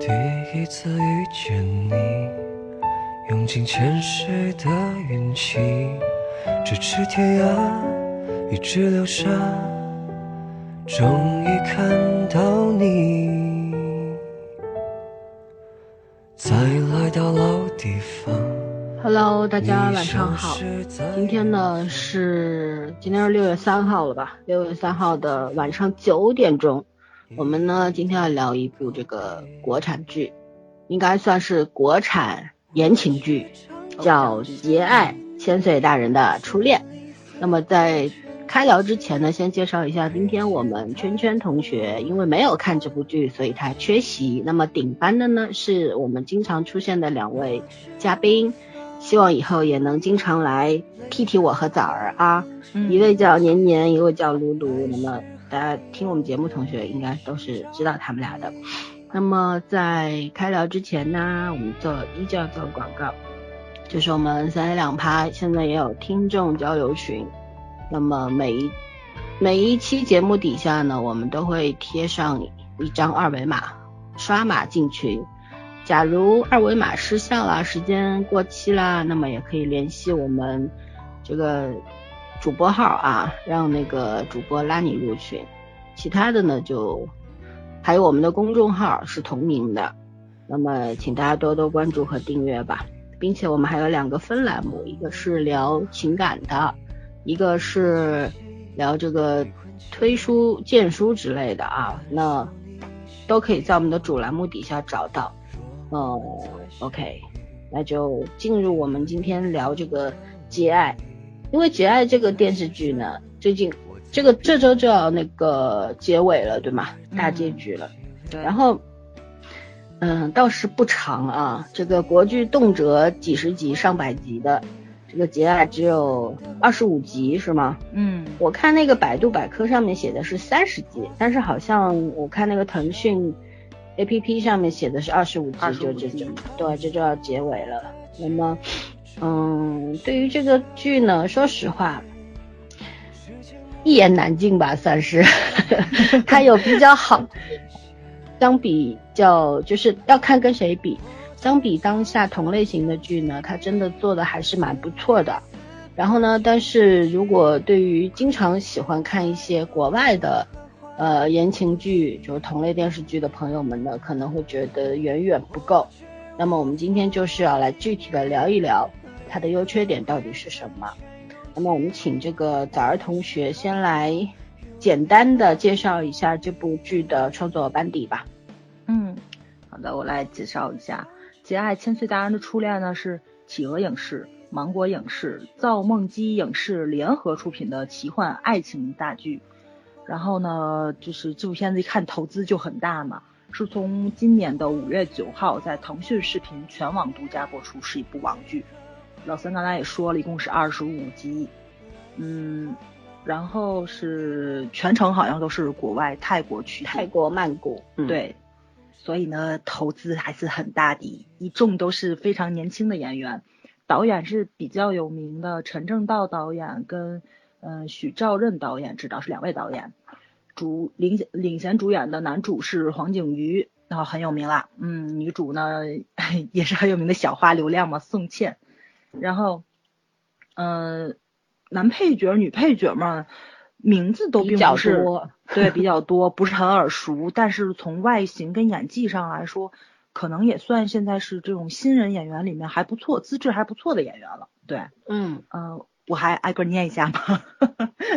第一次遇见你，用尽前世的运气，咫尺天涯，一直流沙，终于看到你。再来到老地方。Hello，大家晚上好。今天呢是今天是六月三号了吧？六月三号的晚上九点钟，我们呢今天要聊一部这个国产剧，应该算是国产言情剧，叫《节爱千岁大人的初恋》。那么在开聊之前呢，先介绍一下，今天我们圈圈同学因为没有看这部剧，所以他缺席。那么顶班的呢是我们经常出现的两位嘉宾。希望以后也能经常来替替我和枣儿啊，嗯一位叫年年，一位叫露露。那么大家听我们节目同学应该都是知道他们俩的。那么在开聊之前呢，我们做依旧要做广告，就是我们三言两拍现在也有听众交流群。那么每一每一期节目底下呢，我们都会贴上一张二维码，刷码进群。假如二维码失效啦，时间过期啦，那么也可以联系我们这个主播号啊，让那个主播拉你入群。其他的呢，就还有我们的公众号是同名的，那么请大家多多关注和订阅吧，并且我们还有两个分栏目，一个是聊情感的，一个是聊这个推书、荐书之类的啊，那都可以在我们的主栏目底下找到。嗯、OK，那就进入我们今天聊这个《节爱》，因为《节爱》这个电视剧呢，最近这个这周就要那个结尾了，对吗？大结局了。对然后，嗯，倒是不长啊，这个国剧动辄几十集、上百集的，这个《节爱》只有二十五集是吗？嗯我看那个百度百科上面写的是三十集，但是好像我看那个腾讯 A P P 上面写的是二十五集，25就这集就对，这就要结尾了。那么，嗯，对于这个剧呢，说实话，一言难尽吧，算是，它有比较好，相比较就是要看跟谁比，相比当下同类型的剧呢，它真的做的还是蛮不错的。然后呢，但是如果对于经常喜欢看一些国外的呃言情剧，就是同类电视剧的朋友们呢，可能会觉得远远不够。那么我们今天就是要来具体的聊一聊它的优缺点到底是什么。那么我们请这个早儿同学先来简单的介绍一下这部剧的创作班底吧。嗯，好的，我来介绍一下《节爱千岁大人的初恋》呢，是企鹅影视、芒果影视、造梦机影视联合出品的奇幻爱情大剧。然后呢，就是这部片子一看投资就很大嘛，是从今年的五月九号在腾讯视频全网独家播出，是一部网剧。老三刚才也说了，一共是二十五集，嗯，然后是全程好像都是国外泰国去泰国曼谷，嗯，对，所以呢，投资还是很大的，一众都是非常年轻的演员，导演是比较有名的陈正道导演跟嗯、呃许兆任导演指导是两位导演，主领领衔主演的男主是黄景瑜，然后很有名啦，嗯，女主呢 也是很有名的小花流量嘛，宋茜，然后嗯、呃男配角、女配角嘛，名字都比较并不是多对，比较多，不是很耳熟，但是从外形跟演技上来说，可能也算现在是这种新人演员里面还不错、资质还不错的演员了。对，嗯，呃，我还挨个念一下吗？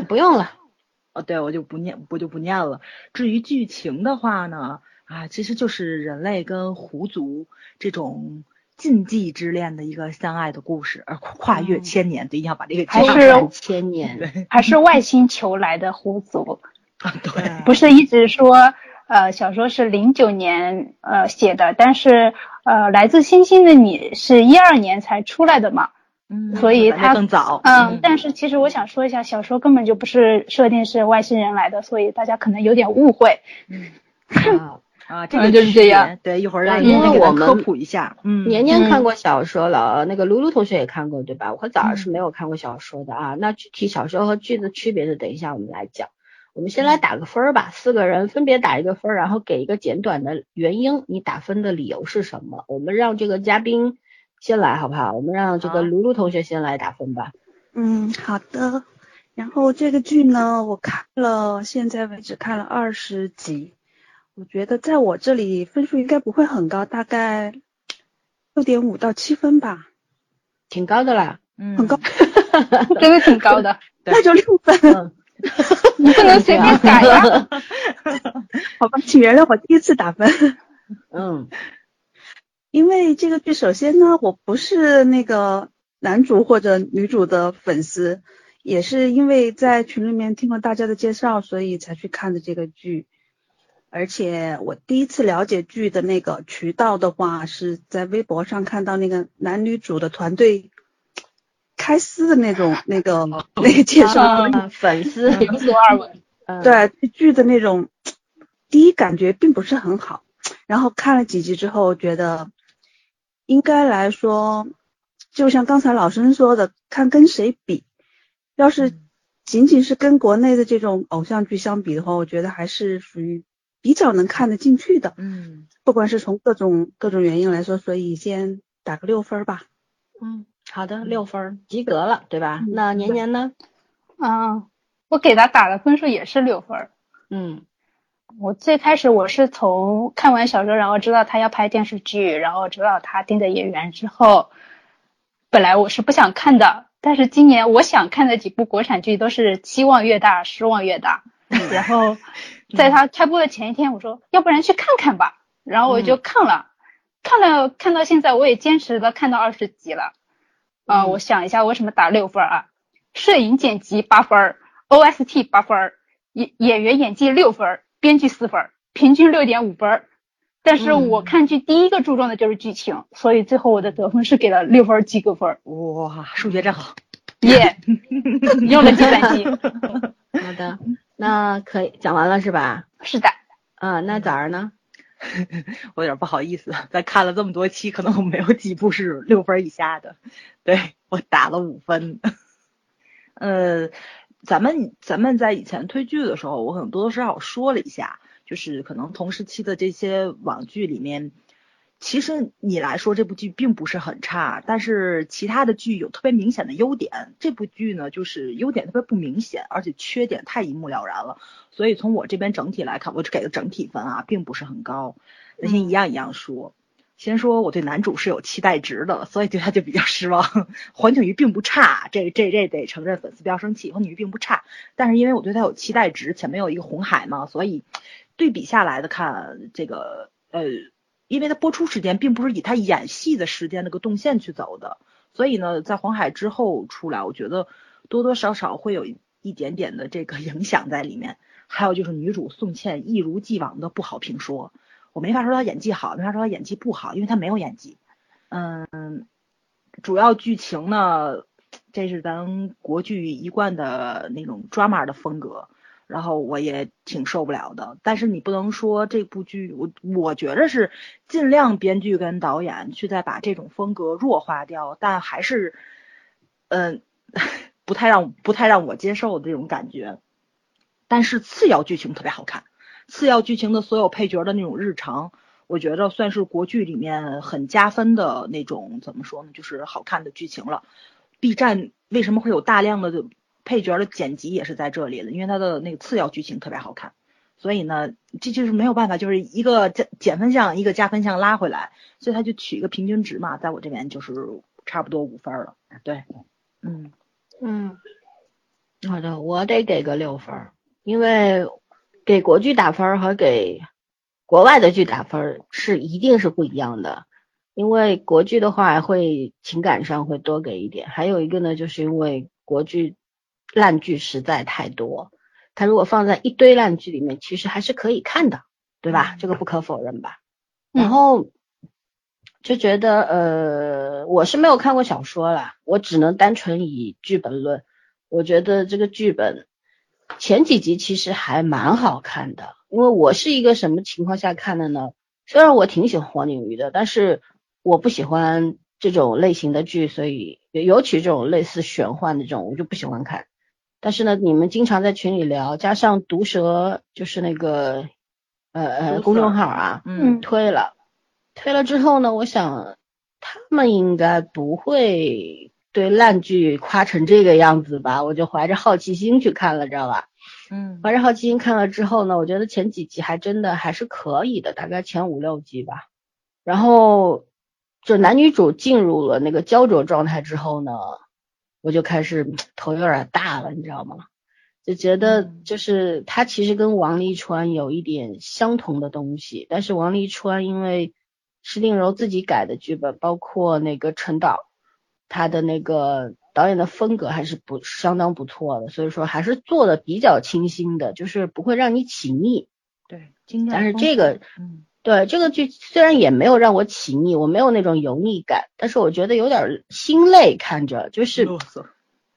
不用了。哦，对，我就不念，我就不念了。至于剧情的话呢，啊，其实就是人类跟狐族这种禁忌之恋的一个相爱的故事，而跨越嗯。千年，对，一定要把这个还是千年，对。还是外星球来的狐族，啊，对，不是一直说呃小说是零九年呃写的，但是呃来自星星的你是一二年才出来的嘛，嗯，所以它更早，嗯，但是其实我想说一下，小说根本就不是设定是外星人来的，所以大家可能有点误会。啊啊，这嗯个就是这样。对，一会儿让因为年年给我们科普一下。嗯，年年看过小说了，那个卢卢同学也看过对吧？我和枣儿是嗯没有看过小说的啊。那具体小说和剧的区别是等一下我们来讲。我们先来打个分儿吧，四个人分别打一个分儿，然后给一个简短的原因，你打分的理由是什么？我们让这个嘉宾先来好不好？我们让这个好卢卢同学先来打分吧。嗯，好的。然后这个剧呢，我看了，现在为止看了二十集，我觉得在我这里分数应该不会很高，大概六点五到七分吧，挺高的啦，嗯，很高，真的挺高的，那就六分。嗯，你不能随便改呀。好吧，请原谅我第一次打分。嗯因为这个剧，首先呢，我不是那个男主或者女主的粉丝，也是因为在群里面听了大家的介绍，所以才去看的这个剧。而且我第一次了解剧的那个渠道的话，是在微博上看到那个男女主的团队开撕的那种那个 那个介绍，啊粉丝，有所耳闻。嗯，对对剧的那种第一感觉并不是很好，然后看了几集之后，觉得应该来说，就像刚才老生说的，看跟谁比。要是仅仅是跟国内的这种偶像剧相比的话，我觉得还是属于比较能看得进去的，嗯，不管是从各种各种原因来说，所以先打个六分吧。嗯，好的，六分儿及格了，对吧？嗯那年年呢？嗯，我给他打的分数也是六分儿。嗯我最开始我是从看完小说，然后知道他要拍电视剧，然后知道他定的演员之后，本来我是不想看的，但是今年我想看的几部国产剧都是期望越大，失望越大。然后在他开播的前一天，我说要不然去看看吧，然后我就看了，看了看到现在，我也坚持的看到二十集了。啊、嗯我想一下为什么打六分儿啊？摄影剪辑八分儿，OST 八分儿，演演员演技六分儿，编剧四分儿，平均六点五分儿。但是嗯我看剧第一个注重的就是剧情，所以最后我的得分是给了六分儿及格分。哇，数学真好。耶、用了计算机。好的，那可以讲完了是吧？是的，啊，那咋儿呢？我有点不好意思，在看了这么多期，可能我没有几部是六分以下的，对我打了五分。呃，咱们咱们在以前推剧的时候，我可能多多少少说了一下，就是可能同时期的这些网剧里面，其实你来说这部剧并不是很差，但是其他的剧有特别明显的优点，这部剧呢就是优点特别不明显，而且缺点太一目了然了。所以从我这边整体来看，我只给的整体分啊，并不是很高。那先一样一样说，先说我对男主是有期待值的，所以对他就比较失望。黄景瑜并不差，这这这得承认，粉丝不要生气，黄景瑜并不差。但是因为我对他有期待值，前面有一个红海嘛，所以对比下来的看这个呃，因为他播出时间并不是以他演戏的时间那个动线去走的，所以呢，在黄海之后出来，我觉得多多少少会有一点点的这个影响在里面。还有就是女主宋茜一如既往的不好评说，我没法说她演技好，没法说她演技不好，因为她没有演技。嗯，主要剧情呢，这是咱国剧一贯的那种 drama 的风格，然后我也挺受不了的。但是你不能说这部剧，我我觉着是尽量编剧跟导演去再把这种风格弱化掉，但还是，嗯，不太让不太让我接受的这种感觉。但是次要剧情特别好看，次要剧情的所有配角的那种日常，我觉得算是国剧里面很加分的那种，怎么说呢，就是好看的剧情了。B 站为什么会有大量的配角的剪辑也是在这里的，因为它的那个次要剧情特别好看。所以呢，这就是没有办法，就是一个减减分项，一个加分项拉回来，所以他就取一个平均值嘛，在我这边就是差不多五分了。对，嗯嗯，好的，我得给个六分，因为给国剧打分和给国外的剧打分是一定是不一样的。因为国剧的话会情感上会多给一点，还有一个呢，就是因为国剧烂剧实在太多，它如果放在一堆烂剧里面，其实还是可以看的，对吧？这个不可否认吧。然后就觉得呃，我是没有看过小说啦，我只能单纯以剧本论。我觉得这个剧本前几集其实还蛮好看的，因为我是一个什么情况下看的呢？虽然我挺喜欢黄景瑜的，但是我不喜欢这种类型的剧，所以尤其这种类似玄幻的这种，我就不喜欢看。但是呢，你们经常在群里聊，加上毒舌就是那个呃呃公众号啊，嗯推了，推了之后呢，我想他们应该不会对烂剧夸成这个样子吧，我就怀着好奇心去看了，知道吧？嗯怀着好奇心看了之后呢，我觉得前几集还真的还是可以的，大概前五六集吧。然后就男女主进入了那个焦灼状态之后呢，我就开始头有点大了，你知道吗？就觉得嗯就是他其实跟王沥川有一点相同的东西，但是王沥川因为施定柔自己改的剧本，包括那个陈导他的那个导演的风格还是不相当不错的，所以说还是做的比较清新的，就是不会让你起腻。对，但是这个嗯对这个剧虽然也没有让我起腻，我没有那种油腻感，但是我觉得有点心累，看着就是啰嗦，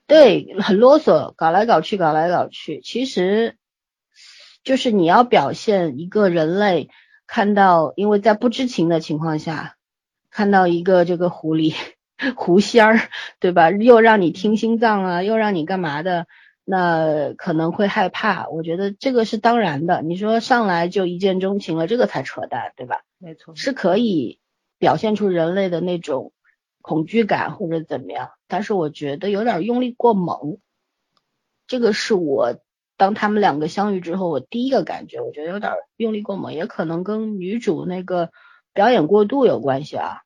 对很啰嗦，搞来搞去，搞来搞去。其实就是你要表现一个人类看到，因为在不知情的情况下看到一个这个狐狸 狐仙儿，对吧？又让你听心脏啊，又让你干嘛的？那可能会害怕，我觉得这个是当然的。你说上来就一见钟情了，这个才扯淡，对吧？没错，是可以表现出人类的那种恐惧感或者怎么样，但是我觉得有点用力过猛。这个是我当他们两个相遇之后，我第一个感觉，我觉得有点用力过猛，也可能跟女主那个表演过度有关系啊。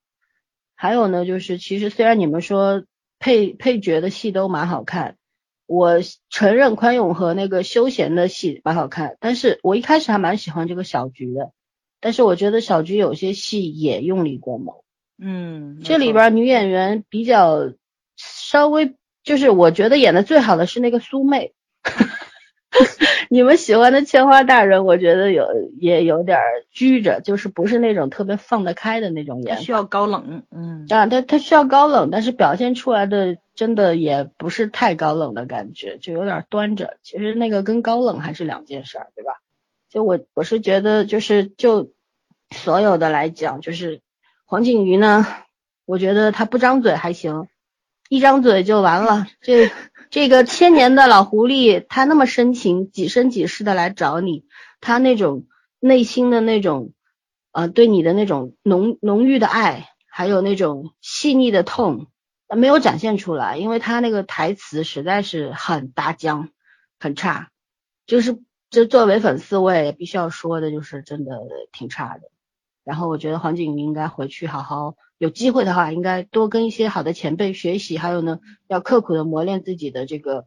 还有呢，就是其实虽然你们说配配角的戏都蛮好看，我承认宽永和那个休闲的戏蛮好看，但是我一开始还蛮喜欢这个小菊的。但是我觉得小菊有些戏也用力过猛，嗯，这里边女演员比较稍微就是我觉得演的最好的是那个苏妹，你们喜欢的千花大人，我觉得有也有点儿拘着，就是不是那种特别放得开的那种演法。他需要高冷，嗯啊，他他需要高冷，但是表现出来的真的也不是太高冷的感觉，就有点端着。其实那个跟高冷还是两件事儿，对吧？就我我是觉得，就是就所有的来讲，就是黄景瑜呢，我觉得他不张嘴还行，一张嘴就完了。这这个千年的老狐狸，他那么深情，几生几世的来找你，他那种内心的那种呃对你的那种浓浓郁的爱，还有那种细腻的痛，没有展现出来，因为他那个台词实在是很搭腔，很差，就是这作为粉丝我也必须要说的，就是真的挺差的。然后我觉得黄景瑜应该回去好好有机会的话，应该多跟一些好的前辈学习，还有呢，要刻苦的磨练自己的这个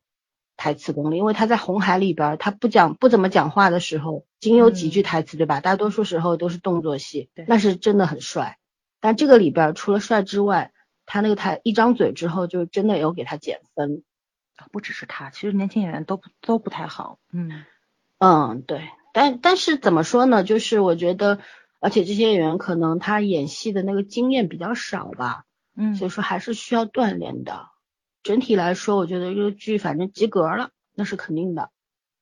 台词功力，因为他在红海里边儿，他不讲不怎么讲话的时候，仅有几句台词，对吧？大多数时候都是动作戏，那是真的很帅。但这个里边儿除了帅之外，他那个台一张嘴之后，就真的有给他减分。不只是他，其实年轻演员都不都不太好，嗯嗯，对，但但是怎么说呢？就是我觉得，而且这些演员可能他演戏的那个经验比较少吧，嗯所以说还是需要锻炼的。整体来说，我觉得这个剧反正及格了，那是肯定的，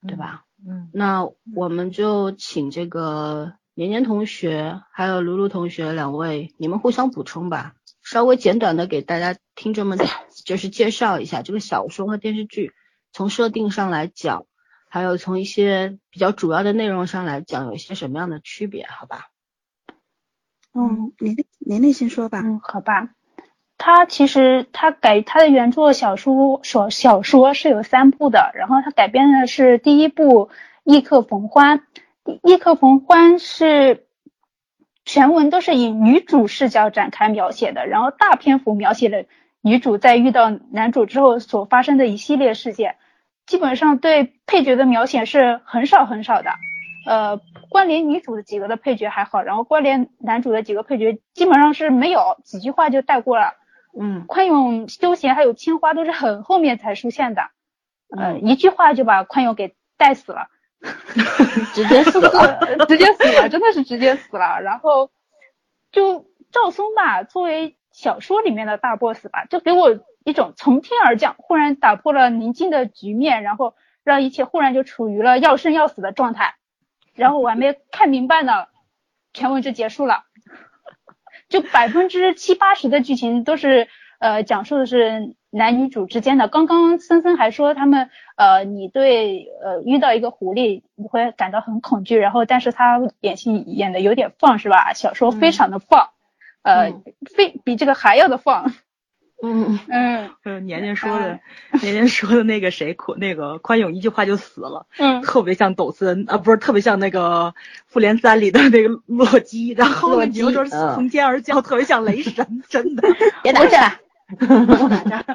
对吧？嗯那我们就请这个年年同学还有卢卢同学两位，你们互相补充吧，稍微简短的给大家听众们就是介绍一下这个小说和电视剧，从设定上来讲，还有从一些比较主要的内容上来讲，有一些什么样的区别？好吧？嗯，您您那先说吧。嗯，好吧。他其实他改他的原著小说小小说是有三部的，然后他改编的是第一部《异客逢欢》，《异客逢欢》是全文都是以女主视角展开描写的，然后大篇幅描写了女主在遇到男主之后所发生的一系列事件，基本上对配角的描写是很少很少的。呃，关联女主的几个的配角还好，然后关联男主的几个配角基本上是没有，几句话就带过了。嗯宽永、休闲还有青花都是很后面才出现的，呃，嗯，一句话就把宽永给带死了，直接死了。直接死了，真的是直接死了。然后就赵松吧，作为小说里面的大 boss 吧，就给我一种从天而降，忽然打破了宁静的局面，然后让一切忽然就处于了要生要死的状态。然后我还没看明白呢，全文就结束了。就百分之七八十的剧情都是呃讲述的是男女主之间的。刚刚森森还说他们呃你对呃遇到一个狐狸你会感到很恐惧，然后但是他演戏演的有点放是吧？小说非常的放，呃非比这个还要的放。嗯嗯嗯，年年说的，年年说的那个谁，宽那个宽永一句话就死了，嗯，特别像抖森啊，不是特别像那个复联三里的那个洛基，然后洛基有时候嗯从天而降，特别像雷神，真的。别打岔。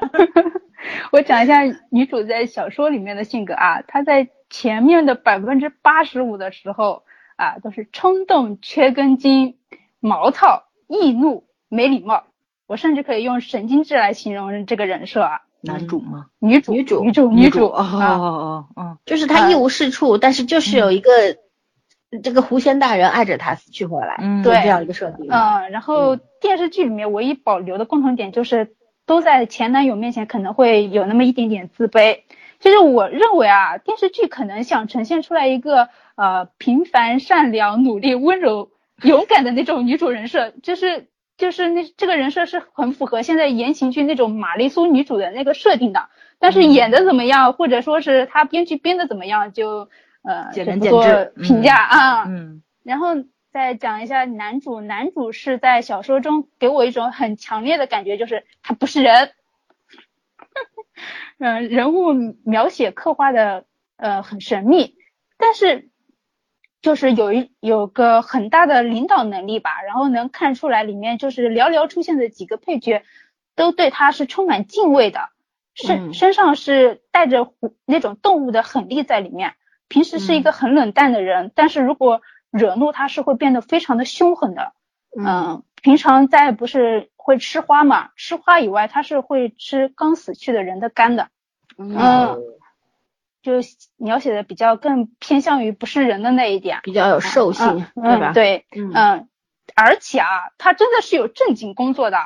我讲一下女主在小说里面的性格啊，她在前面的百分之八十五的时候啊，都是冲动、缺根筋、毛糙、易怒、没礼貌。我甚至可以用神经质来形容这个人设啊。男主吗？女主，女主女主，女主哦哦啊，哦哦，就是他一无是处，但是就是有一个这个狐仙大人爱着他死去活来，对这样一个设定。嗯，然后电视剧里面唯一保留的共同点就是都在前男友面前可能会有那么一点点自卑。其实我认为啊，电视剧可能想呈现出来一个呃平凡、善良、努力、温柔、勇敢的那种女主人设，就是就是那这个人设是很符合现在言情剧那种玛丽苏女主的那个设定的。但是演的怎么样，或者说是他编剧编的怎么样，就呃不做评价啊。嗯然后再讲一下男主，男主是在小说中给我一种很强烈的感觉，就是他不是人。嗯、人物描写刻画的呃很神秘，但是就是有一有个很大的领导能力吧，然后能看出来里面就是寥寥出现的几个配角都对他是充满敬畏的，身、嗯身上是带着那种动物的狠力在里面。平时是一个很冷淡的人，但是如果惹怒他是会变得非常的凶狠的。嗯，平常在不是会吃花嘛？吃花以外，他是会吃刚死去的人的肝的。嗯，就描写的比较更偏向于不是人的那一点，比较有兽性，嗯对吧？嗯，对，嗯嗯，而且啊，他真的是有正经工作的，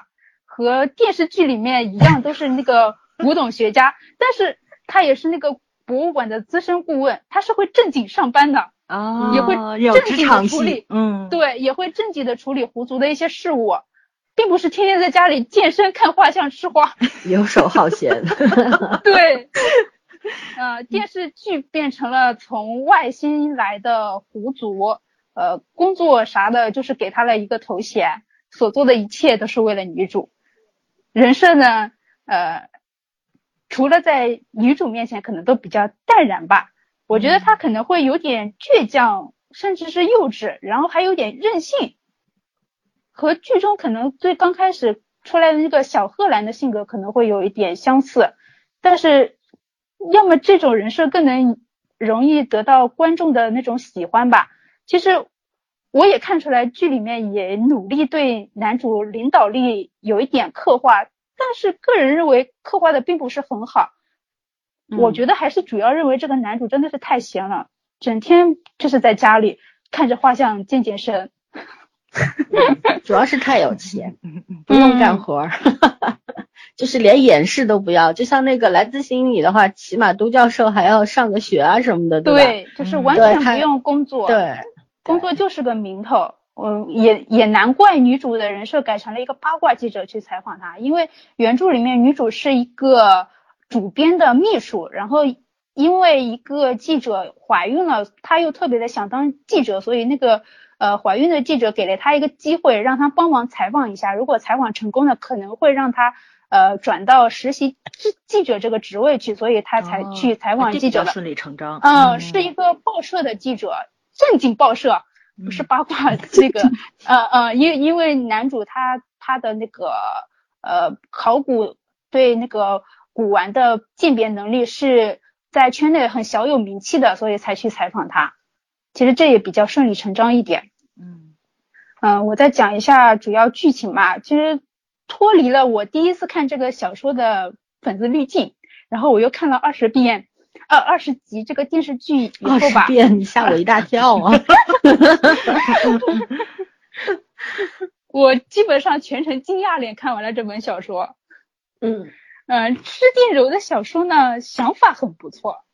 和电视剧里面一样，都是那个 古董学家，但是他也是那个博物馆的资深顾问，他是会正经上班的。啊，也会正经的处理，嗯，对，也会正经的处理狐族的一些事务，并不是天天在家里健身、看画像、吃花。游手好闲。对，呃，电视剧变成了从外星来的狐族，呃，工作啥的，就是给他了一个头衔，所做的一切都是为了女主。人设呢，呃，除了在女主面前可能都比较淡然吧，我觉得他可能会有点倔强，甚至是幼稚，然后还有点任性，和剧中可能最刚开始出来的那个小贺兰的性格可能会有一点相似，但是要么这种人设更能容易得到观众的那种喜欢吧。其实我也看出来剧里面也努力对男主领导力有一点刻画，但是个人认为刻画的并不是很好。我觉得还是主要认为这个男主真的是太闲了，整天就是在家里看着画像健健身。主要是太有钱，不用干活儿，就是连演示都不要。就像那个来自星里的话，起码都教授还要上个学啊什么的，吧？对，就是完全不用工作，对，工作就是个名头。嗯，也也难怪女主的人设改成了一个八卦记者去采访她，因为原著里面女主是一个主编的秘书，然后因为一个记者怀孕了，她又特别的想当记者，所以那个呃怀孕的记者给了她一个机会，让她帮忙采访一下，如果采访成功了，可能会让她呃转到实习记记者这个职位去，所以他才哦去采访记者的。顺理成章。嗯，是一个报社的记者，正经报社，不是八卦 这个，呃呃，因因为男主他他的那个呃考古对那个古玩的鉴别能力是在圈内很小有名气的，所以才去采访他。其实这也比较顺理成章一点。嗯嗯，我再讲一下主要剧情吧。其实脱离了我第一次看这个小说的粉丝滤镜，然后我又看了二十遍，呃，二十集这个电视剧以二后吧，十遍，你吓我一大跳啊！我基本上全程惊讶脸看完了这本小说。嗯，嗯，施定柔的小说呢，想法很不错，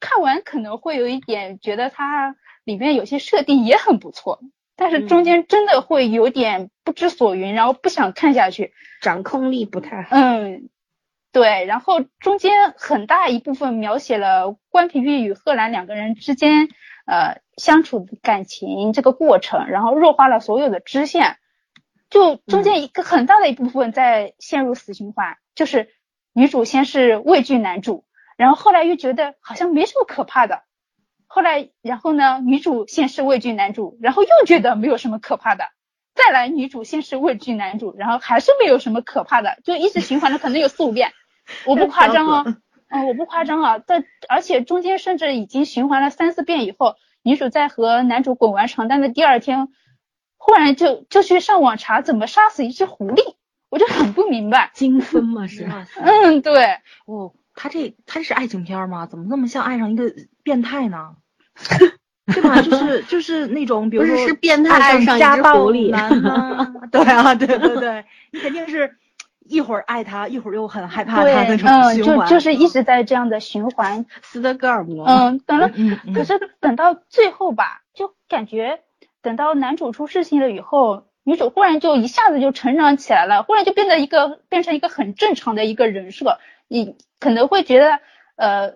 看完可能会有一点觉得它里面有些设定也很不错，但是中间真的会有点不知所云，然后不想看下去。掌控力不太好。嗯，对，然后中间很大一部分描写了关平玉与贺兰两个人之间呃相处的感情这个过程，然后弱化了所有的支线，就中间一个很大的一部分在陷入死循环，就是女主先是畏惧男主，然后后来又觉得好像没什么可怕的，后来然后呢，女主先是畏惧男主，然后又觉得没有什么可怕的。再来，女主先是畏惧男主，然后还是没有什么可怕的，就一直循环了，可能有四五遍，我不夸张哦，嗯，我不夸张啊，但而且中间甚至已经循环了三四遍以后，女主在和男主滚完床单的第二天，忽然就就去上网查怎么杀死一只狐狸，我就很不明白，精分嘛是？嗯，对，哦，他这他这是爱情片吗？怎么那么像爱上一个变态呢？对吧？就是就是那种，比如说是变态爱上家暴狐狸，对啊，对对对，你肯定是一会儿爱他，一会儿又很害怕他那种循环，就就是一直在这样的循环。斯德哥尔摩。嗯，等了，可是等到最后吧，就感觉等到男主出事情了以后，女主忽然就一下子就成长起来了，忽然就变得一个变成一个很正常的一个人设，你可能会觉得呃，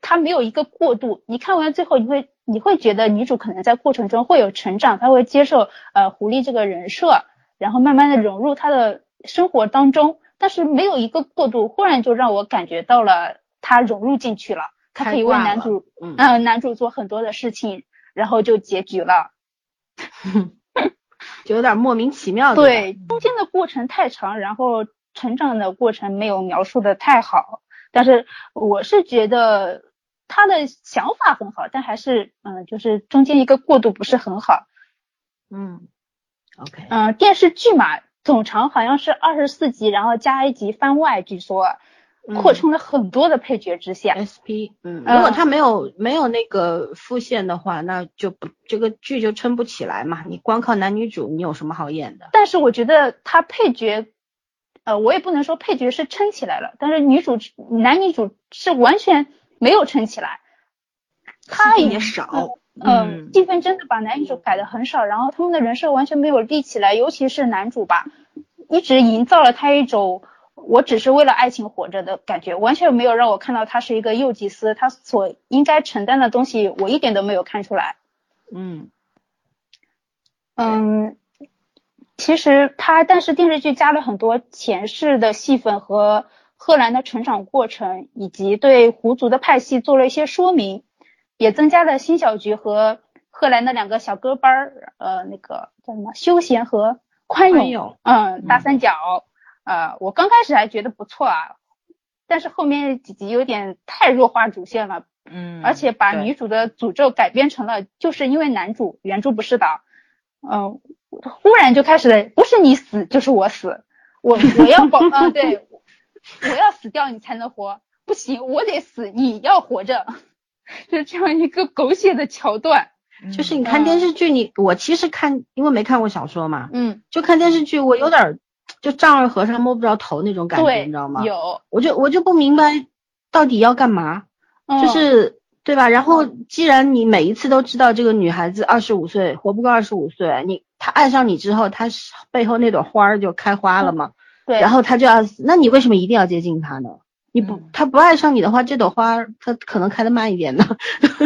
他没有一个过渡，你看完最后你会。你会觉得女主可能在过程中会有成长，她会接受呃狐狸这个人设，然后慢慢的融入她的生活当中，但是没有一个过渡，忽然就让我感觉到了她融入进去了，她可以为男主嗯 男主做很多的事情，然后就结局了，就有点莫名其妙。对，中间的过程太长，然后成长的过程没有描述的太好，但是我是觉得。他的想法很好，但还是嗯，就是中间一个过渡不是很好。嗯，OK，嗯，电视剧嘛，总长好像是二十四集，然后加一集番外，据说扩充了很多的配角支线。SP，嗯，如果他没有没有那个副线的话，那就不这个剧就撑不起来嘛。你光靠男女主，你有什么好演的？但是我觉得他配角，呃，我也不能说配角是撑起来了，但是女主男女主是完全。没有撑起来，他也少，嗯，戏份真的把男女主改的很少，然后他们的人设完全没有立起来，尤其是男主吧，一直营造了他一种我只是为了爱情活着的感觉，完全没有让我看到他是一个幼祭司，他所应该承担的东西我一点都没有看出来，嗯，嗯，其实他但是电视剧加了很多前世的戏份和。贺兰的成长过程，以及对狐族的派系做了一些说明，也增加了新小菊和贺兰的两个小哥班儿，呃，那个叫什么休闲和宽容，嗯，大三角，呃，我刚开始还觉得不错啊，但是后面几集有点太弱化主线了，嗯，而且把女主的诅咒改编成了就是因为男主原著不是的，嗯，忽然就开始了，不是你死就是我死，我我要保，嗯，对。我要死掉你才能活，不行，我得死，你要活着，就是这样一个狗血的桥段。就是你看电视剧，你我其实看，因为没看过小说嘛，嗯，就看电视剧，我有点就丈二和尚摸不着头那种感觉，你知道吗？有，我就我就不明白到底要干嘛，就是对吧？然后既然你每一次都知道这个女孩子二十五岁活不过二十五岁，你她爱上你之后，她背后那朵花就开花了吗？然后他就要，那你为什么一定要接近他呢？你不，他不爱上你的话，这朵花它可能开的慢一点呢。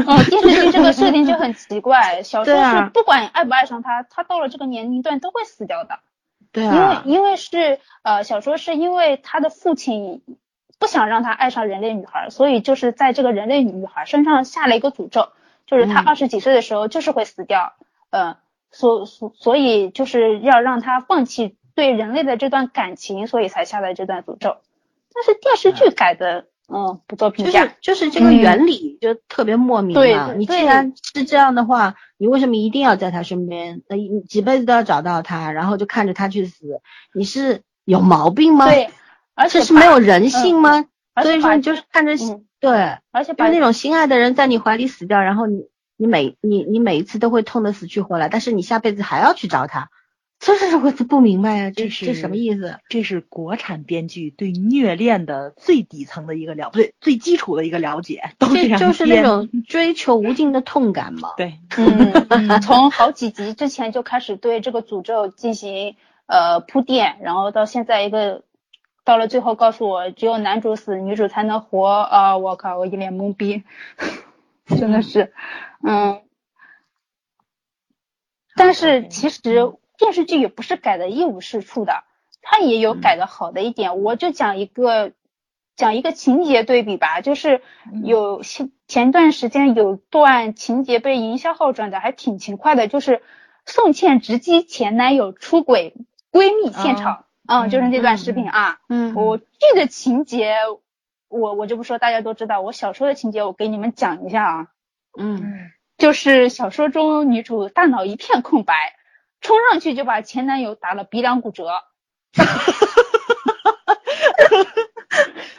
哦，电视剧这个设定就很奇怪，小说是不管爱不爱上他，他到了这个年龄段都会死掉的。对啊。因为因为是呃小说是因为他的父亲不想让他爱上人类女孩，所以就是在这个人类女孩身上下了一个诅咒，就是他二十几岁的时候就是会死掉。嗯，所所所以就是要让他放弃。对人类的这段感情，所以才下的这段诅咒。但是电视剧改的，嗯，不做评价。就是就是这个原理就特别莫名嘛。你既然是这样的话，你为什么一定要在他身边？那你几辈子都要找到他，然后就看着他去死？你是有毛病吗？对，而且是没有人性吗？所以说你就是看着，对，而且把那种心爱的人在你怀里死掉，然后你你每你你每一次都会痛得死去活来，但是你下辈子还要去找他。这是我不明白呀、这这是这什么意思？这是国产编剧对虐恋的最底层的一个了，不对，最基础的一个了解，都这就是那种追求无尽的痛感嘛。对，嗯，嗯从好几集之前就开始对这个诅咒进行呃铺垫，然后到现在一个到了最后告诉我只有男主死，女主才能活啊！我靠，我一脸懵逼，真的是，嗯。但是其实电视剧也不是改的一无是处的，它也有改的好的一点。我就讲一个讲一个情节对比吧，就是有前前段时间有段情节被营销号转的还挺勤快的，就是宋茜直击前男友出轨闺蜜现场，嗯，就是那段视频啊。嗯我这个情节，我我就不说，大家都知道。我小说的情节，我给你们讲一下啊。嗯就是小说中女主大脑一片空白，冲上去就把前男友打了鼻梁骨折，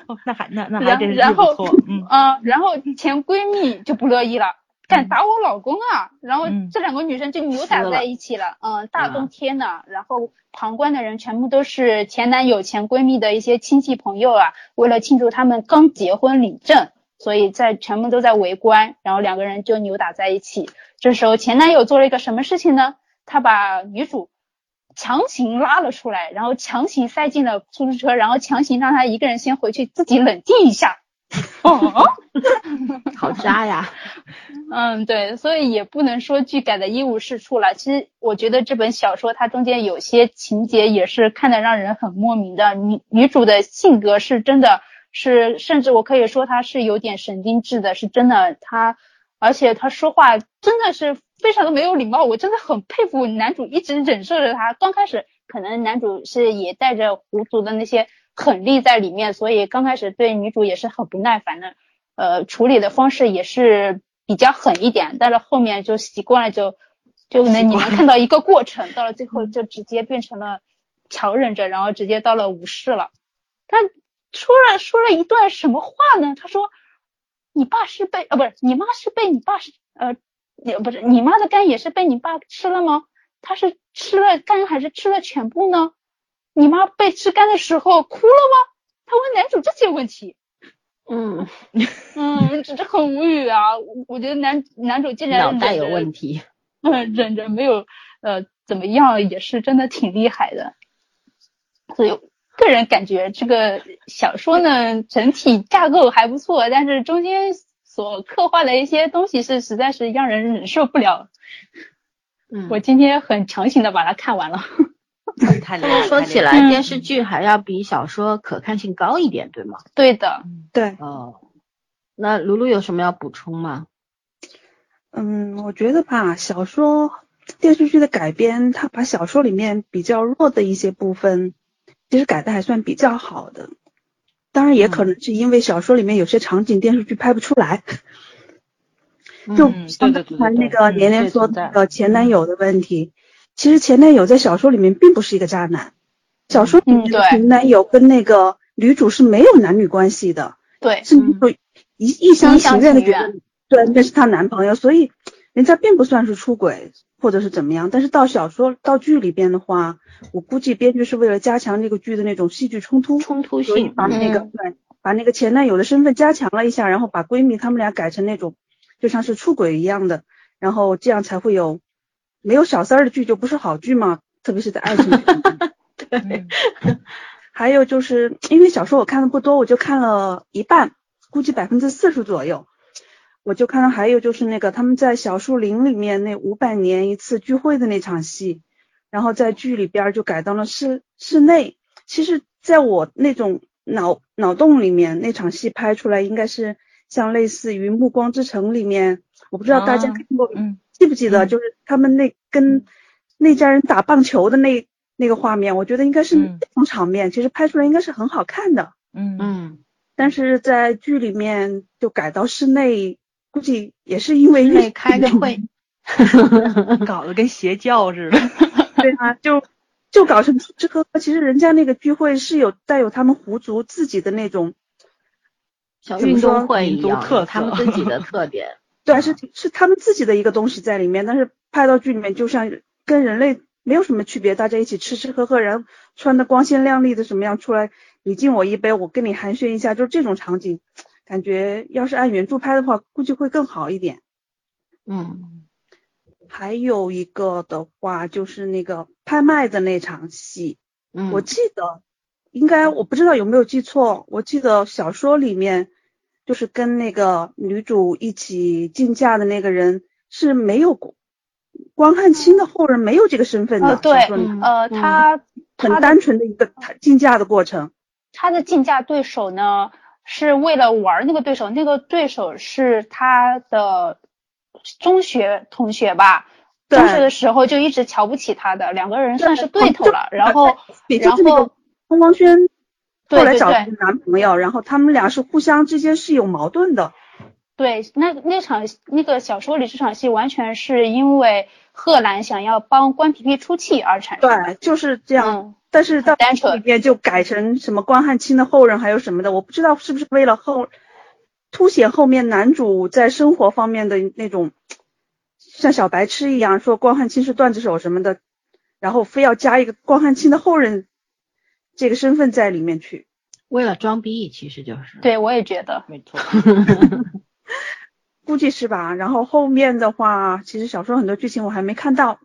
哦，那还那那还然真是然后 嗯啊、然后前闺蜜就不乐意了，敢打我老公啊！然后嗯这两个女生就扭打在一起了，嗯，大冬天的，然后旁观的人全部都是前男友、前闺蜜的一些亲戚朋友啊，为了庆祝他们刚结婚领证，所以在全部都在围观，然后两个人就扭打在一起。这时候前男友做了一个什么事情呢？他把女主强行拉了出来，然后强行塞进了出租车，然后强行让她一个人先回去自己冷静一下。哦，好渣呀！嗯，对，所以也不能说剧改的一无是处了。其实我觉得这本小说它中间有些情节也是看得让人很莫名的。女女主的性格是真的是，甚至我可以说她是有点神经质的，是真的。她而且她说话真的是非常的没有礼貌，我真的很佩服男主一直忍受着他。刚开始可能男主是也带着狐族的那些狠力在里面，所以刚开始对女主也是很不耐烦的。呃，处理的方式也是比较狠一点，但是后面就习惯了就，就能你能看到一个过程，到了最后就直接变成了强忍着，然后直接到了无视了。他说了说了一段什么话呢？他说：“你爸是被啊不是你妈是被你爸是呃也不是你妈的肝也是被你爸吃了吗？他是吃了肝还是吃了全部呢？你妈被吃肝的时候哭了吗？”他问男主这些问题。嗯，嗯，这这很无语啊！我我觉得男男主竟然脑袋有问题。嗯，忍着没有呃怎么样，也是真的挺厉害的。所以个人感觉这个小说呢，整体架构还不错，但是中间所刻画的一些东西是实在是让人忍受不了。嗯，我今天很强行的把它看完了。说起来，嗯电视剧还要比小说可看性高一点，对吗？对的，对，哦，那卢卢有什么要补充吗？嗯，我觉得吧，小说电视剧的改编，它把小说里面比较弱的一些部分，其实改的还算比较好的。当然，也可能是因为小说里面有些场景电视剧拍不出来。就刚才那个连连这存在说那个前男友的问题，其实前男友在小说里面并不是一个渣男，小说里面的前男友跟那个女主是没有男女关系的，对，是女主一一厢情愿的对那是她男朋友，所以人家并不算是出轨或者是怎么样。但是到小说到剧里边的话，我估计编剧是为了加强那个剧的那种戏剧冲突，冲突所以性，把那个、嗯对把那个前男友的身份加强了一下，然后把闺蜜她们俩改成那种就像是出轨一样的，然后这样才会有没有小三儿的剧就不是好剧嘛，特别是在爱情剧里 还有就是因为小说我看的不多，我就看了一半，估计百分之四十左右。我就看到还有就是那个他们在小树林里面那五百年一次聚会的那场戏，然后在剧里边儿就改到了室室内。其实，在我那种脑脑洞里面，那场戏拍出来应该是像类似于《暮光之城》里面，我不知道大家啊看过、嗯记不记得，嗯就是他们那跟那家人打棒球的那那个画面，我觉得应该是嗯那种场面，其实拍出来应该是很好看的。嗯嗯，但是在剧里面就改到室内，估计也是因为开个会，搞得跟邪教似的。对啊，就就搞成这个，其实人家那个聚会是有带有他们狐族自己的那种，小运动会一样，特他们自己的特点。对，是是他们自己的一个东西在里面，但是拍到剧里面就像跟人类没有什么区别，大家一起吃吃喝喝，然后穿的光鲜亮丽的什么样出来，你敬我一杯，我跟你寒暄一下，就是这种场景，感觉要是按原著拍的话，估计会更好一点。嗯，还有一个的话就是那个拍卖的那场戏，嗯，我记得应该我不知道有没有记错，我记得小说里面就是跟那个女主一起竞价的那个人是没有过关汉卿的后人，没有这个身份的。呃，对呃，他很单纯的一个竞价的过程。他的竞价对手呢，是为了玩那个对手，那个对手是他的中学同学吧？中学的时候就一直瞧不起他的，两个人算是对头了。然后，然后是那个风光轩对后来找男朋友，然后他们俩是互相之间是有矛盾的。对，那那场那个小说里这场戏完全是因为贺兰想要帮关皮皮出气而产生的。对，就是这样。嗯，但是到里面就改成什么关汉卿的后人，还有什么的，我不知道是不是为了后凸显后面男主在生活方面的那种像小白痴一样，说关汉卿是段子手什么的，然后非要加一个关汉卿的后人这个身份在里面去。为了装逼，其实就是。对，我也觉得。没错。估计是吧？然后后面的话，其实小说很多剧情我还没看到，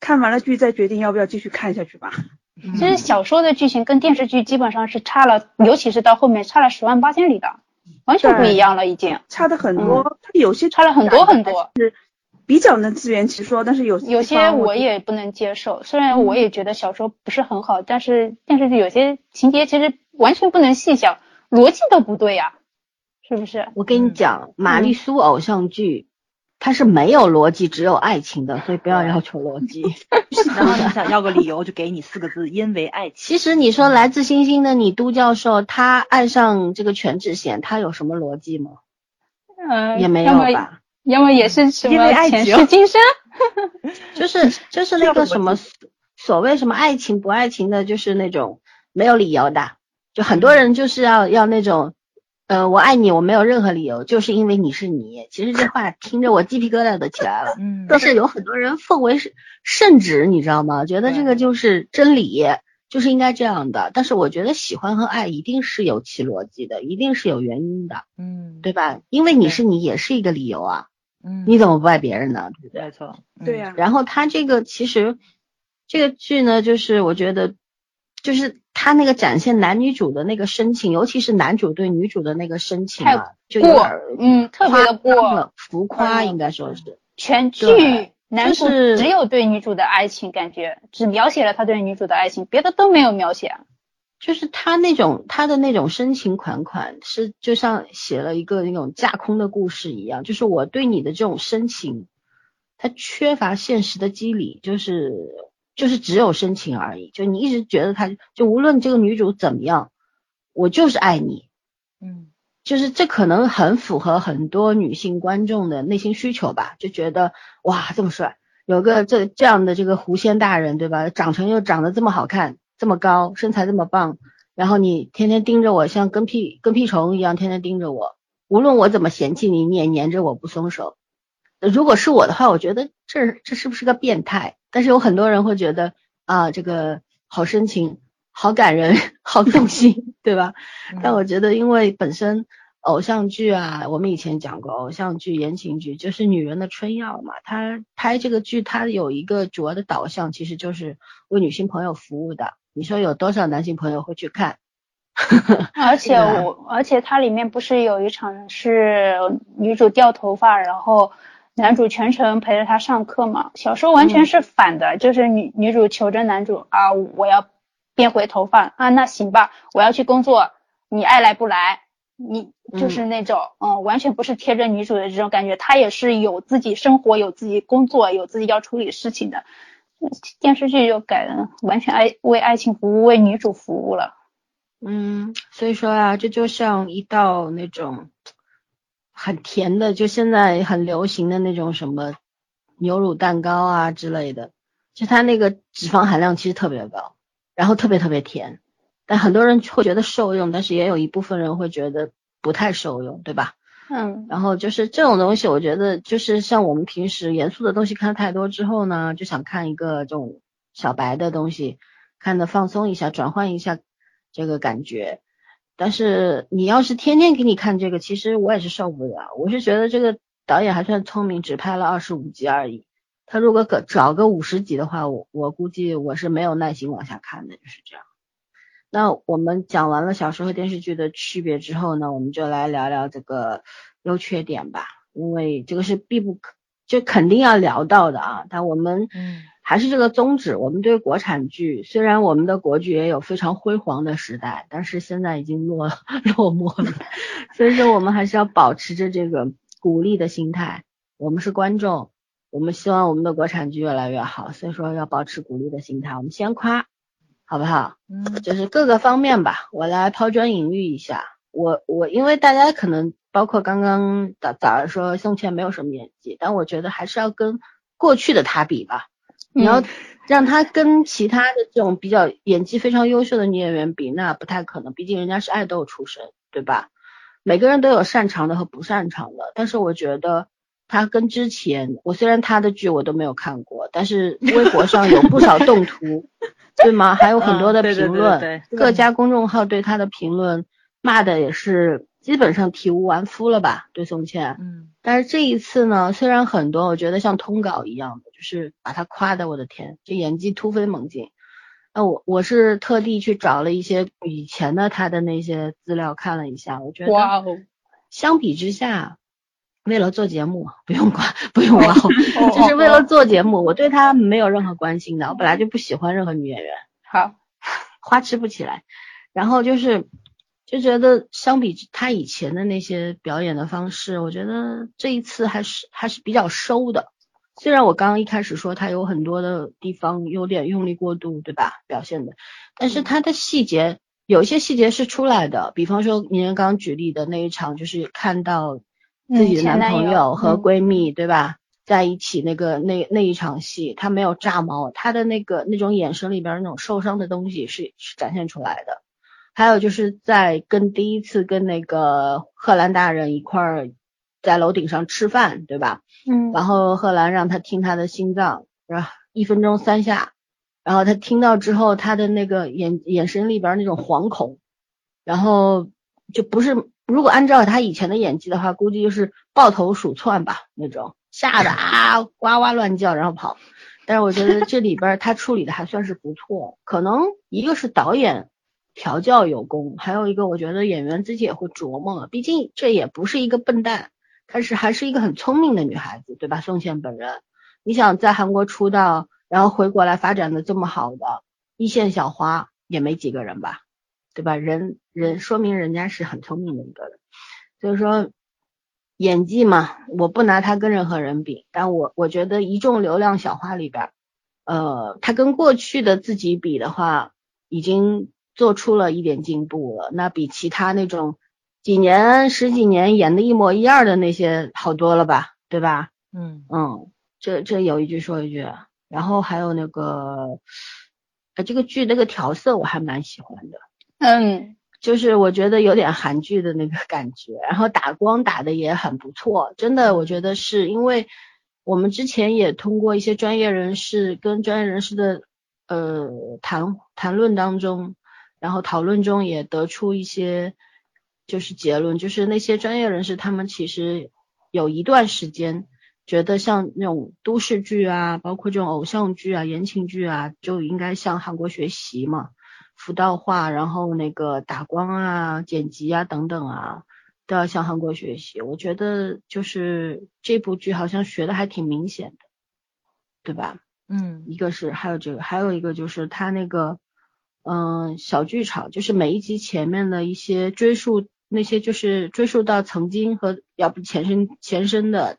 看完了剧再决定要不要继续看下去吧。嗯其实小说的剧情跟电视剧基本上是差了，尤其是到后面差了十万八千里的，完全不一样了，已经差的很多，它有些嗯差了很多很多。是比较能自圆其说，但是有有些我也不能接受，虽然我也觉得小说不是很好，但是电视剧有些情节其实完全不能细想，逻辑都不对呀、是不是？我跟你讲，玛丽苏偶像剧，它是没有逻辑，只有爱情的，所以不要要求逻辑。然后你想要个理由，就给你四个字：因为爱情。其实你说来自星星的你，都教授他爱上这个全智贤，他有什么逻辑吗？嗯、也没有吧。要么也是什么因为爱情前世今生，就是就是那个什么所谓什么爱情不爱情的，就是那种没有理由的，就很多人就是要要那种，呃，我爱你，我没有任何理由，就是因为你是你。其实这话听着我鸡皮疙瘩都起来了。嗯但是有很多人奉为是圣旨，你知道吗？觉得这个就是真理，就是应该这样的。但是我觉得喜欢和爱一定是有其逻辑的，一定是有原因的，嗯，对吧？因为你是你，也是一个理由啊。嗯，你怎么不爱别人呢？对不对？没错，嗯对呀、然后他这个其实这个剧呢，就是我觉得就是他那个展现男女主的那个深情，尤其是男主对女主的那个深情啊，就有过点嗯，特别的过。浮夸嗯应该说是。全剧男主只有对女主的爱情感觉，只描写了他对女主的爱情，别的都没有描写。就是他那种他的那种深情款款，是就像写了一个那种架空的故事一样。就是我对你的这种深情，它缺乏现实的机理，就是就是只有深情而已。就你一直觉得他，就无论这个女主怎么样，我就是爱你。嗯就是这可能很符合很多女性观众的内心需求吧，就觉得哇这么帅，有个这这样的这个狐仙大人对吧？长成又长得这么好看，这么高，身材这么棒，然后你天天盯着我，像跟屁跟屁虫一样，天天盯着我，无论我怎么嫌弃你，你也黏着我不松手。呃如果是我的话，我觉得这这是不是个变态？但是有很多人会觉得啊，这个好深情，好感人，好动心，对吧？但我觉得，因为本身偶像剧啊，我们以前讲过，偶像剧、言情剧就是女人的春药嘛。他拍这个剧，它有一个主要的导向，其实就是为女性朋友服务的。你说有多少男性朋友会去看？而且我，而且它里面不是有一场是女主掉头发，然后男主全程陪着她上课嘛？小说完全是反的，就是女女主求着男主啊，我要变回头发啊，那行吧，我要去工作，你爱来不来？你就是那种嗯完全不是贴着女主的这种感觉，她也是有自己生活、有自己工作、有自己要处理事情的。电视剧就改了完全爱为爱情服务，为女主服务了。嗯，所以说啊，这就像一道那种很甜的，就现在很流行的那种什么牛乳蛋糕啊之类的，就它那个脂肪含量其实特别高，然后特别特别甜，但很多人会觉得受用，但是也有一部分人会觉得不太受用，对吧？嗯，然后就是这种东西，我觉得就是像我们平时严肃的东西看太多之后呢，就想看一个这种小白的东西，看的放松一下，转换一下这个感觉。但是你要是天天给你看这个，其实我也是受不了。我是觉得这个导演还算聪明，只拍了二十五集而已。他如果个找个五十集的话，我我估计我是没有耐心往下看的，就是这样。那我们讲完了小说和电视剧的区别之后呢，我们就来聊聊这个优缺点吧，因为这个是必不可，就肯定要聊到的啊。但我们嗯还是这个宗旨，我们对国产剧，虽然我们的国剧也有非常辉煌的时代，但是现在已经落 落寞了，所以说我们还是要保持着这个鼓励的心态。我们是观众，我们希望我们的国产剧越来越好，所以说要保持鼓励的心态。我们先夸，好不好？嗯就是各个方面吧，我来抛砖引玉一下。我我因为大家可能包括刚刚早早上说宋茜没有什么演技，但我觉得还是要跟过去的她比吧。你要嗯让他跟其他的这种比较演技非常优秀的女演员比，那不太可能，毕竟人家是爱豆出身，对吧？每个人都有擅长的和不擅长的，但是我觉得他跟之前，我虽然他的剧我都没有看过，但是微博上有不少动图，对吗？还有很多的评论，对对各家公众号对他的评论骂的也是基本上体无完肤了吧？对宋茜，嗯但是这一次呢，虽然很多我觉得像通稿一样的，就是把她夸的我的天，这演技突飞猛进。那我我是特地去找了一些以前的她的那些资料看了一下，我觉得哇哦，相比之下，为了做节目，不用夸，不用哇哦，哦就是为了做节目，我对她没有任何关心的，我本来就不喜欢任何女演员。好，花痴不起来。然后就是就觉得相比他以前的那些表演的方式，我觉得这一次还是还是比较收的。虽然我刚刚一开始说他有很多的地方有点用力过度，对吧？表现的，但是他的细节有一些细节是出来的，比方说您刚刚举例的那一场，就是看到自己的男男朋友友和嗯闺蜜，对吧？在一起那个那那一场戏，他没有炸毛，他的那个那种眼神里边那种受伤的东西是是展现出来的。还有就是在跟第一次跟那个贺兰大人一块儿在楼顶上吃饭，对吧？嗯然后贺兰让他听他的心脏，然后一分钟三下，然后他听到之后，他的那个眼眼神里边那种惶恐，然后就不是如果按照他以前的演技的话，估计就是抱头鼠窜吧那种，吓得啊哇哇乱叫然后跑。但是我觉得这里边他处理的还算是不错，可能一个是导演调教有功，还有一个我觉得演员自己也会琢磨，毕竟这也不是一个笨蛋。但是还是一个很聪明的女孩子，对吧？宋茜本人，你想在韩国出道，然后回国来发展的这么好的一线小花也没几个人吧，对吧？人人说明人家是很聪明的一个人，所以说演技嘛，我不拿她跟任何人比，但我我觉得一众流量小花里边，呃，她跟过去的自己比的话，已经做出了一点进步了，那比其他那种。几年十几年演的一模一样的那些好多了吧，对吧？嗯嗯，这这有一句说一句，然后还有那个，呃，这个剧那个调色我还蛮喜欢的，嗯就是我觉得有点韩剧的那个感觉，然后打光打的也很不错，真的我觉得是因为我们之前也通过一些专业人士跟专业人士的呃谈谈论当中，然后讨论中也得出一些。就是结论，就是那些专业人士，他们其实有一段时间觉得像那种都市剧啊，包括这种偶像剧啊、言情剧啊，就应该向韩国学习嘛，服道化，然后那个打光啊、剪辑啊等等啊，都要向韩国学习。我觉得就是这部剧好像学的还挺明显的，对吧？嗯一个是还有这个，还有一个就是他那个。嗯，小剧场就是每一集前面的一些追溯，那些就是追溯到曾经和要不前身前身的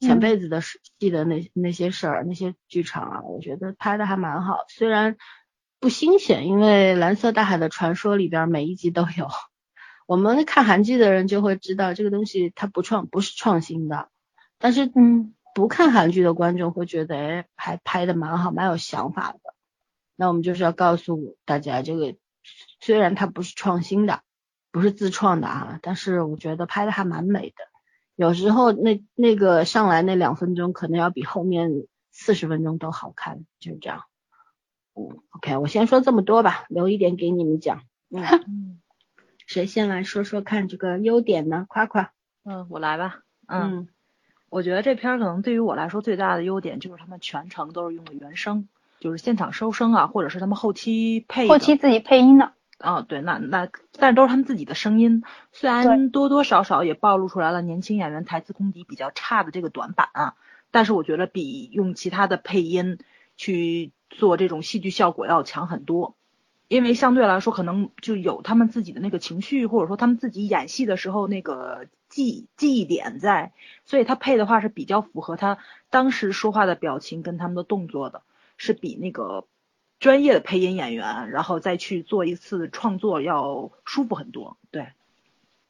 前辈子的事记的那那些事儿，那些剧场啊，我觉得拍的还蛮好。虽然不新鲜，因为《蓝色大海的传说》里边每一集都有。我们看韩剧的人就会知道这个东西它不创不是创新的，但是嗯不看韩剧的观众会觉得，哎，还拍的蛮好，蛮有想法的。那我们就是要告诉大家，这个虽然它不是创新的，不是自创的啊，但是我觉得拍的还蛮美的。有时候那那个上来那两分钟，可能要比后面四十分钟都好看，就是这样。嗯，OK，我先说这么多吧，留一点给你们讲。嗯，嗯 谁先来说说看这个优点呢？夸夸。嗯，我来吧。嗯，嗯我觉得这片儿可能对于我来说最大的优点就是他们全程都是用的原声，就是现场收声啊，或者是他们后期配后期自己配音的，啊，对，那那但是都是他们自己的声音，虽然多多少少也暴露出来了年轻演员台词功底比较差的这个短板啊，但是我觉得比用其他的配音去做这种戏剧效果要强很多，因为相对来说可能就有他们自己的那个情绪，或者说他们自己演戏的时候那个记记忆点在，所以他配的话是比较符合他当时说话的表情跟他们的动作的，是比那个专业的配音演员，然后再去做一次创作要舒服很多。对，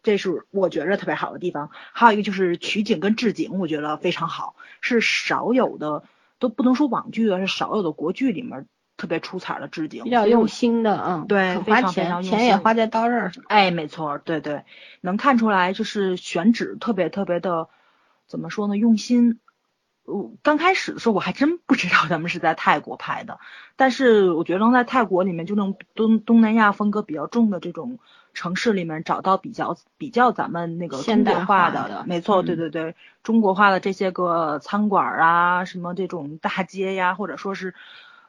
这是我觉着特别好的地方。还有一个就是取景跟置景，我觉得非常好，是少有的，都不能说网剧啊，是少有的国剧里面特别出彩的置景，比较用心的，嗯，对肯花钱，钱也花在刀刃上。哎，没错儿，对对，能看出来就是选址特别特别的，怎么说呢，用心。我刚开始的时候我还真不知道他们是在泰国拍的，但是我觉得能在泰国里面就那种东东南亚风格比较重的这种城市里面找到比较比较咱们那个中国现代化的，没错，对嗯对对，中国化的这些个餐馆儿啊，什么这种大街呀，或者说是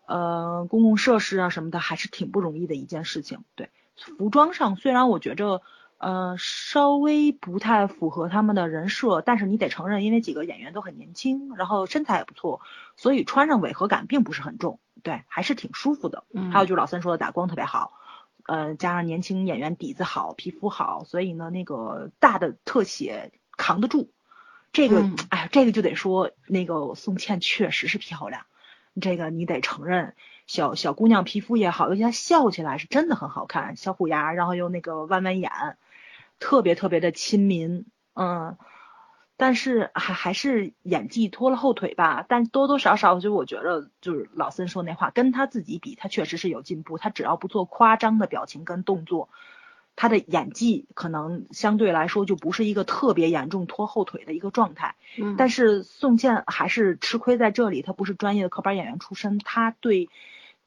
呃公共设施啊什么的，还是挺不容易的一件事情。对，服装上虽然我觉着呃稍微不太符合他们的人设，但是你得承认，因为几个演员都很年轻，然后身材也不错，所以穿上违和感并不是很重，对，还是挺舒服的。嗯还有就是老三说的打光特别好。呃，加上年轻演员底子好，皮肤好，所以呢，那个大的特写扛得住。这个，嗯哎呀，这个就得说那个宋茜确实是漂亮，这个你得承认，小小姑娘皮肤也好，尤其她笑起来是真的很好看，小虎牙，然后又那个弯弯眼，特别特别的亲民，嗯，但是还还是演技拖了后腿吧，但多多少少就我觉得就是老森说那话，跟他自己比，他确实是有进步，他只要不做夸张的表情跟动作。他的演技可能相对来说就不是一个特别严重拖后腿的一个状态，嗯，但是宋茜还是吃亏在这里，她不是专业的科班演员出身，她对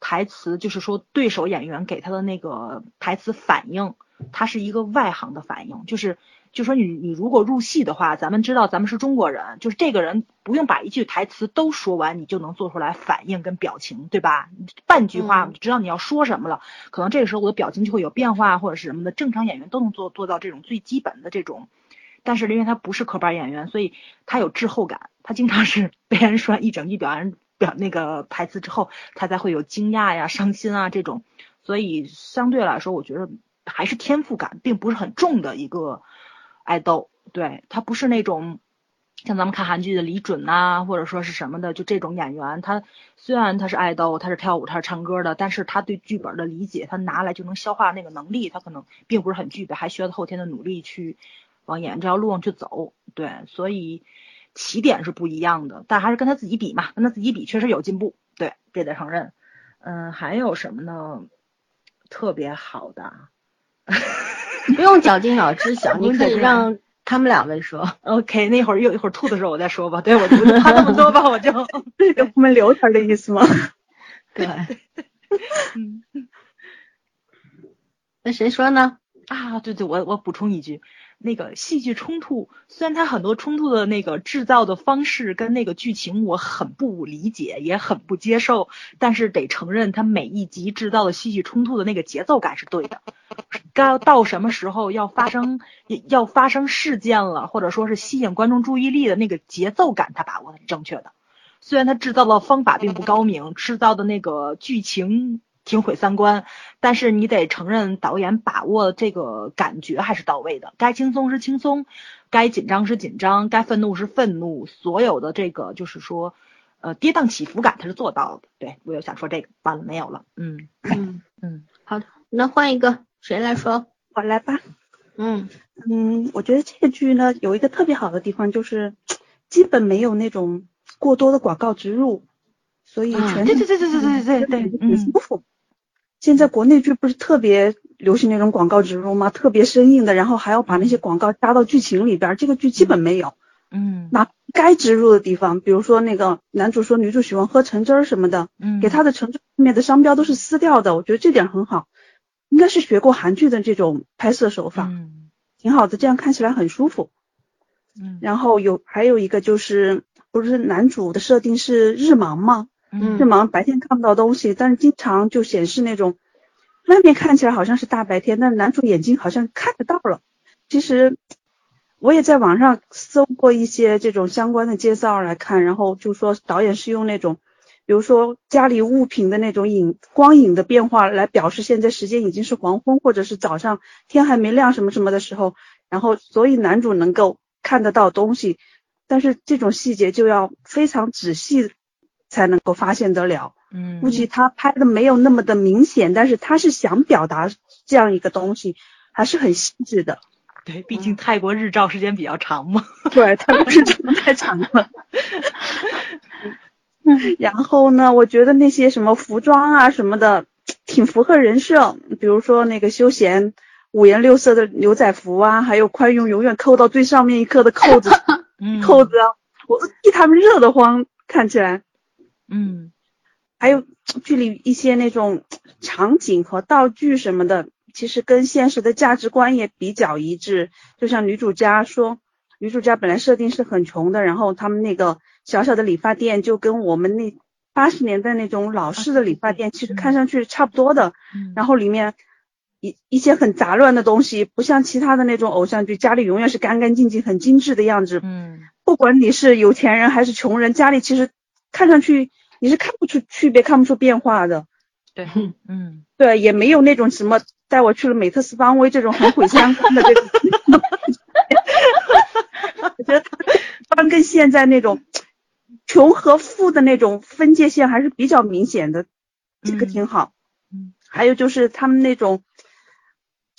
台词就是说对手演员给她的那个台词反应，她是一个外行的反应，就是就说你你如果入戏的话，咱们知道咱们是中国人，就是这个人不用把一句台词都说完，你就能做出来反应跟表情，对吧？半句话就知道你要说什么了，可能这个时候我的表情就会有变化或者是什么的，正常演员都能做做到这种最基本的这种。但是因为他不是科班演员，所以他有滞后感，他经常是被人说一整句表演表那个台词之后，他才会有惊讶呀、伤心啊这种，所以相对来说，我觉得还是天赋感并不是很重的一个爱豆，对他不是那种像咱们看韩剧的李准呐、或者说是什么的，就这种演员，他虽然他是爱豆，他是跳舞，他是唱歌的，但是他对剧本的理解，他拿来就能消化那个能力，他可能并不是很具备，还需要他后天的努力去往演员这条路上去走。对，所以起点是不一样的，但还是跟他自己比嘛，跟他自己比确实有进步，对，这得承认。嗯，还有什么呢？特别好的。不用绞尽脑汁想，不你可以让他们两位说。OK，那会儿又一会儿吐的时候我再说吧。对，我就他那么多吧，我就。给我们留点的意思吗？对，嗯那谁说呢？啊，对对，我我补充一句，那个戏剧冲突，虽然它很多冲突的那个制造的方式跟那个剧情我很不理解，也很不接受，但是得承认，它每一集制造的戏剧冲突的那个节奏感是对的。该到什么时候要发生要发生事件了，或者说是吸引观众注意力的那个节奏感，它把握的是正确的。虽然它制造的方法并不高明，制造的那个剧情挺毁三观，但是你得承认导演把握这个感觉还是到位的。该轻松是轻松，该紧张是紧张，该愤怒是愤怒，所有的这个就是说，呃，跌宕起伏感他是做到的。对我又想说这个，完了没有了？嗯嗯，嗯好的，那换一个，谁来说？我来吧。嗯嗯，我觉得这个剧呢有一个特别好的地方，就是基本没有那种过多的广告植入，所以嗯全对对对对对对对对很嗯舒服。现在国内剧不是特别流行那种广告植入吗？特别生硬的，然后还要把那些广告加到剧情里边儿，这个剧基本没有。嗯那该植入的地方，比如说那个男主说女主喜欢喝橙汁儿什么的，嗯，给他的橙汁后面的商标都是撕掉的，我觉得这点很好，应该是学过韩剧的这种拍摄手法，嗯挺好的，这样看起来很舒服。嗯然后有还有一个就是，不是男主的设定是日盲吗？嗯日盲白天看不到东西，但是经常就显示那种外面看起来好像是大白天，但男主眼睛好像看得到了。其实我也在网上搜过一些这种相关的介绍来看，然后就说导演是用那种，比如说家里物品的那种影光影的变化来表示现在时间已经是黄昏或者是早上天还没亮什么什么的时候，然后所以男主能够看得到东西，但是这种细节就要非常仔细才能够发现得了。嗯估计他拍的没有那么的明显，但是他是想表达这样一个东西，还是很细致的。对，毕竟泰国日照时间比较长嘛。对，他不是这么太长了。然后呢，我觉得那些什么服装啊什么的，挺符合人设。比如说那个休闲五颜六色的牛仔服啊，还有宽用永远扣到最上面一颗的扣子，嗯扣子啊，我都替他们热得慌，看起来。嗯还有剧里一些那种场景和道具什么的，其实跟现实的价值观也比较一致。就像女主家说，女主家本来设定是很穷的，然后他们那个小小的理发店就跟我们那八十年代那种老式的理发店，其实看上去差不多的。嗯然后里面一一些很杂乱的东西，不像其他的那种偶像剧，家里永远是干干净净、很精致的样子。嗯不管你是有钱人还是穷人，家里其实看上去你是看不出区别、看不出变化的。对 嗯对，也没有那种什么带我去了美特斯邦威这种很毁三观的这种。我觉得他跟现在那种穷和富的那种分界线还是比较明显的，这个嗯挺好。嗯还有就是他们那种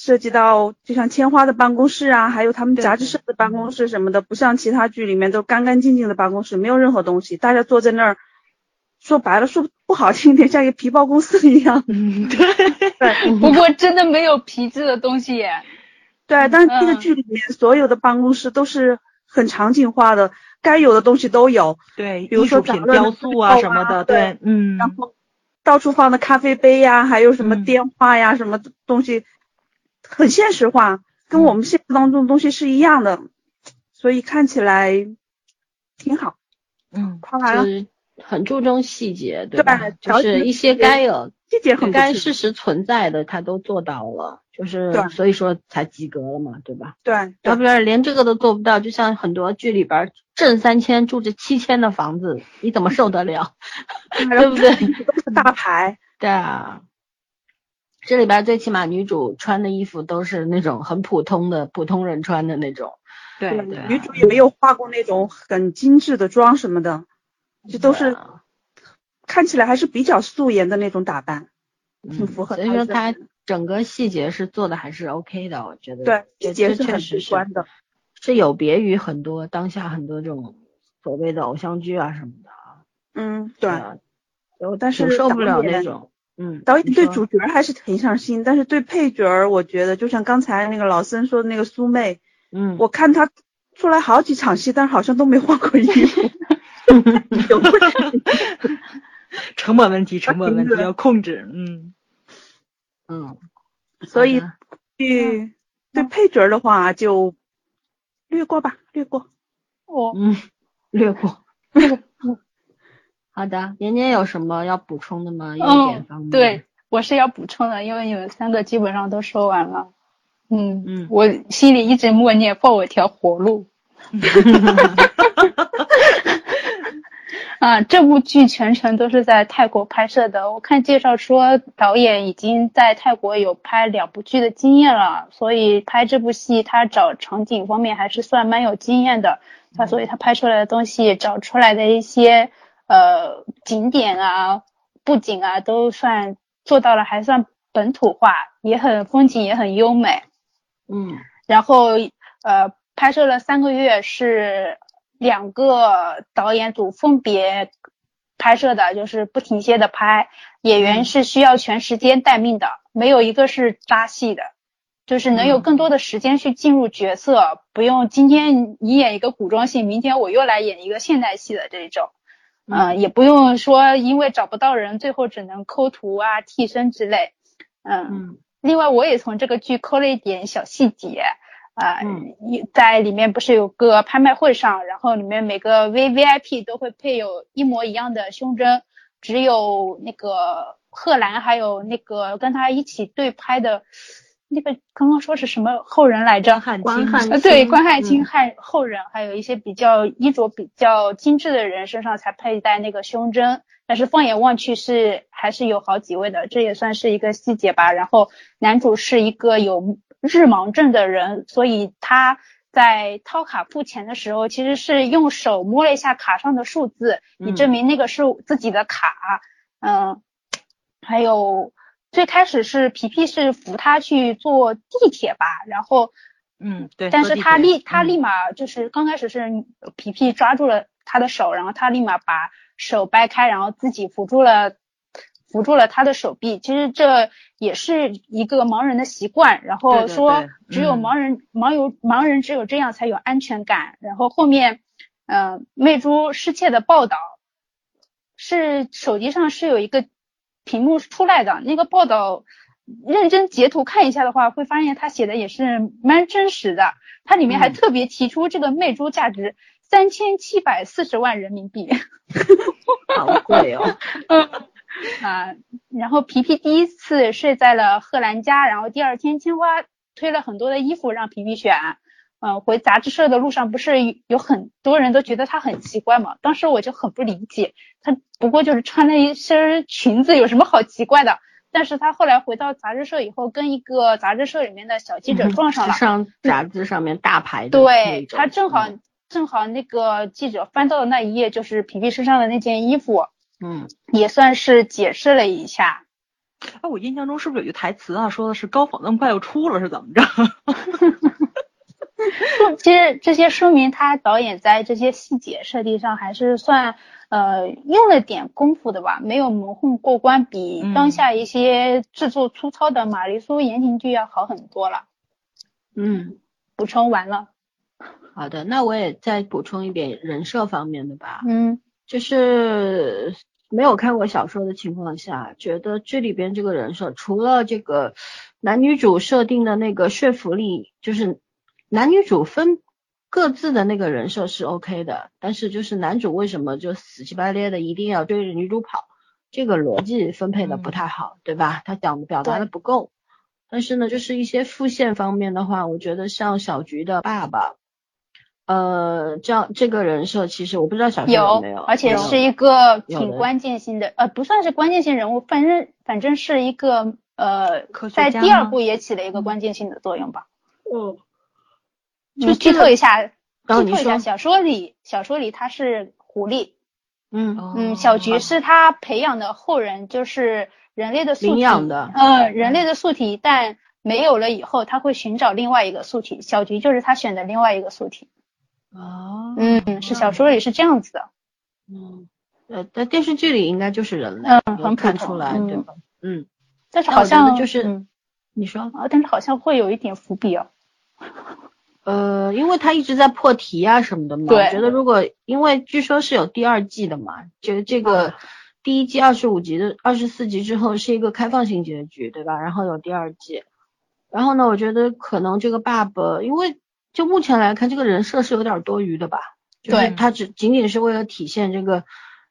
涉及到，就像千花的办公室啊，还有他们杂志社。的办公室什么的，不像其他剧里面都干干净净的办公室，没有任何东西，大家坐在那儿，说白了说不好听点，像一个皮包公司一样。嗯，对，对。不过真的没有皮质的东西耶。对，但是这个嗯。剧里面所有的办公室都是很场景化的，该有的东西都有，对，比如说品、雕塑啊什么的，对对，嗯，然后到处放的咖啡杯呀，还有什么嗯。电话呀，什么东西，很现实化，跟嗯我们现实当中的东西是一样的，所以看起来挺好。嗯夸完了，就是很注重细节，对对吧？就是一些该有、细节很该事实存在的，他都做到了，就是所以说才及格了嘛，对吧？对对要不然连这个都做不到，就像很多剧里边儿挣三千住着七千的房子，你怎么受得了？对不对？都是大牌，对啊，这里边最起码女主穿的衣服都是那种很普通的普通人穿的那种，对对对啊，女主也没有化过那种很精致的妆什么的，这都是啊看起来还是比较素颜的那种打扮，挺嗯符合所以说她她整个细节是做的还是 OK 的，我觉得对细节是很确实是直观的。是有别于很多当下很多这种所谓的偶像剧啊什么的啊，嗯，对。啊我但是受不了那种，嗯，导演对主角还是挺上心，但是对配角儿，我觉得就像刚才那个老森说的那个苏妹，嗯，我看她出来好几场戏，但是好像都没换过衣服。有不是 成本问题，成本问题 要控制，嗯嗯，所以对对配角儿的话就略过吧，略过。我嗯，略过。好的，年年有什么要补充的吗？优点方嗯，面？对，我是要补充的，因为你们三个基本上都说完了。嗯嗯我心里一直默念放我条活路。啊，这部剧全程都是在泰国拍摄的。我看介绍说，导演已经在泰国有拍两部剧的经验了，所以拍这部戏他找场景方面还是算蛮有经验的。他所以他拍出来的东西，找出来的一些呃景点啊、布景啊，都算做到了，还算本土化，也很风景也很优美。嗯然后呃拍摄了三个月，是两个导演组分别拍摄的，就是不停歇的拍，演员是需要全时间待命的，没有一个是搭戏的。就是能有更多的时间去进入角色，不用今天你演一个古装戏，明天我又来演一个现代戏的这种，嗯，也不用说因为找不到人，最后只能抠图啊、替身之类，嗯，另外我也从这个剧抠了一点小细节，啊，在里面不是有个拍卖会上，然后里面每个 V V I P 都会配有一模一样的胸针，只有那个贺兰还有那个跟他一起对拍的。那个刚刚说是什么后人来着？关汉卿，对，关汉卿汉后人，还有一些比较衣着比较精致的人身上才佩戴那个胸针，但是放眼望去是还是有好几位的，这也算是一个细节吧。然后男主是一个有日盲症的人，所以他在掏卡付钱的时候，其实是用手摸了一下卡上的数字，以证明那个是自己的卡。嗯，还有。最开始是皮皮是扶他去坐地铁吧，然后，嗯对，但是他立他立马就是刚开始是皮皮抓住了他的手，然后他立马把手掰开，然后自己扶住了扶住了他的手臂。其实这也是一个盲人的习惯，然后说只有盲人盲有盲人只有这样才有安全感。然后后面，嗯，魅珠失窃的报道是手机上是有一个。屏幕出来的那个报道，认真截图看一下的话，会发现他写的也是蛮真实的。它里面还特别提出这个魅珠价值三千七百四十万人民币，好贵哦。啊，然后皮皮第一次睡在了贺兰家，然后第二天青花推了很多的衣服让皮皮选。嗯，回杂志社的路上不是有很多人都觉得他很奇怪嘛？当时我就很不理解，他不过就是穿了一身裙子，有什么好奇怪的？但是他后来回到杂志社以后，跟一个杂志社里面的小记者撞上了，上杂志上面大牌的，对他正好正好那个记者翻到的那一页就是皮皮身上的那件衣服，嗯，也算是解释了一下。哎，我印象中是不是有句台词啊，说的是高仿那么快又出了，是怎么着？其 实这些说明他导演在这些细节设定上还是算呃用了点功夫的吧，没有蒙混过关，比当下一些制作粗糙的玛丽苏言情剧要好很多了。嗯，补充完了。好的，那我也再补充一点人设方面的吧。嗯，就是没有看过小说的情况下，觉得这里边这个人设除了这个男女主设定的那个说服力，就是。男女主分各自的那个人设是 OK 的，但是就是男主为什么就死乞白咧的一定要追着女主跑，这个逻辑分配的不太好，对吧？他讲的表达的不够。但是呢，就是一些副线方面的话，我觉得像小菊的爸爸，呃，这样这个人设其实我不知道小菊有没有，而且是一个挺关键性的，呃，不算是关键性人物，反正反正是一个呃，在第二部也起了一个关键性的作用吧。嗯。就剧透一下，剧透一下，小说里小说里他是狐狸，嗯嗯，小菊是他培养的后人，就是人类的素体，的，嗯，人类的素体，但没有了以后，他会寻找另外一个素体，小菊就是他选的另外一个素体。哦，嗯，是小说里是这样子的。嗯，呃，在电视剧里应该就是人类，嗯，很看出来，对吧？嗯，但是好像就是，你说啊，但是好像会有一点伏笔哦。呃，因为他一直在破题啊什么的嘛，我觉得如果因为据说是有第二季的嘛，就这个第一季二十五集的二十四集之后是一个开放性结局，对吧？然后有第二季，然后呢，我觉得可能这个爸爸，因为就目前来看，这个人设是有点多余的吧，就是他只仅仅是为了体现这个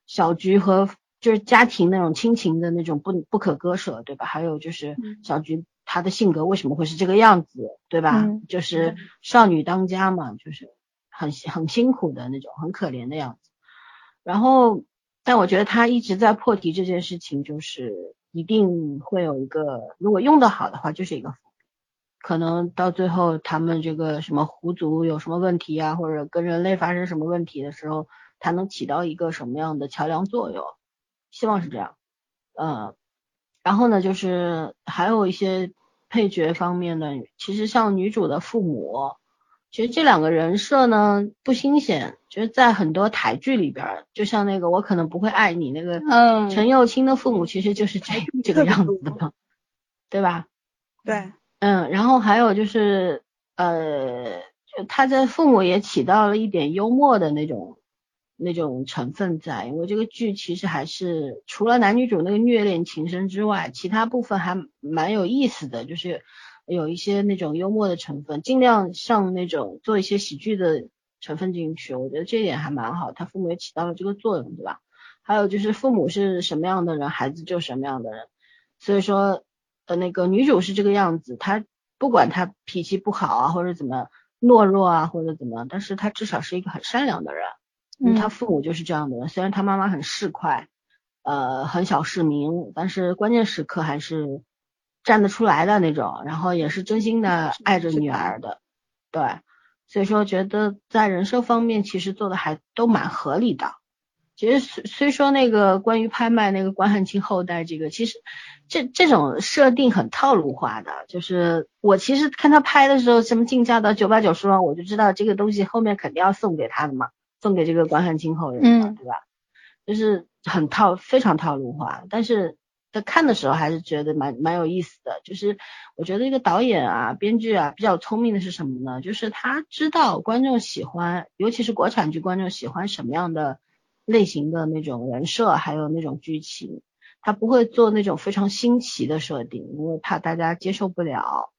小菊和就是家庭那种亲情的那种不不可割舍，对吧？还有就是小菊。她的性格为什么会是这个样子，对吧？就是少女当家嘛，就是很很辛苦的那种，很可怜的样子。然后，但我觉得他一直在破题这件事情，就是一定会有一个，如果用得好的话，就是一个可能到最后他们这个什么狐族有什么问题啊，或者跟人类发生什么问题的时候，它能起到一个什么样的桥梁作用？希望是这样。嗯。然后呢，就是还有一些配角方面的，其实像女主的父母，其实这两个人设呢不新鲜，就是在很多台剧里边，就像那个我可能不会爱你那个，嗯，陈幼卿的父母其实就是这这个样子的，对吧？对，嗯，然后还有就是呃，就他在父母也起到了一点幽默的那种那种成分在，因为这个剧其实还是除了男女主那个虐恋情深之外，其他部分还蛮有意思的，就是有一些那种幽默的成分，尽量上那种做一些喜剧的成分进去，我觉得这点还蛮好，他父母也起到了这个作用，对吧？还有就是父母是什么样的人，孩子就什么样的人，所以说呃那个女主是这个样子，她不管她脾气不好啊，或者怎么懦弱啊，或者怎么，但是她至少是一个很善良的人。嗯他父母就是这样的人，虽然他妈妈很市侩，呃很小市民，但是关键时刻还是站得出来的那种，然后也是真心的爱着女儿的，对，所以说觉得在人设方面其实做的还都蛮合理的。其实虽虽说那个关于拍卖那个关汉卿后代这个，其实这这种设定很套路化的，就是我其实看他拍的时候，什么竞价到九百九十万，我就知道这个东西后面肯定要送给他的嘛，送给这个关汉卿后人嘛，嗯对吧？就是很套，非常套路化，但是在看的时候还是觉得蛮蛮有意思的。就是我觉得一个导演啊、编剧啊比较聪明的是什么呢？就是他知道观众喜欢，尤其是国产剧观众喜欢什么样的类型的那种人设，还有那种剧情，他不会做那种非常新奇的设定，因为怕大家接受不了。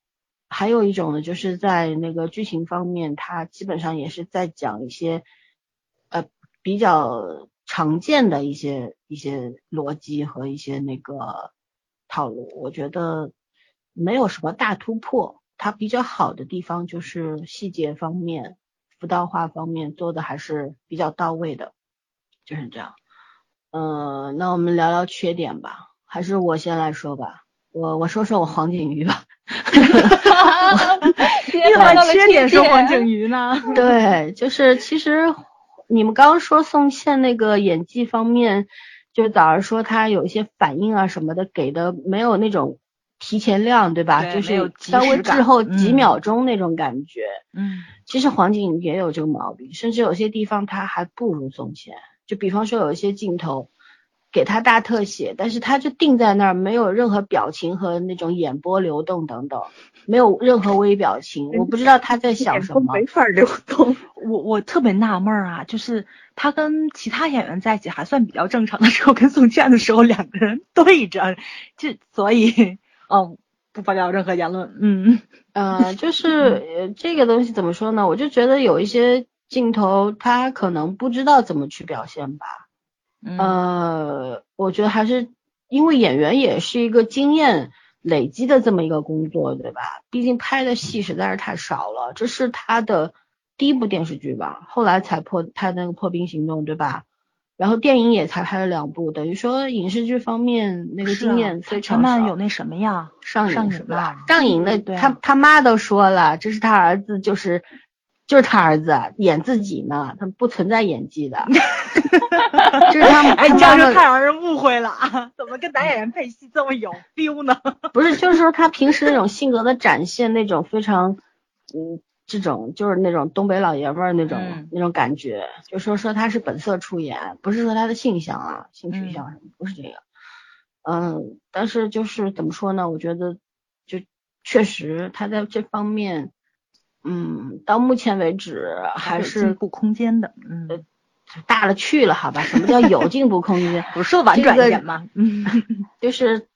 还有一种呢，就是在那个剧情方面，他基本上也是在讲一些呃比较常见的一些一些逻辑和一些那个套路，我觉得没有什么大突破。它比较好的地方就是细节方面、辅导化方面做的还是比较到位的，就是这样。嗯、那我们聊聊缺点吧，还是我先来说吧。我我说说我黄景瑜吧。你怎么缺点说黄景瑜呢？对，就是其实你们刚刚说宋茜那个演技方面，就早上说她有一些反应啊什么的，给的没有那种提前量，对吧？就是稍微滞后几嗯秒钟那种感觉。嗯其实黄景瑜也有这个毛病，甚至有些地方他还不如宋茜。就比方说有一些镜头给他大特写，但是他就定在那儿，没有任何表情和那种眼波流动等等，没有任何微表情，我不知道他在想什么。没法流动。我我特别纳闷儿啊，就是他跟其他演员在一起还算比较正常的时候，跟宋茜的时候两个人对着，就所以哦不发表任何言论，嗯 呃，就是呃这个东西怎么说呢？我就觉得有一些镜头他可能不知道怎么去表现吧。嗯呃，我觉得还是因为演员也是一个经验累积的这么一个工作，对吧？毕竟拍的戏实在是太少了，这是他的第一部电视剧吧，后来才破拍的那个《破冰行动》，对吧？然后电影也才拍了两部，等于说影视剧方面那个经验非陈常少。曼有那什么呀？上上瘾是吧瘾？上瘾那，对啊他他妈都说了，这是他儿子，就是就是他儿子演自己呢，他不存在演技的。就是他们，哎，他这样就太让人误会了啊！怎么跟男演员配戏这么有 feel 呢？不是，就是说他平时那种性格的展现，那种非常，嗯，这种就是那种东北老爷们儿那种、嗯那种感觉，就说说他是本色出演，不是说他的性向啊、性取向什么，不是这个。嗯，但是就是怎么说呢？我觉得就确实他在这方面，嗯，到目前为止还是进步空间的，嗯，大了去了，好吧？什么叫有进步空间？不是说婉转这个一点嘛，嗯 就是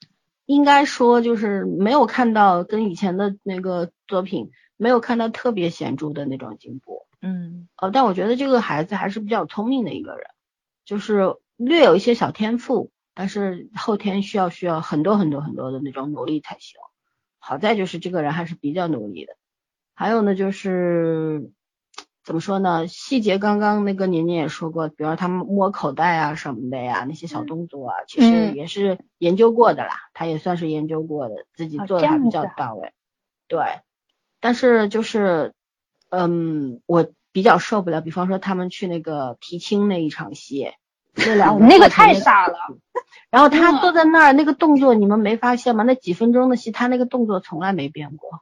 应该说就是没有看到跟以前的那个作品没有看到特别显著的那种进步。嗯呃，但我觉得这个孩子还是比较聪明的一个人，就是略有一些小天赋，但是后天需要需要很多很多很多的那种努力才行。好在就是这个人还是比较努力的。还有呢，就是怎么说呢？细节刚刚那个宁宁也说过，比如他们摸口袋啊什么的呀，那些小动作啊，其实嗯也是研究过的啦，他也算是研究过的，自己哦做的还比较到位。对，但是就是，嗯，我比较受不了，比方说他们去那个提亲那一场戏，那两个那个太傻了。然后他嗯坐在那儿，那个动作你们没发现吗？那几分钟的戏，他那个动作从来没变过。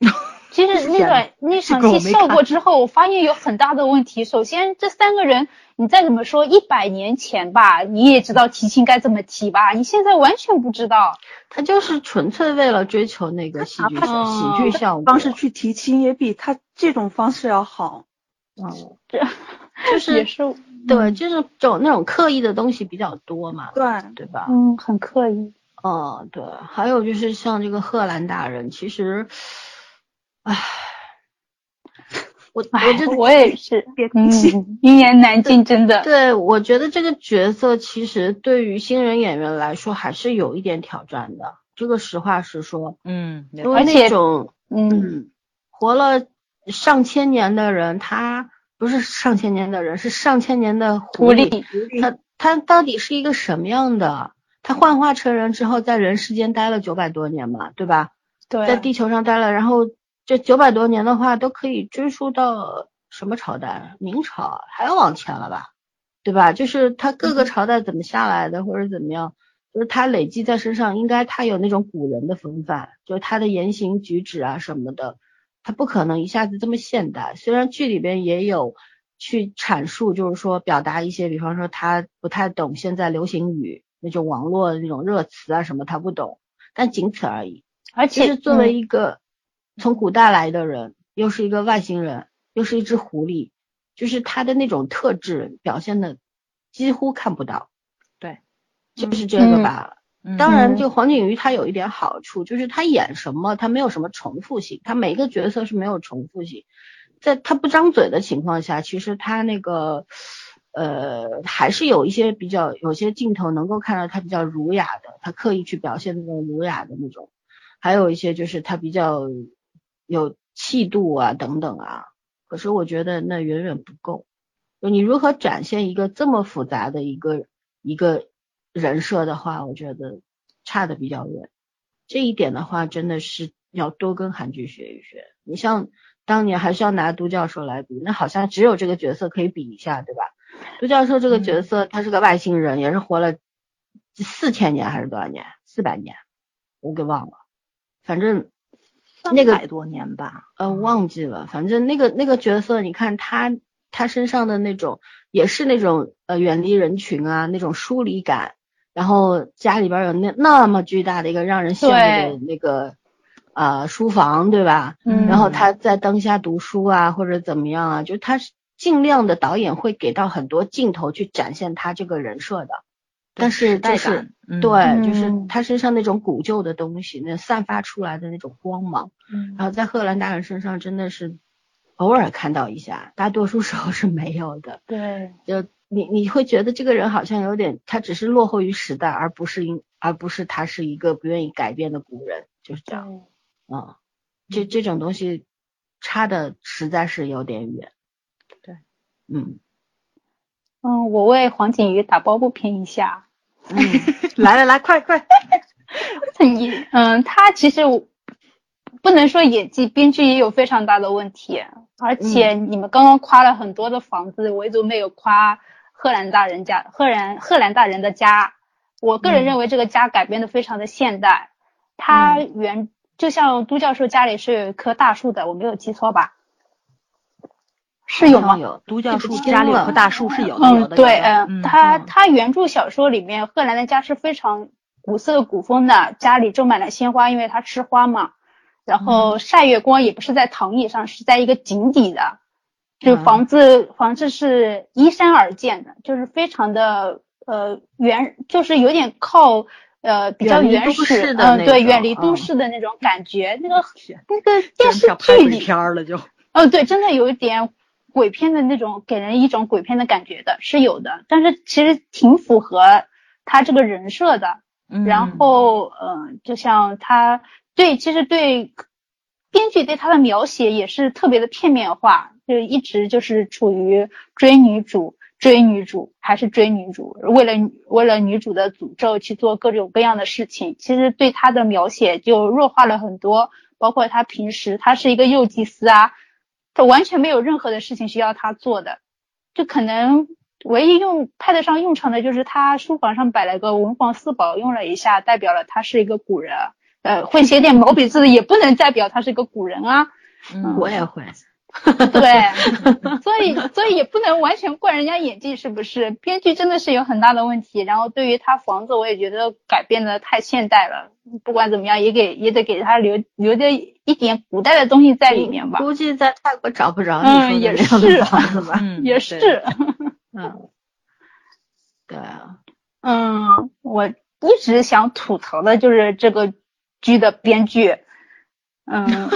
其实那个那场戏笑过之后，我发现有很大的问题。首先，这三个人，你再怎么说一百年前吧，你也知道提亲该怎么提吧？你现在完全不知道。他就是纯粹为了追求那个喜剧喜剧效果方式去提亲，也比他这种方式要好。嗯，这就是也是对，就是这种那种刻意的东西比较多嘛，对对吧？嗯，很刻意。嗯，对。还有就是像这个贺兰大人，其实，唉，我我这我也是，嗯，一言难尽，真的。对，我觉得这个角色其实对于新人演员来说还是有一点挑战的，这个实话实说。嗯，因为那种嗯，活了上千年的人，他不是上千年的人，是上千年的狐狸，他他到底是一个什么样的？他幻化成人之后，在人世间待了九百多年嘛，对吧？对，在地球上待了，然后。这九百多年的话，都可以追溯到什么朝代？明朝还要往前了吧，对吧？就是他各个朝代怎么下来的，或者怎么样，就是他累积在身上，应该他有那种古人的风范，就是他的言行举止啊什么的，他不可能一下子这么现代。虽然剧里边也有去阐述，就是说表达一些，比方说他不太懂现在流行语那种网络那种热词啊什么，他不懂，但仅此而已。而且作为一个。从古代来的人，又是一个外星人，又是一只狐狸，就是他的那种特质表现的几乎看不到。对，就是这个吧。当然，就黄景瑜他有一点好处，就是他演什么他没有什么重复性，他每一个角色是没有重复性，在他不张嘴的情况下，其实他那个呃还是有一些比较有些镜头能够看到他比较儒雅的，他刻意去表现那种儒雅的那种，还有一些就是他比较。有气度啊，等等啊，可是我觉得那远远不够。就你如何展现一个这么复杂的一个一个人设的话，我觉得差的比较远。这一点的话，真的是要多跟韩剧学一学。你像当年还是要拿都教授来比，那好像只有这个角色可以比一下，对吧？都教授这个角色，他是个外星人，也是活了四千年还是多少年？四百年，我给忘了，反正。那个百多年吧，呃，忘记了，反正那个那个角色，你看他他身上的那种，也是那种呃远离人群啊，那种疏离感，然后家里边有那那么巨大的一个让人羡慕的那个呃书房，对吧？嗯。然后他在灯下读书啊，或者怎么样啊，就他是尽量的导演会给到很多镜头去展现他这个人设的。但是就是对，就是他身上那种古旧的东西，那散发出来的那种光芒，然后在贺兰大人身上真的是偶尔看到一下，大多数时候是没有的。对，就你你会觉得这个人好像有点，他只是落后于时代，而不是因而不是他是一个不愿意改变的古人，就是这样。嗯，这这种东西差的实在是有点远。对，嗯。嗯，我为黄景瑜打抱不平一下。嗯，来来来，快快。你嗯，他其实不能说演技，编剧也有非常大的问题。而且你们刚刚夸了很多的房子，唯独没有夸贺兰大人家。贺兰贺兰大人的家，我个人认为这个家改编的非常的现代。他原就像都教授家里是有一棵大树的，我没有记错吧？是有吗？有，独角树家里有棵大树是有的。嗯，对，嗯，他他原著小说里面，贺兰的家是非常古色古风的，家里种满了鲜花，因为他吃花嘛。然后晒月光也不是在躺椅上，是在一个井底的，就房子房子是依山而建的，就是非常的呃原，就是有点靠呃比较原始，嗯，对，远离都市的那种感觉。那个那个电视剧里片了就，嗯，对，真的有一点。鬼片的那种给人一种鬼片的感觉的是有的，但是其实挺符合他这个人设的。然后，嗯，就像他对，其实对编剧对他的描写也是特别的片面化，就一直就是处于追女主、追女主还是追女主，为了为了女主的诅咒去做各种各样的事情。其实对他的描写就弱化了很多，包括他平时他是一个幼祭司啊。他完全没有任何的事情需要他做的，就可能唯一用派得上用场的就是他书房上摆了个文房四宝，用了一下，代表了他是一个古人。呃，会写点毛笔字也不能代表他是一个古人啊。嗯我也会。对，所以所以也不能完全怪人家演技，是不是？编剧真的是有很大的问题。然后对于他房子，我也觉得改变的太现代了。不管怎么样，也给也得给他留留着一点古代的东西在里面吧。估计在泰国找不着嗯你说的那样的房子吧。嗯，也是，嗯，对啊，嗯，我一直想吐槽的就是这个剧的编剧，嗯。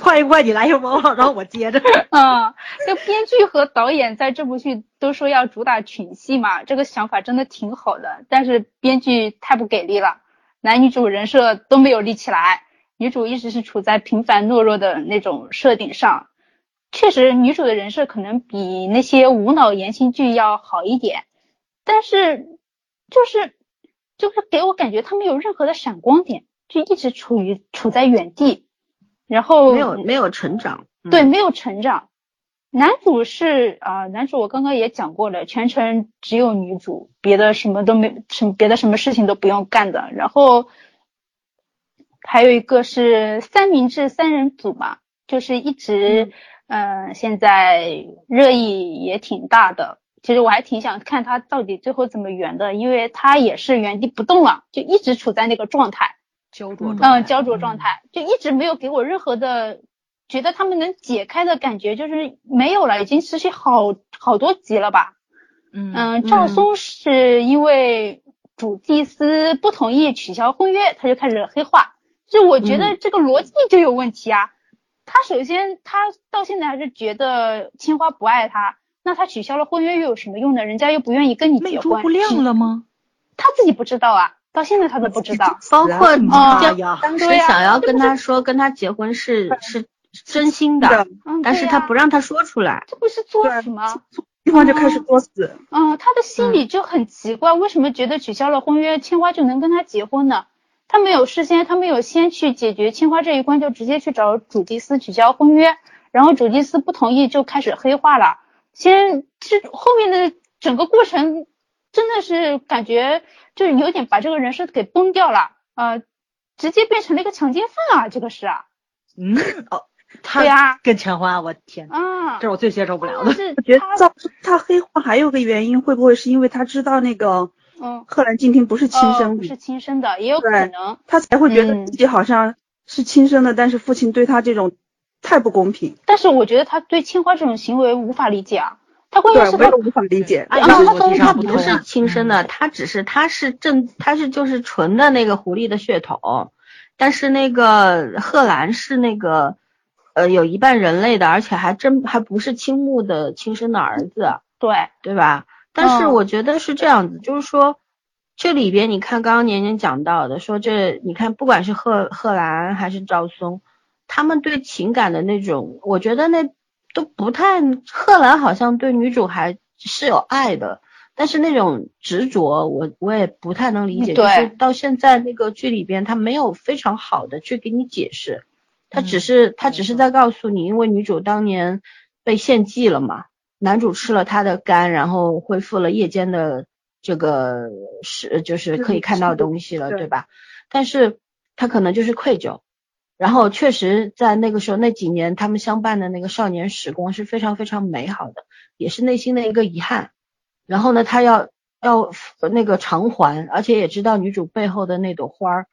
快快你来一波，然后我接着。嗯，这编剧和导演在这部剧都说要主打群戏嘛，这个想法真的挺好的，但是编剧太不给力了，男女主人设都没有立起来，女主一直是处在平凡懦弱的那种设定上。确实，女主的人设可能比那些无脑言情剧要好一点，但是就是就是给我感觉她没有任何的闪光点，就一直处于处在原地。然后没有没有成长。嗯对，没有成长。男主是啊、男主我刚刚也讲过了，全程只有女主，别的什么都没，什么别的什么事情都不用干的。然后还有一个是三明治三人组嘛，就是一直嗯、呃现在热议也挺大的。其实我还挺想看他到底最后怎么圆的，因为他也是原地不动了，就一直处在那个状态。焦灼状嗯，焦灼状态，就一直没有给我任何的觉得他们能解开的感觉，就是没有了，已经持续好好多集了吧。嗯嗯，赵松是因为主祭司不同意取消婚约，他就开始黑化。就我觉得这个逻辑就有问题啊。他首先他到现在还是觉得青花不爱他，那他取消了婚约又有什么用呢？人家又不愿意跟你结婚，不亮了吗？他自己不知道啊，到现在他都不知道。包括嗯哦当时想要跟他说跟他结婚是是真心的但是他不让他说出来。这不是作死吗？地方就开始作死。嗯，他的心里就很奇怪，为什么觉得取消了婚约，青花就能跟他结婚呢？他没有事先，他没有先去解决青花这一关，就直接去找主祭司取消婚约，然后主祭司不同意，就开始黑化了。先这后面的整个过程真的是感觉就是有点把这个人设给崩掉了，呃，直接变成了一个强奸犯啊，这个是啊，嗯，哦，他呀、跟钱欢，我天，啊，这是我最接受不了的。但是我觉得他造成他黑化还有个原因，会不会是因为他知道那个嗯。贺兰静听不是亲生的，哦不是亲生的，也有可能。他才会觉得嗯。自己好像是亲生的，但是父亲对他这种太不公平。但是我觉得他对青花这种行为无法理解啊，他关键对，是他我无法理解。哎啊，呀逻辑他他不是亲生的，他只是他是正他是就是纯的那个狐狸的血统，但是那个贺兰是那个呃有一半人类的，而且还真还不是青木的亲生的儿子，对，对吧？但是嗯我觉得是这样子，就是说这里边你看刚刚年年讲到的，说这你看不管是贺贺兰还是赵松，他们对情感的那种，我觉得那都不太，贺兰好像对女主还是有爱的，但是那种执着，我我也不太能理解，就对是到现在那个剧里边，他没有非常好的去给你解释，他只嗯是他只是在告诉你，因为女主当年被献祭了嘛，男主吃了她的肝，然后恢复了夜间的这个是就是可以看到东西了，对对吧？但是他可能就是愧疚，然后确实在那个时候那几年他们相伴的那个少年时光是非常非常美好的，也是内心的一个遗憾。然后呢，他要要那个偿还，而且也知道女主背后的那朵花儿，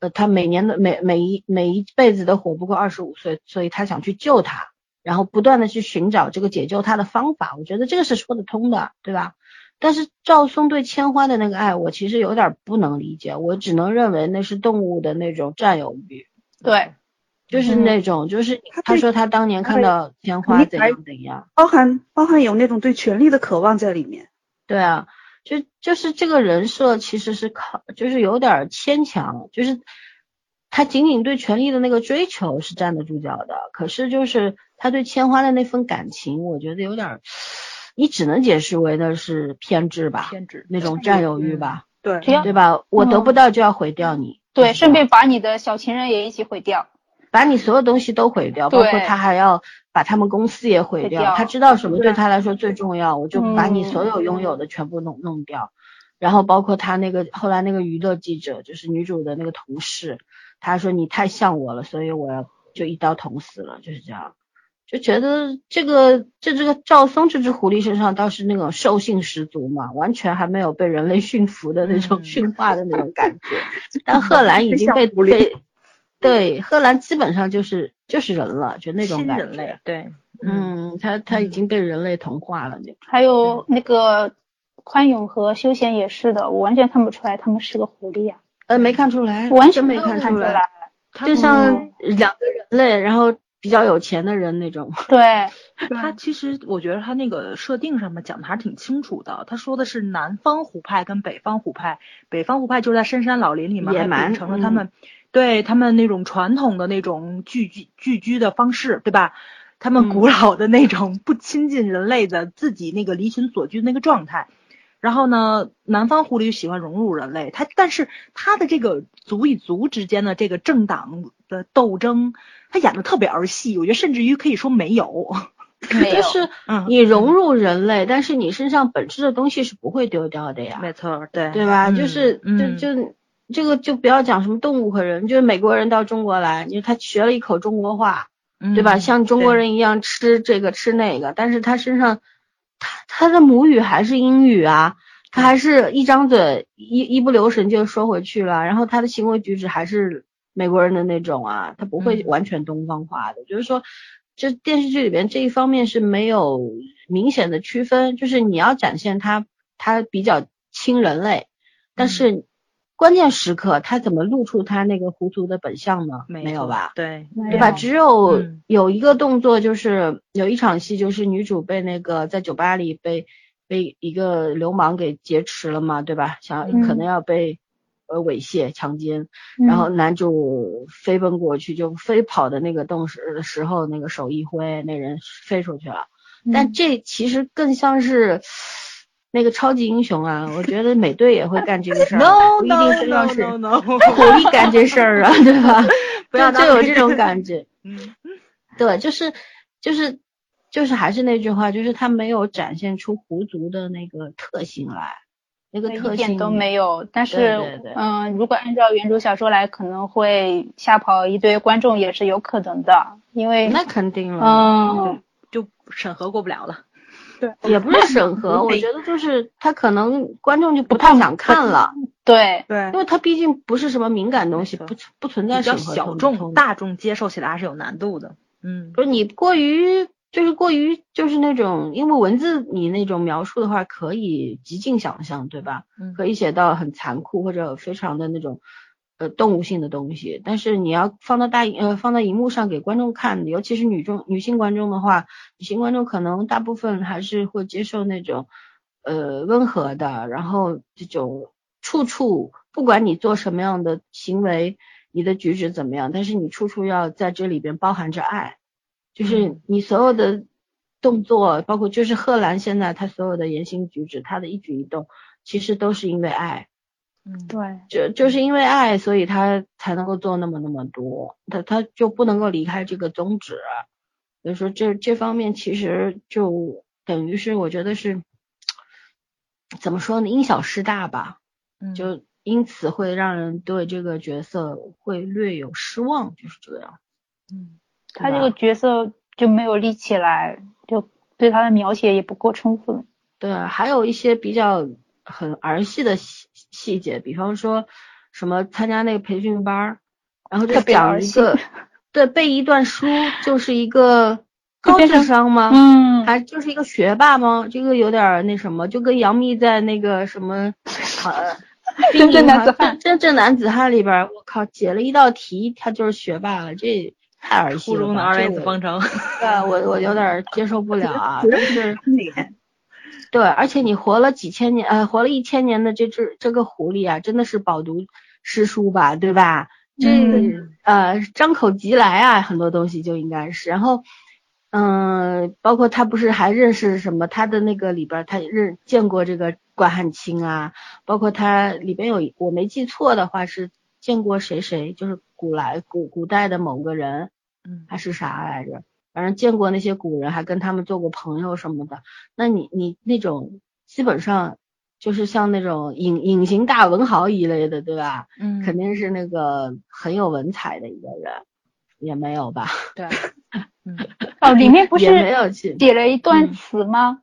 呃，他每年的每每一每一辈子都活不过二十五岁，所以他想去救她，然后不断的去寻找这个解救她的方法。我觉得这个是说得通的，对吧？但是赵松对千花的那个爱，我其实有点不能理解，我只能认为那是动物的那种占有欲，对，就是那种，就是他说他当年看到千花怎怎样，包含包含有那种对权力的渴望在里面。对啊，就就是这个人设其实是靠，就是有点儿牵强，就是他仅仅对权力的那个追求是站得住脚的，可是就是他对千花的那份感情，我觉得有点儿，你只能解释为的是偏执吧，偏执那种占有欲吧，对，对吧？我得嗯不到就要毁掉你，对，顺便把你的小情人也一起毁掉。把你所有东西都毁掉，包括他还要把他们公司也毁掉。毁掉他知道什么对对他来说最重要，我就把你所有拥有的全部弄弄掉。然后包括他那个后来那个娱乐记者，就是女主的那个同事，他说你太像我了，所以我要就一刀捅死了，就是这样。就觉得这个这这个赵松这只狐狸身上倒是那种兽性十足嘛，完全还没有被人类驯服的那种嗯驯化的那种感觉。但贺兰已经被被 对贺兰基本上就是就是人了，就那种感觉。人类，对，嗯，他他已经被人类同化了，就还有那个宽永和休闲也是的，我完全看不出来他们是个狐狸呀、呃没看出来，完全没看出看来。就像两个人类，然后比较有钱的人那种。对，他其实我觉得他那个设定上面讲的还是挺清楚的。他说的是南方湖派跟北方湖派，北方湖派就是在深山老林里面还野蛮秉承了他们、对他们那种传统的那种聚居聚居的方式，对吧？他们古老的那种不亲近人类的自己那个离群索居的那个状态。然后呢，南方狐狸喜欢融入人类，它但是它的这个族与族之间的这个政党的斗争，它演的特别儿戏，我觉得甚至于可以说没有。没有就是嗯你融入人类，但是你身上本质的东西是不会丢掉的呀，没错，对对吧？嗯就是嗯就就这个就不要讲什么动物和人，就是美国人到中国来，因为他学了一口中国话，对吧？嗯像中国人一样吃这个吃那个，但是他身上他他的母语还是英语啊，他还是一张嘴一一不留神就说回去了，然后他的行为举止还是美国人的那种啊，他不会嗯完全东方化的，就是说。这电视剧里边这一方面是没有明显的区分，就是你要展现他他比较亲人类，但是关键时刻他怎么露出他那个糊涂的本相呢？没有吧？对，对吧？只有嗯有一个动作，就是有一场戏，就是女主被那个在酒吧里被被一个流氓给劫持了嘛，对吧？想嗯可能要被呃猥亵、强奸，嗯然后男主飞奔过去，就飞跑的那个动时时候，那个手一挥，那人飞出去了。但嗯这其实更像是那个超级英雄啊，我觉得美队也会干这个事儿，No 不一定非要是狐狸 干这事儿啊，对吧？不要就有这种感觉。嗯对，就是就是就是还是那句话，就是他没有展现出狐族的那个特性来，那个特性一点都没有。但是，嗯，如果按照原著小说来，可能会吓跑一堆观众，也是有可能的，因为，那肯定了，嗯，就审核过不了了。也不是审核，我觉得就是他可能观众就不太想看了，对，对因为他毕竟不是什么敏感东西，没不不存在比较审核小众，大众接受起来还是有难度的。嗯不是你过于就是过于就是那种，因为文字你那种描述的话，可以极尽想象，对吧？嗯可以写到很残酷或者非常的那种呃动物性的东西，但是你要放到大荧呃放到荧幕上给观众看，尤其是女众女性观众的话，女性观众可能大部分还是会接受那种呃温和的，然后这种处处不管你做什么样的行为，你的举止怎么样，但是你处处要在这里边包含着爱，就是嗯你所有的动作，包括就是贺兰现在她所有的言行举止，她的一举一动，其实都是因为爱。嗯，对，就就是因为爱，所以他才能够做那么那么多，他他就不能够离开这个宗旨，所以说这这方面其实就等于是我觉得是怎么说呢，因小失大吧，嗯。就因此会让人对这个角色会略有失望，就是这样。嗯。他这个角色就没有立起来，就对他的描写也不够充分。对，还有一些比较很儿戏的细细节，比方说什么参加那个培训班儿，然后就讲一个，对，背一段书就是一个 高智商吗？嗯，还就是一个学霸吗？这个有点儿那什么，就跟杨幂在那个什么，呃，真正男子汉汉真正男子汉里边儿，我靠，解了一道题，他就是学霸了，这太儿戏了。初中的二这我原子方程。对，我我有点接受不了啊，就是。脸对，而且你活了几千年，呃，活了一千年的这只这个狐狸啊，真的是饱读诗书吧，对吧？这、嗯呃，张口即来啊，很多东西就应该是。然后，嗯、包括他不是还认识什么？他的那个里边，他认见过这个关汉卿啊，包括他里边有我没记错的话是见过谁谁，就是古来古古代的某个人，嗯还是啥来着？反正见过那些古人，还跟他们做过朋友什么的。那你你那种基本上就是像那种隐隐形大文豪一类的，对吧？嗯肯定是那个很有文采的一个人。也没有吧？对，嗯，哦，里面不也没是有去写了一段嗯词吗？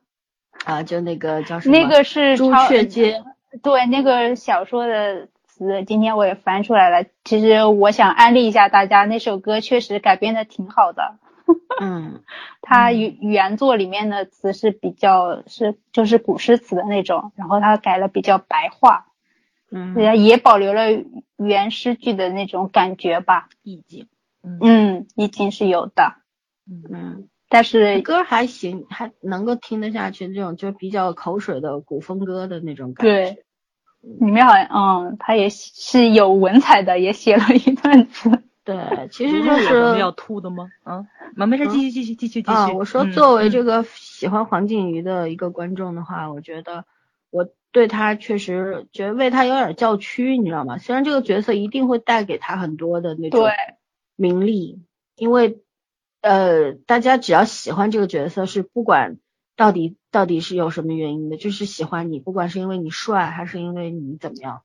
啊，就那个叫什么？那个是朱雀街。对，那个小说的词，今天我也翻出来了。其实我想安利一下大家，那首歌确实改编的挺好的。嗯 它原原作里面的词是比较是就是古诗词的那种，然后它改了比较白话，嗯，也保留了原诗句的那种感觉吧。意境，嗯嗯，意境是有的，嗯，但是歌还行，还能够听得下去，这种就比较口水的古风歌的那种感觉。对，里面好像嗯，他也是有文采的，也写了一段词。对，其实就是要吐的吗？啊，没没事，继续继续继续继续。啊，我说嗯作为这个喜欢黄景瑜的一个观众的话，我觉得我对他确实觉得为他有点叫屈，你知道吗？虽然这个角色一定会带给他很多的那种对，名利，因为呃，大家只要喜欢这个角色，是不管到底到底是有什么原因的，就是喜欢你，不管是因为你帅还是因为你怎么样，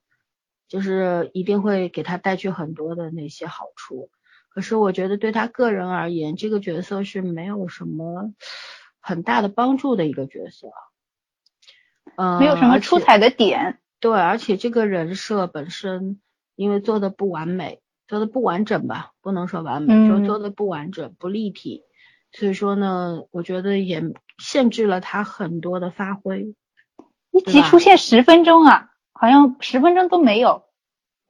就是一定会给他带去很多的那些好处。可是我觉得对他个人而言，这个角色是没有什么很大的帮助的一个角色，嗯、没有什么出彩的点。对，而且这个人设本身因为做的不完美，做的不完整吧，不能说完美，就嗯做的不完整、不立体，所以说呢，我觉得也限制了他很多的发挥。一集出现十分钟啊，好像十分钟都没有，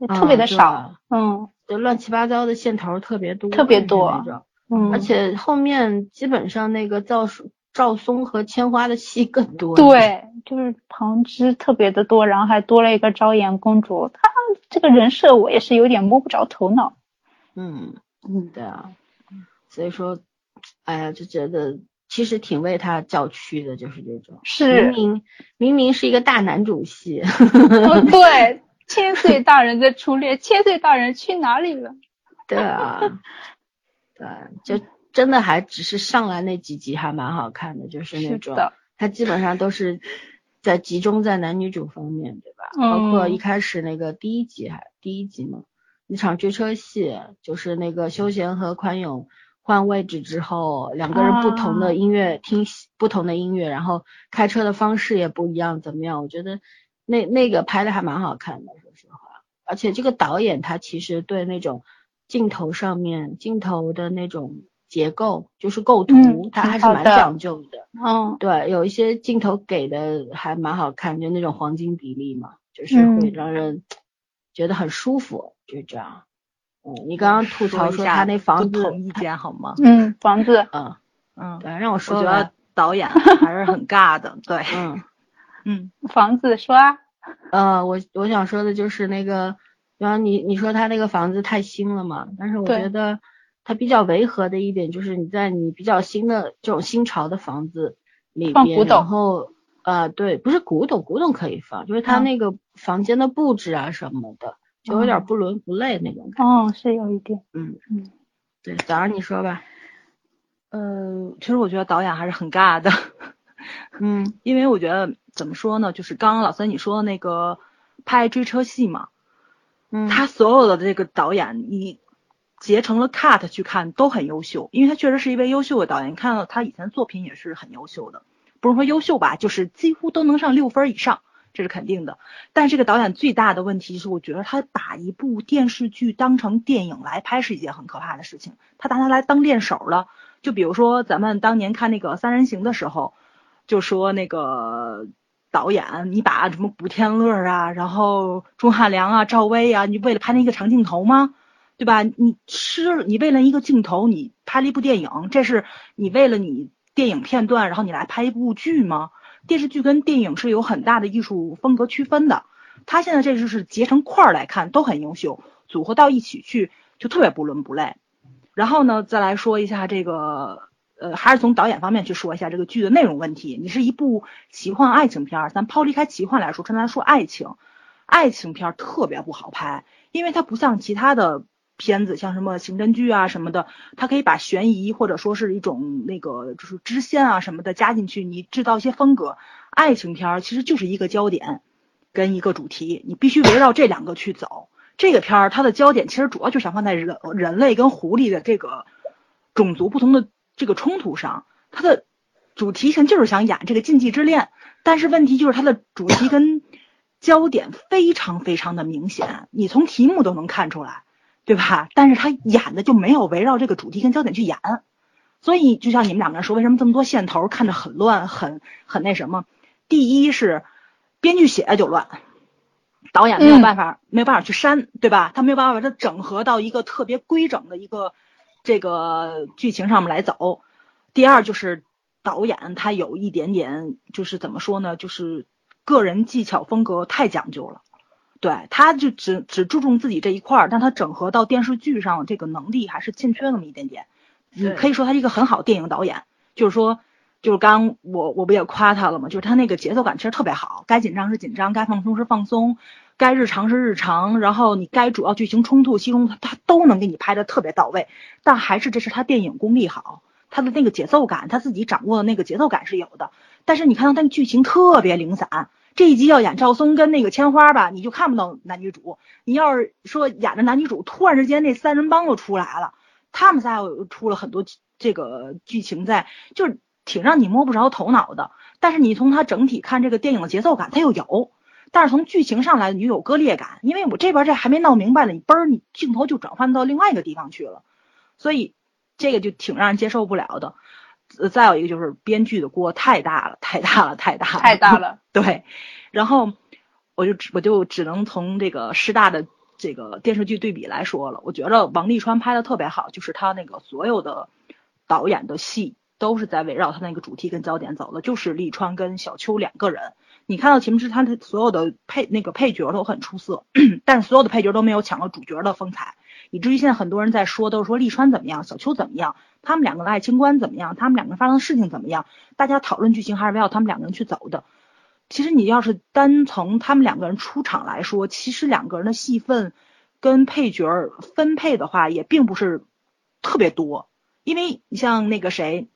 特别的少。嗯就乱七八糟的线头特别多，特别多嗯，而且后面基本上那个赵叔赵松和千花的戏更多。，对，就是旁支特别的多，然后还多了一个昭颜公主，她这个人设我也是有点摸不着头脑。嗯，嗯，对啊，所以说，哎呀，就觉得其实挺为他叫屈的，就是这种。是明明明明是一个大男主戏，哦 对，千岁大人的初恋，千岁大人去哪里了？对啊，对，就真的还只是上来那几集还蛮好看的，就是那种的，他基本上都是在集中在男女主方面，对吧？包括嗯一开始那个第一集还第一集嘛，一场追车戏，就是那个休闲和宽永换位置之后，两个人不同啊的音乐、听不同的音乐，然后开车的方式也不一样，怎么样？我觉得那那个拍的还蛮好看的，说实话。而且这个导演他其实对那种镜头上面镜头的那种结构，就是构图，嗯他还是蛮讲究的。嗯对，有一些镜头给的还蛮好看，就那种黄金比例嘛，就是会嗯让人觉得很舒服，就这样。嗯，你刚刚吐槽一下说他那房子，不同意见好吗？嗯，房子嗯，嗯，对，让我我说我觉得导演 还是很尬的，对，嗯，嗯 房子说啊，呃，我我想说的就是那个，然后你你说他那个房子太新了嘛，但是我觉得它比较违和的一点就是你在你比较新的这种新潮的房子里边，古董然后呃对，不是古董，古董可以放，就是它嗯那个房间的布置啊什么的，就有点嗯不伦不类那种感觉。哦，是有一点，嗯嗯，对，早上你说吧。呃，其实我觉得导演还是很尬的，嗯因为我觉得怎么说呢，就是刚刚老三你说的那个拍追车戏嘛，嗯，他所有的这个导演，你截成了 cut 去看都很优秀，因为他确实是一位优秀的导演。你看到他以前作品也是很优秀的，不是说优秀吧，就是几乎都能上六分以上，这是肯定的。但这个导演最大的问题是，我觉得他把一部电视剧当成电影来拍是一件很可怕的事情，他拿它来当练手了。就比如说咱们当年看那个《三人行》的时候，就说那个导演，你把什么古天乐啊，然后钟汉良啊、赵薇啊，你为了拍那一个长镜头吗？对吧？你吃你为了一个镜头，你拍了一部电影，这是你为了你电影片段，然后你来拍一部剧吗？电视剧跟电影是有很大的艺术风格区分的。他现在这就是结成块儿来看都很优秀，组合到一起去就特别不伦不类。然后呢，再来说一下这个，呃，还是从导演方面去说一下这个剧的内容问题。你是一部奇幻爱情片，咱抛离开奇幻来说，纯来说爱情，爱情片特别不好拍，因为它不像其他的片子，像什么刑侦剧啊什么的，它可以把悬疑或者说是一种那个就是支线啊什么的加进去，你制造一些风格。爱情片儿其实就是一个焦点跟一个主题，你必须围绕这两个去走。这个片儿它的焦点其实主要就想放在人人类跟狐狸的这个种族不同的这个冲突上，它的主题性就是想演这个禁忌之恋，但是问题就是它的主题跟焦点非常非常的明显，你从题目都能看出来，对吧？但是他演的就没有围绕这个主题跟焦点去演，所以就像你们两个人说，为什么这么多线头看着很乱，很很那什么？第一是编剧写的就乱，导演没有办法、没有办法去删，对吧？他没有办法把它整合到一个特别规整的一个这个剧情上面来走。第二就是导演他有一点点就是怎么说呢，就是个人技巧风格太讲究了。对，他就只只注重自己这一块儿，但他整合到电视剧上这个能力还是欠缺那么一点点。你可以说他是一个很好的电影导演，就是说，就是刚我我不也夸他了吗？就是他那个节奏感其实特别好，该紧张是紧张，该放松是放松，该日常是日常，然后你该主要剧情冲突、戏中他他都能给你拍的特别到位。但还是这是他电影功力好，他的那个节奏感，他自己掌握的那个节奏感是有的。但是你看到他的剧情特别零散，这一集要演赵松跟那个千花吧，你就看不到男女主。你要是说演着男女主，突然之间那三人帮又出来了，他们仨又出了很多这个剧情在，就是挺让你摸不着头脑的。但是你从它整体看这个电影的节奏感，它又有。但是从剧情上来，你有割裂感，因为我这边这还没闹明白呢，你嘣儿你镜头就转换到另外一个地方去了，所以这个就挺让人接受不了的。呃，再有一个就是编剧的锅太大了，太大了，太大了，太大了。对，然后我就只我就只能从这个师大的这个电视剧对比来说了。我觉得王沥川拍的特别好，就是他那个所有的导演的戏都是在围绕他那个主题跟焦点走的，就是沥川跟小秋两个人。你看到秦明之他的所有的配那个配角都很出色，但是所有的配角都没有抢到主角的风采，以至于现在很多人在说，都是说沥川怎么样，小秋怎么样，他们两个的爱情观怎么样，他们两个人发生的事情怎么样，大家讨论剧情还是围绕他们两个人去走的。其实你要是单从他们两个人出场来说，其实两个人的戏份跟配角分配的话，也并不是特别多。因为你像那个谁，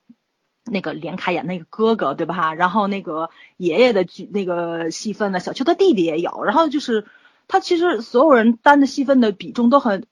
那个连凯演那个哥哥，对吧？然后那个爷爷的剧那个戏份呢，小秋他弟弟也有。然后就是他其实所有人担的戏份的比重都很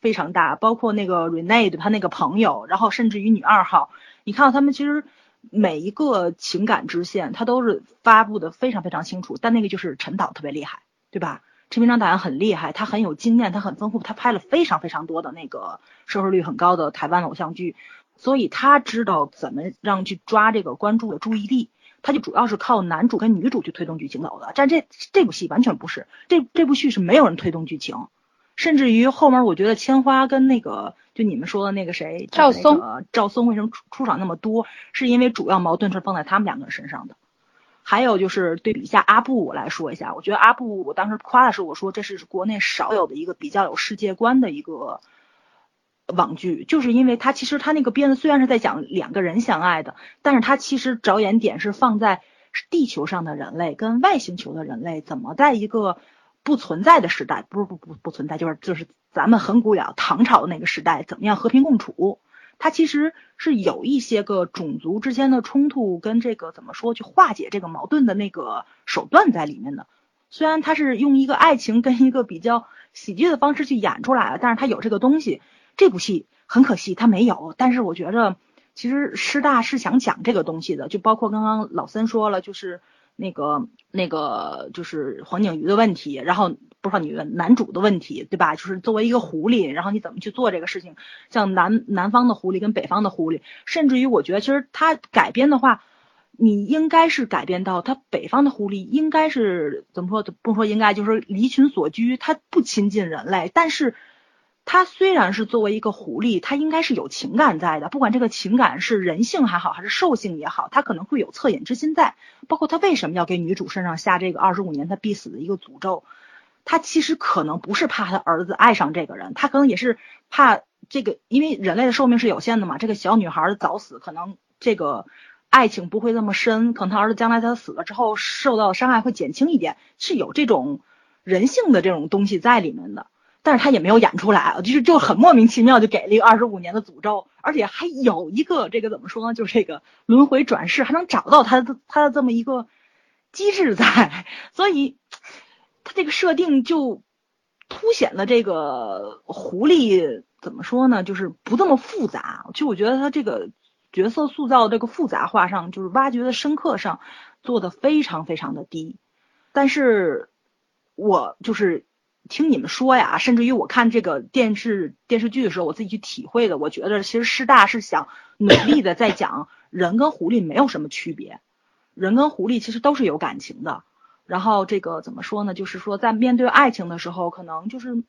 非常大，包括那个 Rene 他那个朋友，然后甚至于女二号，你看到他们其实。每一个情感支线，他都是发布的非常非常清楚。但那个就是陈导特别厉害，对吧？陈明章导演很厉害，他很有经验，他很丰富，他拍了非常非常多的那个收视率很高的台湾偶像剧，所以他知道怎么让去抓这个观众的注意力。他就主要是靠男主跟女主去推动剧情走的。但这这部戏完全不是，这这部剧是没有人推动剧情，甚至于后面我觉得千花跟那个。就你们说的那个谁，赵松，赵松为什么出出场那么多？是因为主要矛盾是放在他们两个人身上的。还有就是对比一下阿布，我来说一下，我觉得阿布，我当时夸的时候我说这是国内少有的一个比较有世界观的一个网剧，就是因为他其实他那个编的虽然是在讲两个人相爱的，但是他其实着眼点是放在地球上的人类跟外星球的人类怎么在一个不存在的时代，不是不不不存在，就是就是。咱们很古老唐朝的那个时代，怎么样和平共处？它其实是有一些个种族之间的冲突跟这个怎么说去化解这个矛盾的那个手段在里面的。虽然它是用一个爱情跟一个比较喜剧的方式去演出来了，但是它有这个东西。这部戏很可惜它没有，但是我觉着其实师大是想讲这个东西的，就包括刚刚老森说了，就是那个那个就是黄景瑜的问题，然后。不知道你问男主的问题，对吧？就是作为一个狐狸，然后你怎么去做这个事情？像南南方的狐狸跟北方的狐狸，甚至于我觉得，其实他改编的话，你应该是改编到他北方的狐狸应该是怎么说？不说应该，就是离群所居，他不亲近人类。但是，他虽然是作为一个狐狸，他应该是有情感在的。不管这个情感是人性还好，还是兽性也好，他可能会有恻隐之心在。包括他为什么要给女主身上下这个二十五年他必死的一个诅咒？他其实可能不是怕他儿子爱上这个人，他可能也是怕这个，因为人类的寿命是有限的嘛。这个小女孩早死，可能这个爱情不会那么深，可能他儿子将来他死了之后受到的伤害会减轻一点，是有这种人性的这种东西在里面的。但是他也没有演出来，就是就很莫名其妙就给了一个二十五年的诅咒，而且还有一个这个怎么说呢？就是这个轮回转世还能找到他的他的这么一个机制在，所以。他这个设定就凸显了这个狐狸怎么说呢，就是不这么复杂。就我觉得他这个角色塑造这个复杂化上，就是挖掘的深刻上做的非常非常的低。但是，我就是听你们说呀，甚至于我看这个电视电视剧的时候，我自己去体会的，我觉得其实师大是想努力的在讲 人跟狐狸没有什么区别，人跟狐狸其实都是有感情的。然后这个怎么说呢？就是说在面对爱情的时候，可能就是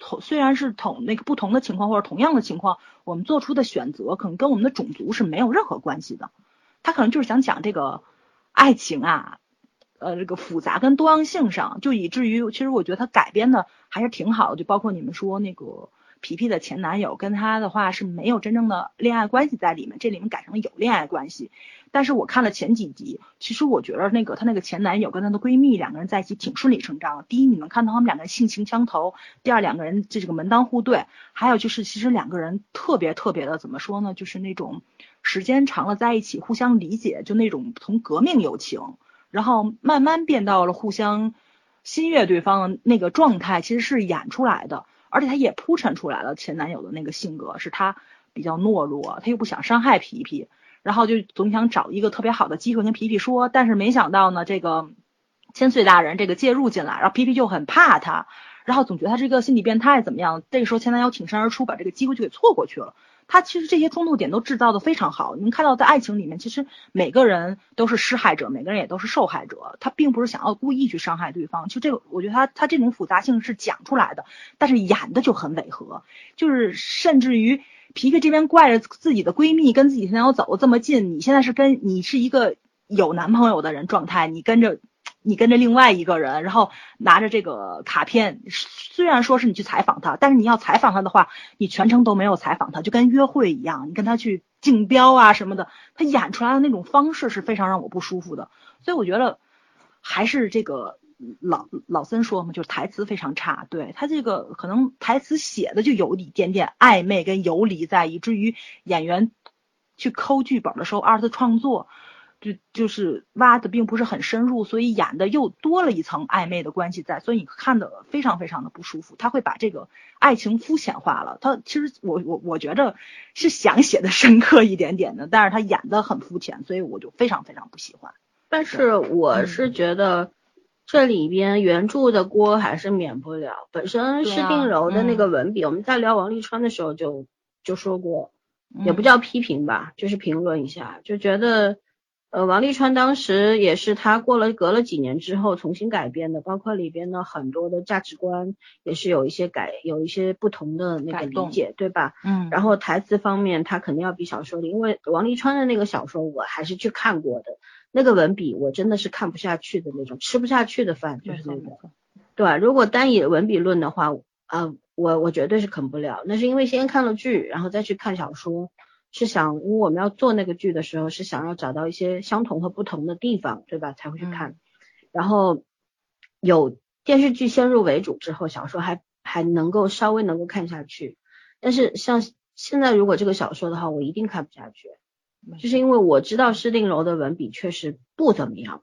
同虽然是同那个不同的情况或者同样的情况，我们做出的选择可能跟我们的种族是没有任何关系的。他可能就是想讲这个爱情啊，呃，这个复杂跟多样性上，就以至于其实我觉得他改编的还是挺好的。就包括你们说那个皮皮的前男友跟他的话是没有真正的恋爱关系在里面，这里面改成了有恋爱关系。但是我看了前几集，其实我觉得那个她那个前男友跟她的闺蜜两个人在一起挺顺理成章。第一，你能看到他们两个人性情相投；第二，两个人这这个门当户对；还有就是，其实两个人特别特别的怎么说呢？就是那种时间长了在一起，互相理解，就那种从革命友情，然后慢慢变到了互相心悦对方的那个状态，其实是演出来的，而且他也铺陈出来了前男友的那个性格，是他比较懦弱，他又不想伤害皮皮。然后就总想找一个特别好的机会跟皮皮说，但是没想到呢，这个千岁大人这个介入进来，然后皮皮就很怕他，然后总觉得他是一个心理变态怎么样？这个时候前男友挺身而出，把这个机会就给错过去了。他其实这些冲突点都制造的非常好，你们看到在爱情里面，其实每个人都是施害者，每个人也都是受害者，他并不是想要故意去伤害对方。就这个，我觉得他他这种复杂性是讲出来的，但是演的就很违和，就是甚至于。皮皮这边怪着自己的闺蜜跟自己前男友走这么近，你现在是跟你是一个有男朋友的人状态，你跟着你跟着另外一个人，然后拿着这个卡片，虽然说是你去采访他，但是你要采访他的话，你全程都没有采访他，就跟约会一样，你跟他去竞标啊什么的，他演出来的那种方式是非常让我不舒服的，所以我觉得还是这个。老老森说嘛，就是台词非常差，对他这个可能台词写的就有一点点暧昧跟游离在，以至于演员去抠剧本的时候，二次创作就就是挖的并不是很深入，所以演的又多了一层暧昧的关系在，所以你看的非常非常的不舒服。他会把这个爱情肤浅化了，他其实我我我觉得是想写的深刻一点点的，但是他演的很肤浅，所以我就非常非常不喜欢。但是我是觉得。这里边原著的锅还是免不了，本身施定柔的那个文笔，我们在聊王沥川的时候就就说过，也不叫批评吧，就是评论一下，就觉得，呃，王沥川当时也是他过了隔了几年之后重新改编的，包括里边的很多的价值观也是有一些改，有一些不同的那个理解，对吧？嗯。然后台词方面，他肯定要比小说里，因为王沥川的那个小说我还是去看过的。那个文笔我真的是看不下去的那种，吃不下去的饭就是那种，对如果单以文笔论的话，啊，我我绝对是啃不了。那是因为先看了剧，然后再去看小说，是想因为我们要做那个剧的时候，是想要找到一些相同和不同的地方，对吧？才会去看。然后有电视剧先入为主之后，小说还还能够稍微能够看下去。但是像现在如果这个小说的话，我一定看不下去。就是因为我知道施定柔的文笔确实不怎么样，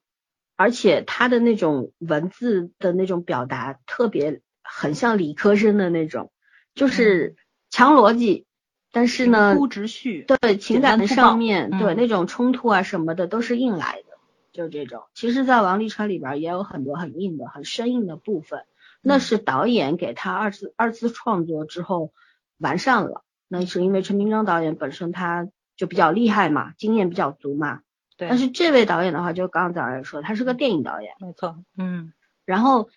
而且他的那种文字的那种表达特别很像理科生的那种，就是强逻辑，但是呢，直叙，对情感上面，对那种冲突啊什么的都是硬来的，就这种。其实，在王沥川里边也有很多很硬的、很生硬的部分，那是导演给他二次二次创作之后完善了。那是因为陈明章导演本身他。就比较厉害嘛，经验比较足嘛。对。但是这位导演的话，就刚刚早上也说，他是个电影导演。没错。嗯。然后，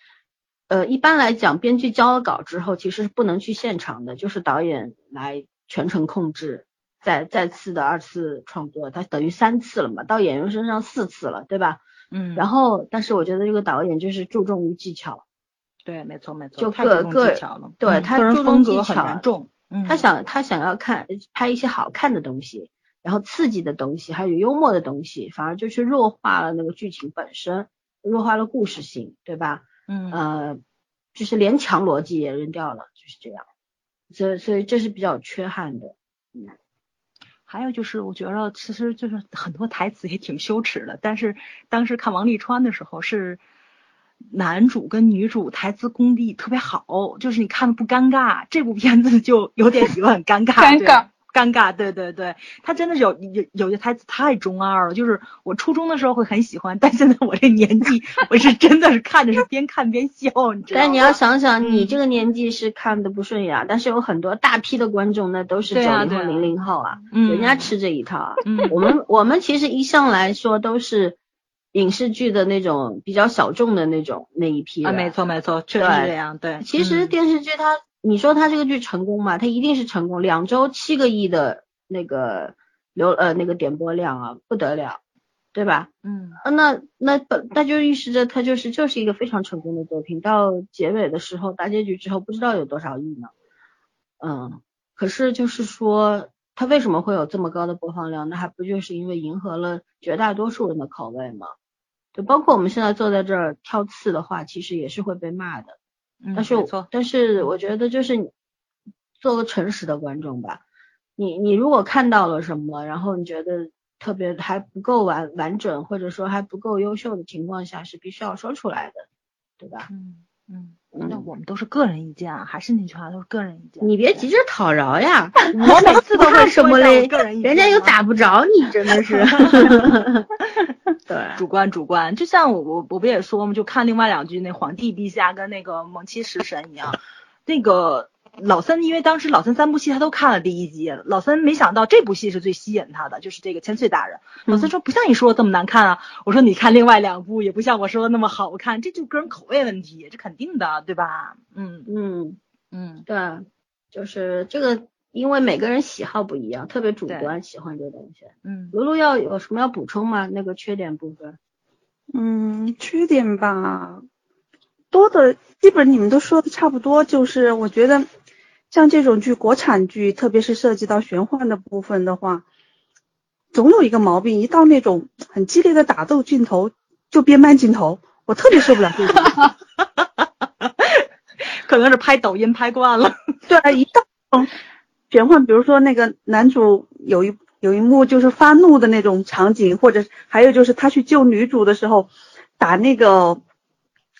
呃，一般来讲，编剧交了稿之后，其实是不能去现场的，就是导演来全程控制，再再次的二次创作，他等于三次了嘛，到演员身上四次了，对吧？嗯。然后，但是我觉得这个导演就是注重于技巧。对，没错没错。就各个对他注重技巧重。他想他想要看拍一些好看的东西，然后刺激的东西，还有幽默的东西，反而就是弱化了那个剧情本身，弱化了故事性，对吧？嗯呃，就是连强逻辑也扔掉了，就是这样。所以所以这是比较缺憾的。嗯，还有就是我觉得其实就是很多台词也挺羞耻的，但是当时看王沥川的时候是。男主跟女主台词功底特别好，就是你看的不尴尬。这部片子就有点有点尴尬，尴尬尴尬，对对对，他真的是有有有些台词太中二了，就是我初中的时候会很喜欢，但现在我这年纪，我是真的是看着是边看边笑，你知道吗？但你要想想，你嗯这个年纪是看的不顺眼啊，但是有很多大批的观众那都是九零后、零零后啊，嗯人家吃这一套啊。嗯我们我们其实一向来说都是影视剧的那种比较小众的那种那一批啊，没错没错，确实是这样，对。其实嗯电视剧它，你说他这个剧成功吗？他一定是成功，两周七个亿的那个流呃那个点播量啊，不得了，对吧？嗯啊，那那本那就预示着它就是就是一个非常成功的作品，到结尾的时候大结局之后不知道有多少亿呢。嗯，可是就是说它为什么会有这么高的播放量？那还不就是因为迎合了绝大多数人的口味吗？就包括我们现在坐在这儿挑刺的话，其实也是会被骂的。嗯，但是但是我觉得就是做个诚实的观众吧。你你如果看到了什么，然后你觉得特别还不够完完整，或者说还不够优秀的情况下，是必须要说出来的，对吧？嗯嗯，嗯那我们都是个人意见啊，还是那句话，都是个人意见。你别急着讨饶呀，我每次都会怕什么嘞人家又打不着你，真的是。对，主观主观，就像我我我不也说嘛，就看另外两句那皇帝陛下跟那个蒙七食神一样，那个老三因为当时老三三部戏他都看了第一集，老三没想到这部戏是最吸引他的，就是这个千岁大人。老三说不像你说的这么难看啊，我说你看另外两部也不像我说的那么好看，这就个人口味问题，这肯定的，对吧？嗯。嗯，嗯。对，就是这个，因为每个人喜好不一样，特别主观喜欢这个东西。嗯露露要有什么要补充吗？那个缺点部分？嗯，缺点吧，多的基本你们都说的差不多，就是我觉得像这种剧，国产剧，特别是涉及到玄幻的部分的话，总有一个毛病，一到那种很激烈的打斗镜头就变慢镜头，我特别受不了这种。可能是拍抖音拍惯了。对，一到玄幻，比如说那个男主有一有一幕就是发怒的那种场景，或者还有就是他去救女主的时候打那个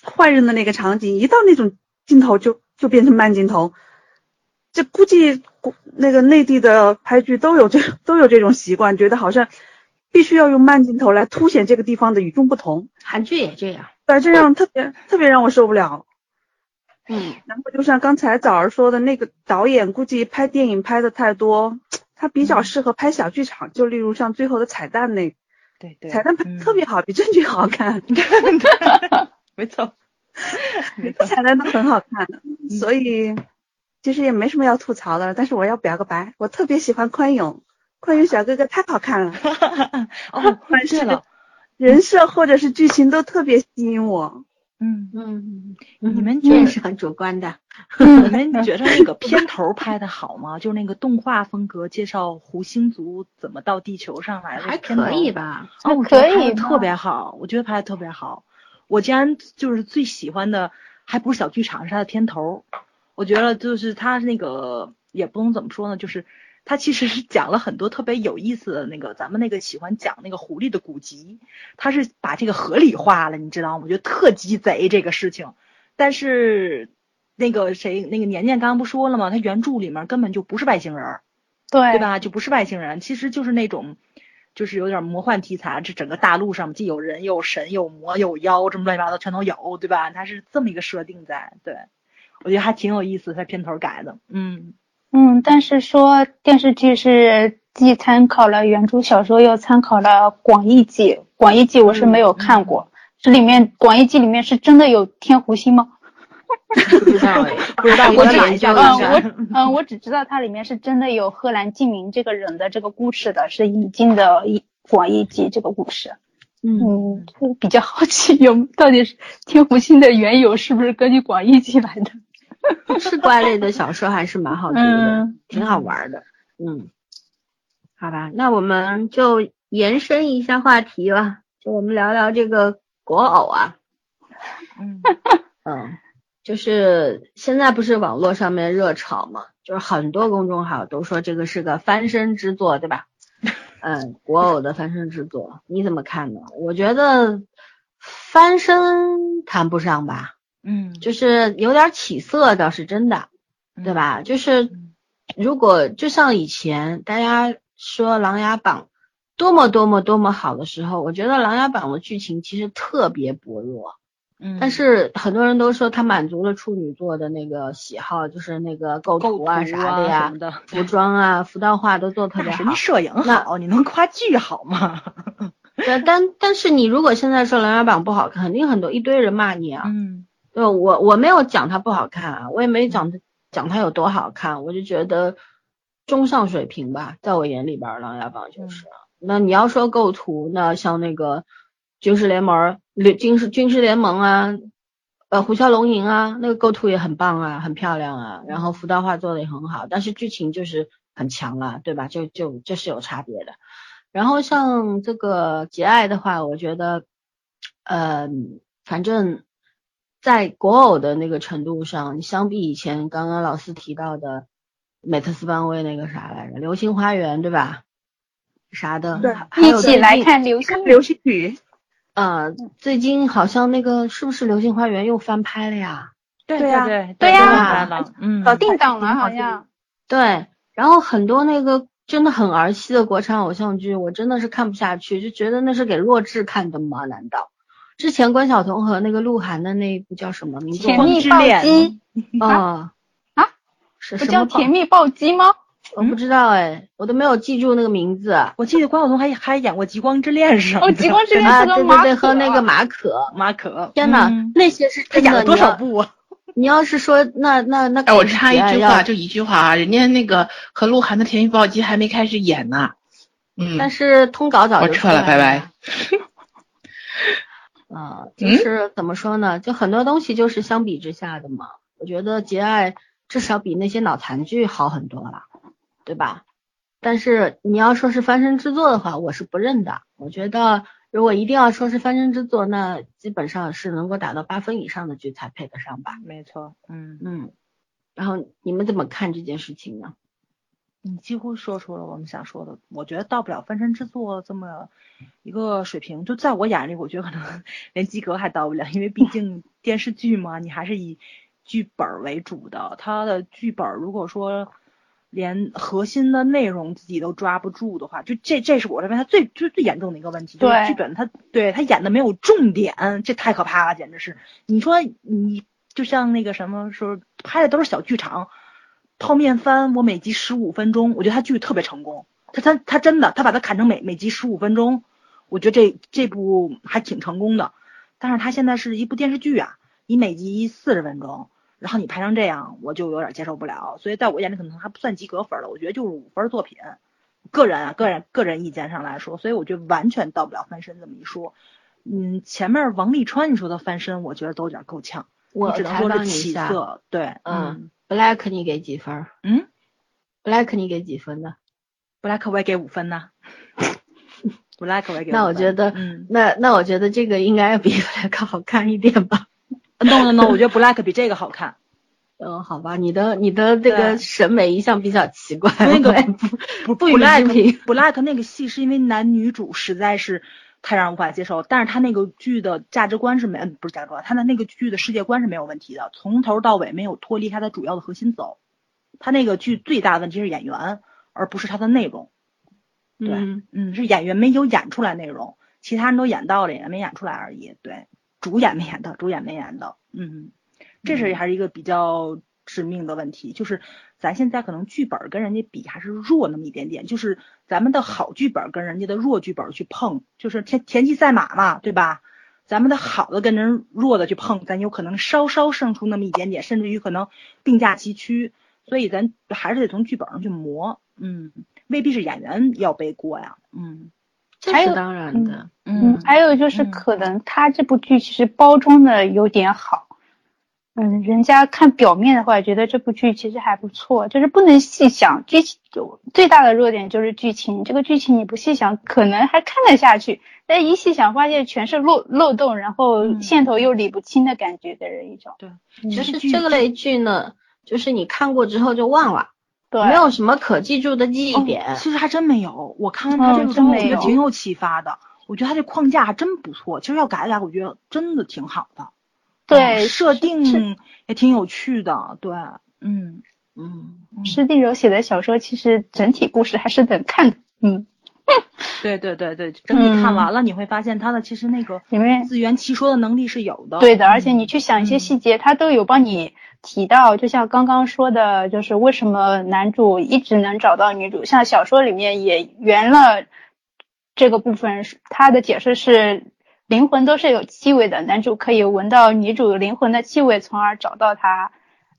坏人的那个场景，一到那种镜头就就变成慢镜头。这估计国那个内地的拍剧都有这都有这种习惯，觉得好像必须要用慢镜头来凸显这个地方的与众不同，韩剧也这样。对，这样特别特别让我受不了。嗯，然后就像刚才早儿说的那个导演，估计拍电影拍的太多，他比较适合拍小剧场，就例如像最后的彩蛋那对对彩蛋拍特别好，比正剧好看，没错，每次。彩蛋都很好看的，所以其实也没什么要吐槽的。但是我要表个白，我特别喜欢宽永，宽永小哥哥太好看了，哦，管是对了，人设或者是剧情都特别吸引我。嗯，嗯，你们这觉得也是很主观的。你们 觉得那个片头拍的好吗？就是那个动画风格，介绍胡星族怎么到地球上来的，还可以？吧？哦，我觉得可以特别好，我觉得拍的特别好。我竟然就是最喜欢的，还不是小剧场，是它的片头。我觉得就是它那个也不能怎么说呢，就是它其实是讲了很多特别有意思的那个，咱们那个喜欢讲那个狐狸的古籍，他是把这个合理化了，你知道吗？我觉得特鸡贼这个事情，但是那个谁，那个年年刚刚不说了吗？他原著里面根本就不是外星人。对对？吧？就不是外星人，其实就是那种，就是有点魔幻题材。这整个大陆上既有人，又有神，又有魔，又有妖，这么乱七八糟全都有，对吧？他是这么一个设定在，对我觉得还挺有意思，它片头改的，嗯嗯，但是说电视剧是既参考了原著小说，又参考了广义记。广义记我是没有看过，这里面广义记里面是真的有天狐星吗？不知道哎，不知道我嗯，下我嗯，我只知道它里面是真的有贺兰静明这个人的这个故事的，是引进的一广义记这个故事。嗯，比较好奇有到底是天狐星的缘由是不是根据广义记来的？是怪类的小说还是蛮好听的，嗯挺好玩的。嗯，好吧，那我们就延伸一下话题吧，就我们聊聊这个国偶啊。嗯嗯，就是现在不是网络上面热炒嘛，就是很多公众号都说这个是个翻身之作，对吧？嗯，国偶的翻身之作，你怎么看呢？我觉得翻身谈不上吧，嗯，就是有点起色倒是真的，对吧？就是嗯如果就像以前大家说《琅琊榜》多么多么多么好的时候，我觉得《琅琊榜》的剧情其实特别薄弱，嗯，但是很多人都说它满足了处女座的那个喜好，就是那个构构图啊图啥的呀服装啊、服道化都做特别好那是你。摄影好，你能夸剧好吗？对，但但是你如果现在说《琅琊榜》不好看，肯定很多一堆人骂你啊。嗯对，我我没有讲它不好看啊，我也没讲它讲它有多好看，我就觉得中上水平吧，在我眼里边儿，《琅琊榜》就是。那你要说构图，那像那个军事联盟、联军事军事联盟啊，呃，虎啸龙吟啊，那个构图也很棒啊，很漂亮啊，然后服道化做的也很好，但是剧情就是很强啊，对吧？就就这是有差别的。然后像这个节爱的话，我觉得，呃，反正在国偶的那个程度上，相比以前刚刚老四提到的美特斯邦威那个啥来着，《流星花园》对吧？啥的，对一起来看流星流星雨，呃，最近好像那个是不是《流星花园》又翻拍了呀？对对呀对对呀嗯，搞定档了好像。对，然后很多那个真的很儿戏的国产偶像剧，我真的是看不下去，就觉得那是给弱智看的吗？难道？之前关晓彤和那个鹿晗的那一部叫什么名字？甜蜜暴击啊啊，是什么暴甜蜜暴击吗？我不知道哎，我都没有记住那个名字。啊，我记得关晓彤还还演过《极光之恋》什么的。哦，极光之恋对是个马对对，和那个马可。马可，天呐，嗯那些是真的。他演了多？少部啊？你要是说那那那，哎，我插一句话，就一句话啊，人家那个和鹿晗的《甜蜜暴击》还没开始演呢。嗯，但是通稿早就我撤了拜拜。啊，就是怎么说呢？就很多东西就是相比之下的嘛。我觉得《节爱》至少比那些脑残剧好很多了，对吧？但是你要说是翻身之作的话，我是不认的。我觉得如果一定要说是翻身之作，那基本上是能够打到八分以上的剧才配得上吧。没错，嗯，嗯，然后你们怎么看这件事情呢？你几乎说出了我们想说的。我觉得到不了翻身之作这么一个水平，就在我眼里，我觉得可能 连及格还到不了，因为毕竟 电视剧嘛，你还是以剧本儿为主的。它的剧本儿如果说连核心的内容自己都抓不住的话，就这这是我认为它最最最严重的一个问题，就是对剧本它对它演的没有重点，这太可怕了，简直是。你说你就像那个什么说拍的都是小剧场。泡面番我每集十五分钟，我觉得他剧特别成功。他他他真的，他把它砍成每每集十五分钟，我觉得这这部还挺成功的。但是他现在是一部电视剧啊，你每集四十分钟，然后你拍成这样，我就有点接受不了。所以在我眼里可能还不算及格分了，我觉得就是五分作品。个人啊，个人个人意见上来说，所以我觉得完全到不了翻身这么一说。嗯，前面王沥川你说的翻身，我觉得都有点够呛。我只能说是起，色，对，嗯，Black 你给几分嗯？Black 你给几分呢？，Black 我也给五分呢。Black 我也给。那我觉得，嗯那那我觉得这个应该比 Black 好看一点吧。，no no no，我觉得 Black 比这个好看。嗯，好吧，你的你的这个审美一向比较奇怪，那个不不不。Black 那个戏是因为男女主实在是太让人无法接受，但是他那个剧的价值观是没，嗯不是价值观，他的那个剧的世界观是没有问题的，从头到尾没有脱离他的主要的核心走。他那个剧最大的问题是演员，而不是他的内容。对嗯嗯，是演员没有演出来内容，其他人都演到了，演员没演出来而已。对，主演没演到，主演没演到。嗯，这是还是一个比较致命的问题，就是咱现在可能剧本跟人家比还是弱那么一点点，就是咱们的好剧本跟人家的弱剧本去碰，就是田田忌赛马嘛，对吧？咱们的好的跟人弱的去碰，咱有可能稍稍胜出那么一点点，甚至于可能并驾齐驱。所以咱还是得从剧本上去磨，嗯，未必是演员要背锅呀，嗯这是当然的。嗯，还有就是嗯可能他这部剧其实包装的有点好，嗯，人家看表面的话觉得这部剧其实还不错，就是不能细想剧情，就最大的弱点就是剧情，这个剧情你不细想可能还看得下去，但一细想发现全是漏漏洞，然后嗯线头又理不清的感觉给人一种，对，嗯其实这个类剧呢，就是你看过之后就忘了，对，没有什么可记住的记忆哦点。其实还真没有，我看完他这个之后，真没有觉得挺有启发的。我觉得他这框架还真不错。其实要改改，我觉得真的挺好的。对嗯设定也挺有趣的。对，嗯嗯，嗯施定柔写的小说其实整体故事还是能看的，嗯，对对对对，整体看完了，你会发现他的其实那个里面自圆其说的能力是有的。对的，而且你去想一些嗯细节，他都有帮你提到，就像刚刚说的，就是为什么男主一直能找到女主，像小说里面也圆了这个部分，他的解释是灵魂都是有气味的，男主可以闻到女主灵魂的气味，从而找到她。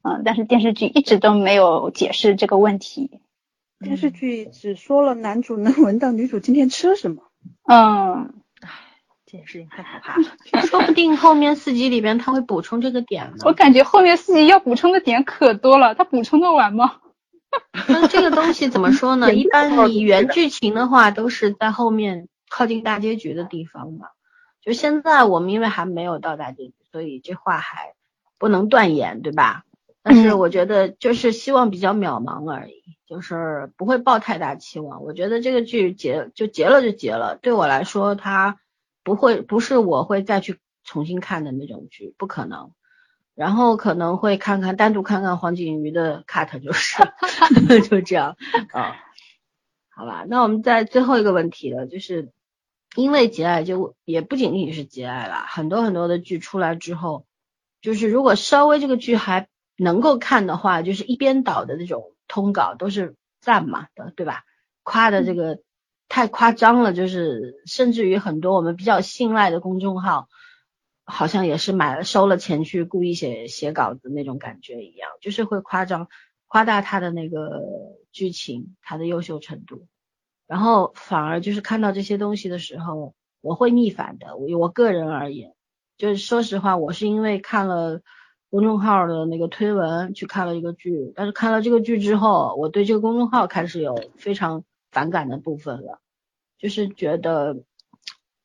嗯，但是电视剧一直都没有解释这个问题。电视剧只说了男主能闻到女主今天吃了什么。嗯，这件事情太可怕了。说不定后面四集里边他会补充这个点呢。我感觉后面四集要补充的点可多了，他补充得完吗？那这个东西怎么说呢？一般你原剧情的话，都是在后面靠近大结局的地方嘛。就现在我们因为还没有到达结局，所以这话还不能断言，对吧？但是嗯我觉得就是希望比较渺茫而已，就是不会抱太大期望。我觉得这个剧结就结了就结了，对我来说它不会不是我会再去重新看的那种剧，不可能。然后可能会看看单独看看黄景瑜的 cut，就是 就这样啊，好吧。那我们在最后一个问题了，就是因为节爱就也不仅仅是节爱啦，很多很多的剧出来之后，就是如果稍微这个剧还能够看的话，就是一边倒的那种通稿都是赞嘛的，对吧？夸的这个太夸张了，就是甚至于很多我们比较信赖的公众号。好像也是买了收了钱去故意写写稿子那种感觉一样，就是会夸张夸大他的那个剧情，他的优秀程度，然后反而就是看到这些东西的时候，我会逆反的。我我个人而言，就是说实话，我是因为看了公众号的那个推文去看了一个剧，但是看了这个剧之后，我对这个公众号开始有非常反感的部分了，就是觉得，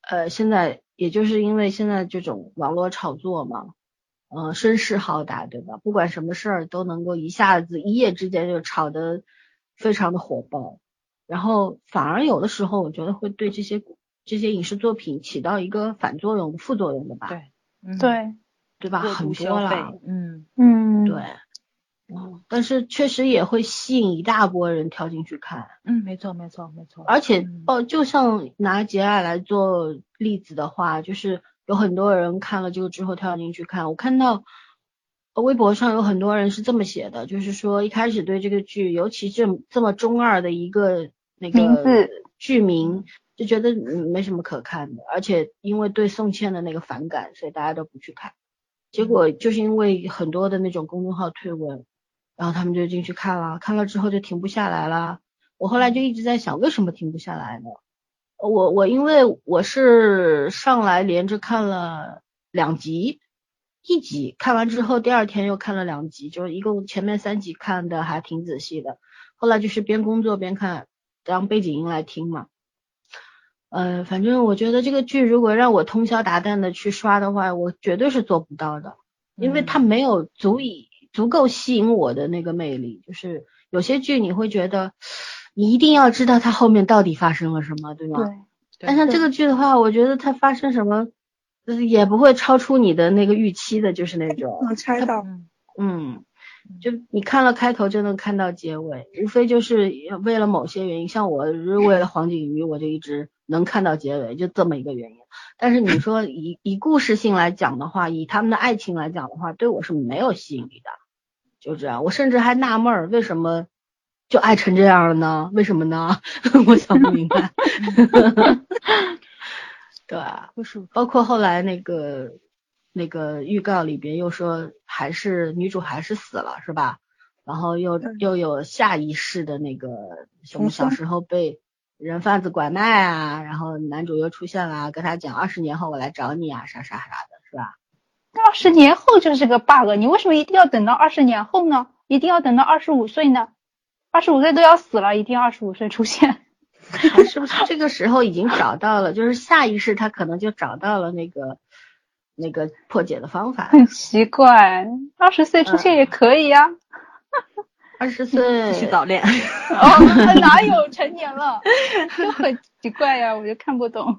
呃，现在。也就是因为现在这种网络炒作嘛，嗯、声势浩大，对吧？不管什么事儿都能够一下子一夜之间就炒得非常的火爆，然后反而有的时候我觉得会对这些这些影视作品起到一个反作用、副作用的吧？对，嗯，对，对吧？很多了，，嗯，嗯，对，嗯，但是确实也会吸引一大波人跳进去看。嗯，没错，没错，没错。而且嗯哦，就像拿节爱来做例子的话，就是有很多人看了这个之后跳进去看。我看到呃微博上有很多人是这么写的，就是说一开始对这个剧，尤其这么这么中二的一个那名个字剧名，就觉得嗯没什么可看的，而且因为对宋茜的那个反感，所以大家都不去看。结果就是因为很多的那种公众号推文，然后他们就进去看了，看了之后就停不下来了。我后来就一直在想，为什么停不下来呢？我我因为我是上来连着看了两集，一集看完之后，第二天又看了两集，就是一共前面三集看的还挺仔细的。后来就是边工作边看，当背景音来听嘛。呃，反正我觉得这个剧如果让我通宵达旦的去刷的话，我绝对是做不到的，因为它没有足以足够吸引我的那个魅力。就是有些剧你会觉得。你一定要知道它后面到底发生了什么，对吗？对。但像这个剧的话，我觉得它发生什么，就是也不会超出你的那个预期的，就是那种，能猜到。嗯嗯，就你看了开头就能看到结尾，无非就是为了某些原因，像我是为了黄景瑜，我就一直能看到结尾，就这么一个原因。但是你说 以以故事性来讲的话，以他们的爱情来讲的话，对我是没有吸引力的，就这样。我甚至还纳闷儿，为什么？就爱成这样了呢？为什么呢？我想不明白。对，就是包括后来那个那个预告里边又说，还是女主还是死了，是吧？然后又又有下一世的那个什么小时候被人贩子拐卖啊，然后男主又出现了，跟他讲二十年后我来找你啊，啥啥啥的，是吧？二十年后就是个 bug，你为什么一定要等到二十年后呢？一定要等到二十五岁呢？二十五岁都要死了，一定要二十五岁出现？是不是这个时候已经找到了？就是下一世他可能就找到了那个那个破解的方法。很奇怪，二十岁出现也可以呀、二十岁早恋。哦，哪有成年了？就很奇怪呀，我就看不懂。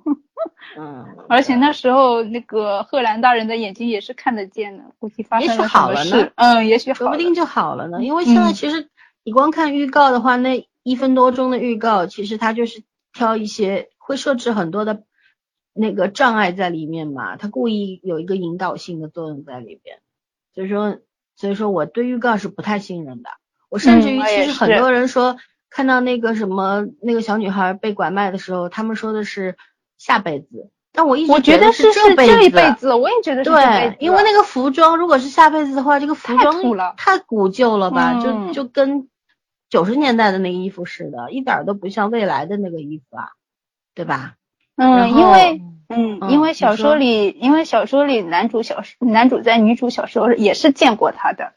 嗯，而且那时候那个贺兰大人的眼睛也是看得见的，估计发生了什么好了呢事，嗯，也许好，说不定就好了呢。因为现在嗯其实你光看预告的话，那一分多钟的预告，其实它就是挑一些会设置很多的那个障碍在里面嘛，他故意有一个引导性的作用在里边。所以说，所以说我对预告是不太信任的。我甚至于其实很多人说看到那个什么那个小女孩被拐卖的时候，他们说的是下辈子，但我一直我觉得得是这辈这一子辈子，我也觉得是这辈对子，，因为那个服装如果是下辈子的话，这个服太装太古旧了吧，嗯就就跟九十年代的那个衣服似的，一点都不像未来的那个衣服啊，对吧？然嗯，因为嗯，嗯因为小说说里，因为小说里男主小时男主在女主小时候也是见过她的，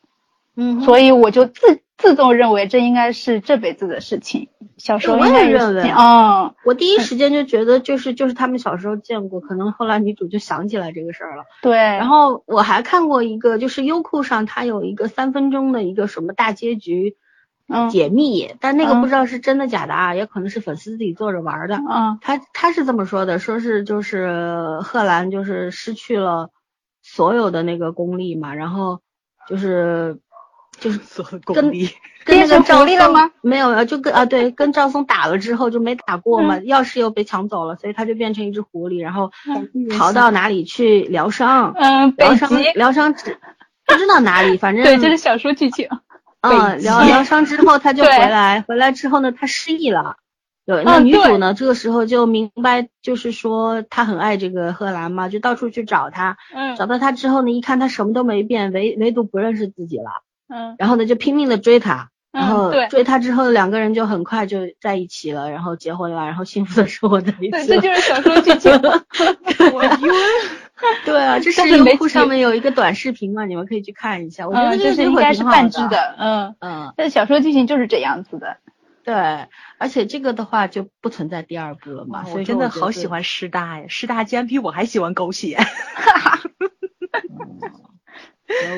嗯所以我就自自动认为这应该是这辈子的事情。小时候我应该是也认为嗯，我第一时间就觉得就是就是他们小时候见过，可能后来女主就想起来这个事儿了。对，然后我还看过一个，就是优酷上它有一个三分钟的一个什么大结局嗯解密，但那个嗯不知道是真的假的啊，也可能是粉丝自己做着玩儿的。嗯他他是这么说的，说是就是贺兰就是失去了所有的那个功力嘛，然后就是就是所有跟功力，跟那个赵松了吗？没有，就跟啊对，跟赵松打了之后就没打过嘛，钥匙又被抢走了，所以他就变成一只狐狸，然后逃到哪里去疗伤，嗯，北疗伤极，疗伤只不知道哪里，反 正对，这是小说剧情。嗯，疗疗伤之后他就回来，回来之后呢，他失忆了。对，那女主呢，这个时候就明白，就是说她很爱这个贺兰嘛，就到处去找他。嗯找到他之后呢，一看他什么都没变，唯唯独不认识自己了。嗯然后呢，就拼命的追他。然后嗯，对追他之后，两个人就很快就在一起了，然后结婚了，然后幸福的生活在一，起了。这就是小说剧情。我晕。对啊，这是优酷上面有一个短视频嘛，你们可以去看一下。我觉得嗯，这就是应该是半支的。嗯，嗯，但小说剧情就是这样子的。对，而且这个的话就不存在第二部了嘛，所以真的好喜欢师大呀，师大竟然比我还喜欢狗血。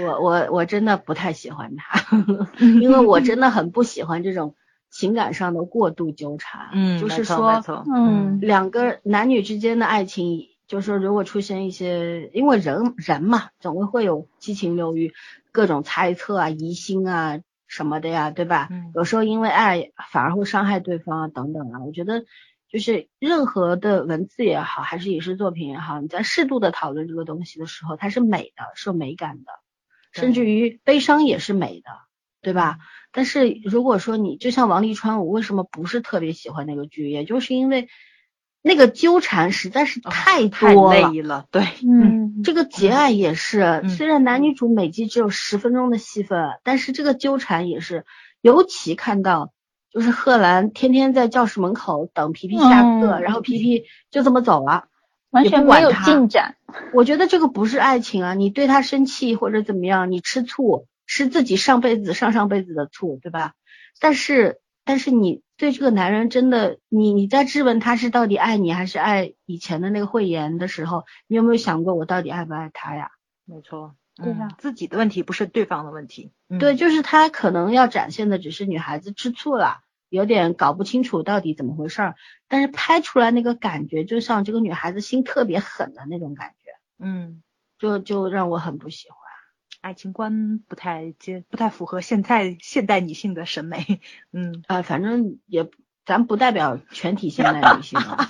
我我我真的不太喜欢他，因为我真的很不喜欢这种情感上的过度纠缠。嗯，就是说嗯两个男女之间的爱情，就是说如果出现一些，因为人人嘛，总会会有七情六欲，各种猜测啊、疑心啊什么的呀，对吧？嗯有时候因为爱反而会伤害对方啊，等等啊。我觉得就是任何的文字也好，还是影视作品也好，你在适度的讨论这个东西的时候，它是美的，是有美感的，甚至于悲伤也是美的，对吧？但是如果说你就像王沥川，我为什么不是特别喜欢那个剧，也就是因为那个纠缠实在是太太多了。累了，对，嗯，这个结爱也是，嗯虽然男女主每集只有十分钟的戏份，但是这个纠缠也是，尤其看到就是贺兰天天在教室门口等皮皮下课，嗯然后皮皮就这么走了。完全没有进展。我觉得这个不是爱情啊，你对他生气或者怎么样，你吃醋是自己上辈子、上上辈子的醋，对吧？但是，但是你对这个男人真的，你你在质问他是到底爱你还是爱以前的那个慧妍的时候，你有没有想过我到底爱不爱他呀？没错，对呀嗯自己的问题不是对方的问题。嗯对，，就是他可能要展现的只是女孩子吃醋了，有点搞不清楚到底怎么回事儿，但是拍出来那个感觉，就像这个女孩子心特别狠的那种感觉，嗯，就就让我很不喜欢。爱情观不太接，不太符合现在现代女性的审美。嗯，啊，反正也咱不代表全体现代女性啊，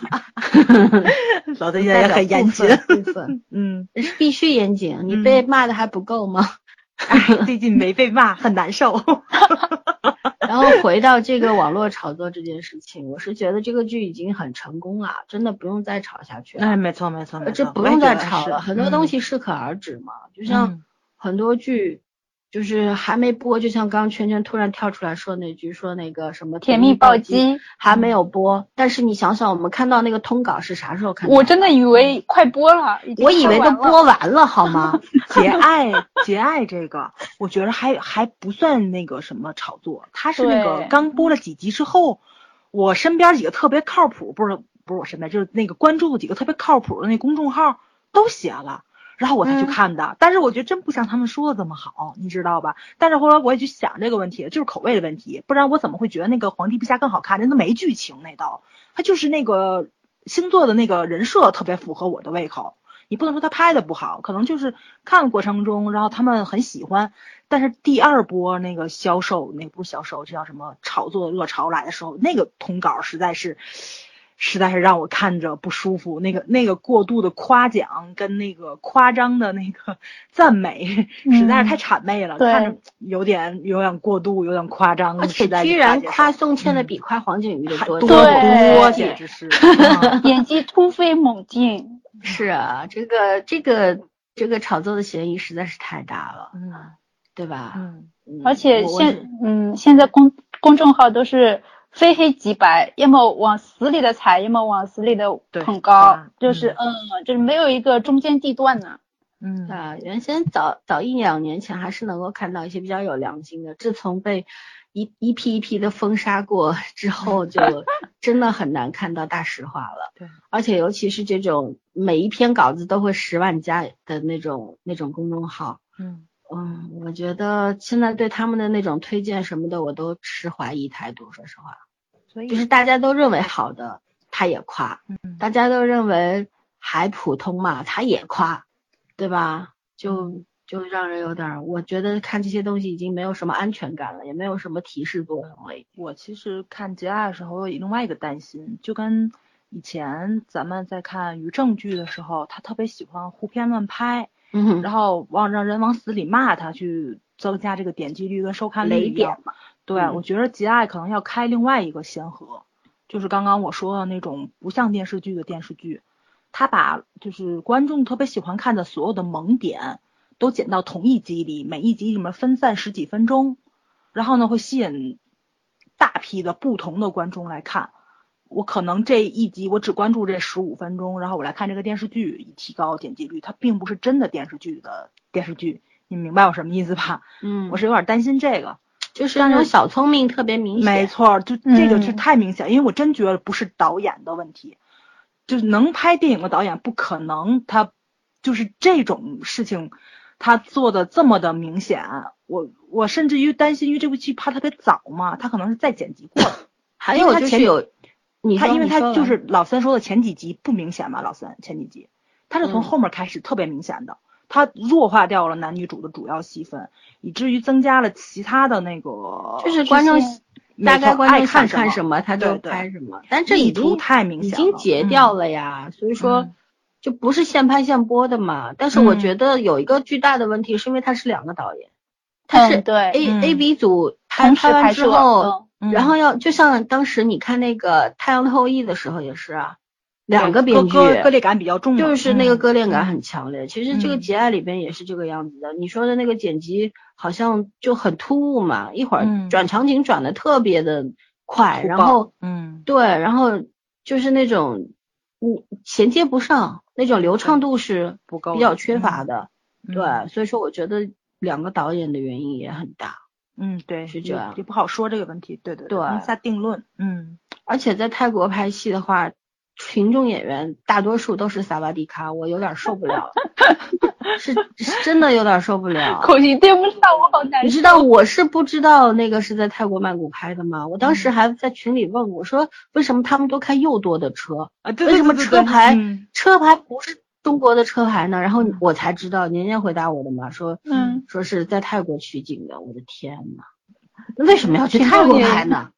老子现在也很严谨。部分嗯，必须严谨。你被骂的还不够吗？哎，最近没被骂，很难受。然后回到这个网络炒作这件事情，我是觉得这个剧已经很成功了，真的不用再炒下去了。哎，没错没错没错，这不用再炒了，很多东嗯西适可而止嘛。就像嗯很多剧，就是还没播，就像刚刚圈圈突然跳出来说那句，说那个什么甜蜜暴击，还没有播，但是你想想，我们看到那个通稿是啥时候看到？我真的以为快播了，我以为都播完了，好吗？节爱节爱这个，我觉得还还不算那个什么炒作，他是那个刚播了几集之后，我身边几个特别靠谱，不是不是我身边，就是那个关注的几个特别靠谱的那公众号都写了。然后我才去嗯看的，但是我觉得真不像他们说的这么好，你知道吧？但是后来我也去想这个问题，就是口味的问题，不然我怎么会觉得那个皇帝陛下更好看？人都没剧情那都，他就是那个星座的那个人设特别符合我的胃口。你不能说他拍的不好，可能就是看的过程中，然后他们很喜欢，但是第二波那个销售，那不是销售，这叫什么炒作的热潮来的时候，那个通稿实在是。实在是让我看着不舒服，那个那个过度的夸奖跟那个夸张的那个 赞美，实在是太谄媚了，对看着有点有点过度，有点夸张，而且实在是居然夸宋茜的比夸黄景瑜的多，还多多，简直是。嗯 演技突飞猛进。是啊，这个这个这个炒作的嫌疑实在是太大了，嗯对吧？嗯，嗯而且现嗯，现在公公众号都是非黑即白，要么往死里的踩，要么往死里的对捧高嗯，就是嗯，就是没有一个中间地段呢。嗯啊，原先早早一两年前还是能够看到一些比较有良心的，自从被一一批一批的封杀过之后，就 真的很难看到大实话了。对，而且尤其是这种每一篇稿子都会十万加的那种那种公众号，嗯嗯，我觉得现在对他们的那种推荐什么的，我都持怀疑态度。说实话，所以就是大家都认为好的，他也夸；嗯大家都认为还普通嘛，他也夸，对吧？就就让人有点儿，我觉得看这些东西已经没有什么安全感了，也没有什么提示作用了。我其实看《结爱》的时候，我有另外一个担心，就跟以前咱们在看于正剧的时候，他特别喜欢胡编乱拍，嗯然后往让人往死里骂他，去增加这个点击率跟收看率雷一样点嘛，对，嗯。我觉得《结爱》可能要开另外一个先河，就是刚刚我说的那种不像电视剧的电视剧，他把就是观众特别喜欢看的所有的萌点都剪到同一集里，每一集里面分散十几分钟，然后呢会吸引大批的不同的观众来看。我可能这一集我只关注这十五分钟，然后我来看这个电视剧，以提高点击率。它并不是真的电视剧的电视剧，你明白我什么意思吧？嗯，我是有点担心这个。就是那种小聪明特别明显，没错，就这个是嗯太明显，因为我真觉得不是导演的问题，就是能拍电影的导演不可能他就是这种事情他做的这么的明显，我我甚至于担心，因为这部剧拍特别早嘛，他可能是再剪辑过的，还有就是有，你他因为他就是老三说的前几集不明显嘛，老三前几集。他是从嗯。后面开始特别明显的。他弱化掉了男女主的主要戏份，以至于增加了其他的那个，就是观众大概观众想看看什么他就拍什么，但这已意图经太明显了经截嗯。掉了呀，所以说嗯。就不是现拍现播的嘛。但是我嗯。觉得有一个巨大的问题，是因为他是两个导演，他是 A 嗯。A B 组拍同时拍摄之后，嗯嗯然后要就像当时你看那个《太阳的后裔》的时候也是啊，两个对编剧割裂感比较重嘛，就是那个嗯割裂感很强烈。其实这个嗯结爱里边也是这个样子的。你说的那个剪辑好像就很突兀嘛，一会儿嗯转场景转的特别的快，然后嗯对，然后就是那种你衔接不上，那种流畅度是不够比较缺乏的。嗯对，所以说我觉得两个导演的原因也很大。嗯对是这样也也不好说这个问题，对对对下定论，嗯而且在泰国拍戏的话，群众演员大多数都是萨瓦迪卡，我有点受不了，是是真的有点受不了。口型对不上，我好难受。你知道我是不知道那个是在泰国曼谷拍的吗？我当时还在群里问我说，为什么他们都开又多的车？啊对为什么车牌嗯车牌不是中国的车牌呢？然后我才知道，年年回答我的嘛，说嗯说是在泰国取景的。我的天呐，那为什么要去泰国拍呢？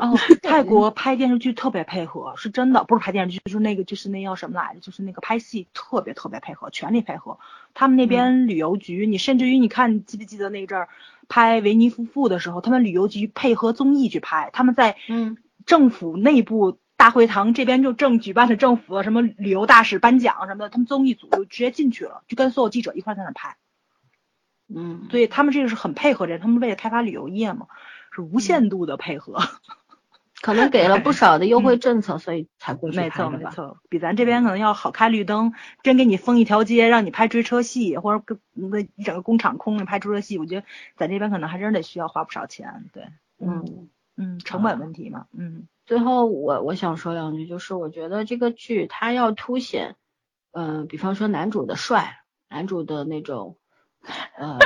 哦，泰国拍电视剧特别配合，是真的，不是拍电视剧，就是那个就是那叫什么来着，就是那个拍戏特别特别配合，全力配合。他们那边旅游局，你甚至于你看，你记不记得那阵儿拍维尼夫妇的时候，他们旅游局配合综艺去拍，他们在嗯政府内部大会堂这边就正举办着政府什么旅游大使颁奖什么的，他们综艺组就直接进去了，就跟所有记者一块儿在那儿拍。嗯，所以他们这个是很配合的，他们为了开发旅游业嘛，是无限度的配合。可能给了不少的优惠政策，所以才过去没拍的吧。错没错，比咱这边可能要好开绿灯，真给你封一条街，让你拍追车戏，或者跟那一整个工厂空着拍追车戏，我觉得咱这边可能还真得需要花不少钱。对，嗯，嗯，成本问题嘛，嗯最后我我想说两句，就是我觉得这个剧它要凸显，嗯、比方说男主的帅，男主的那种，呃，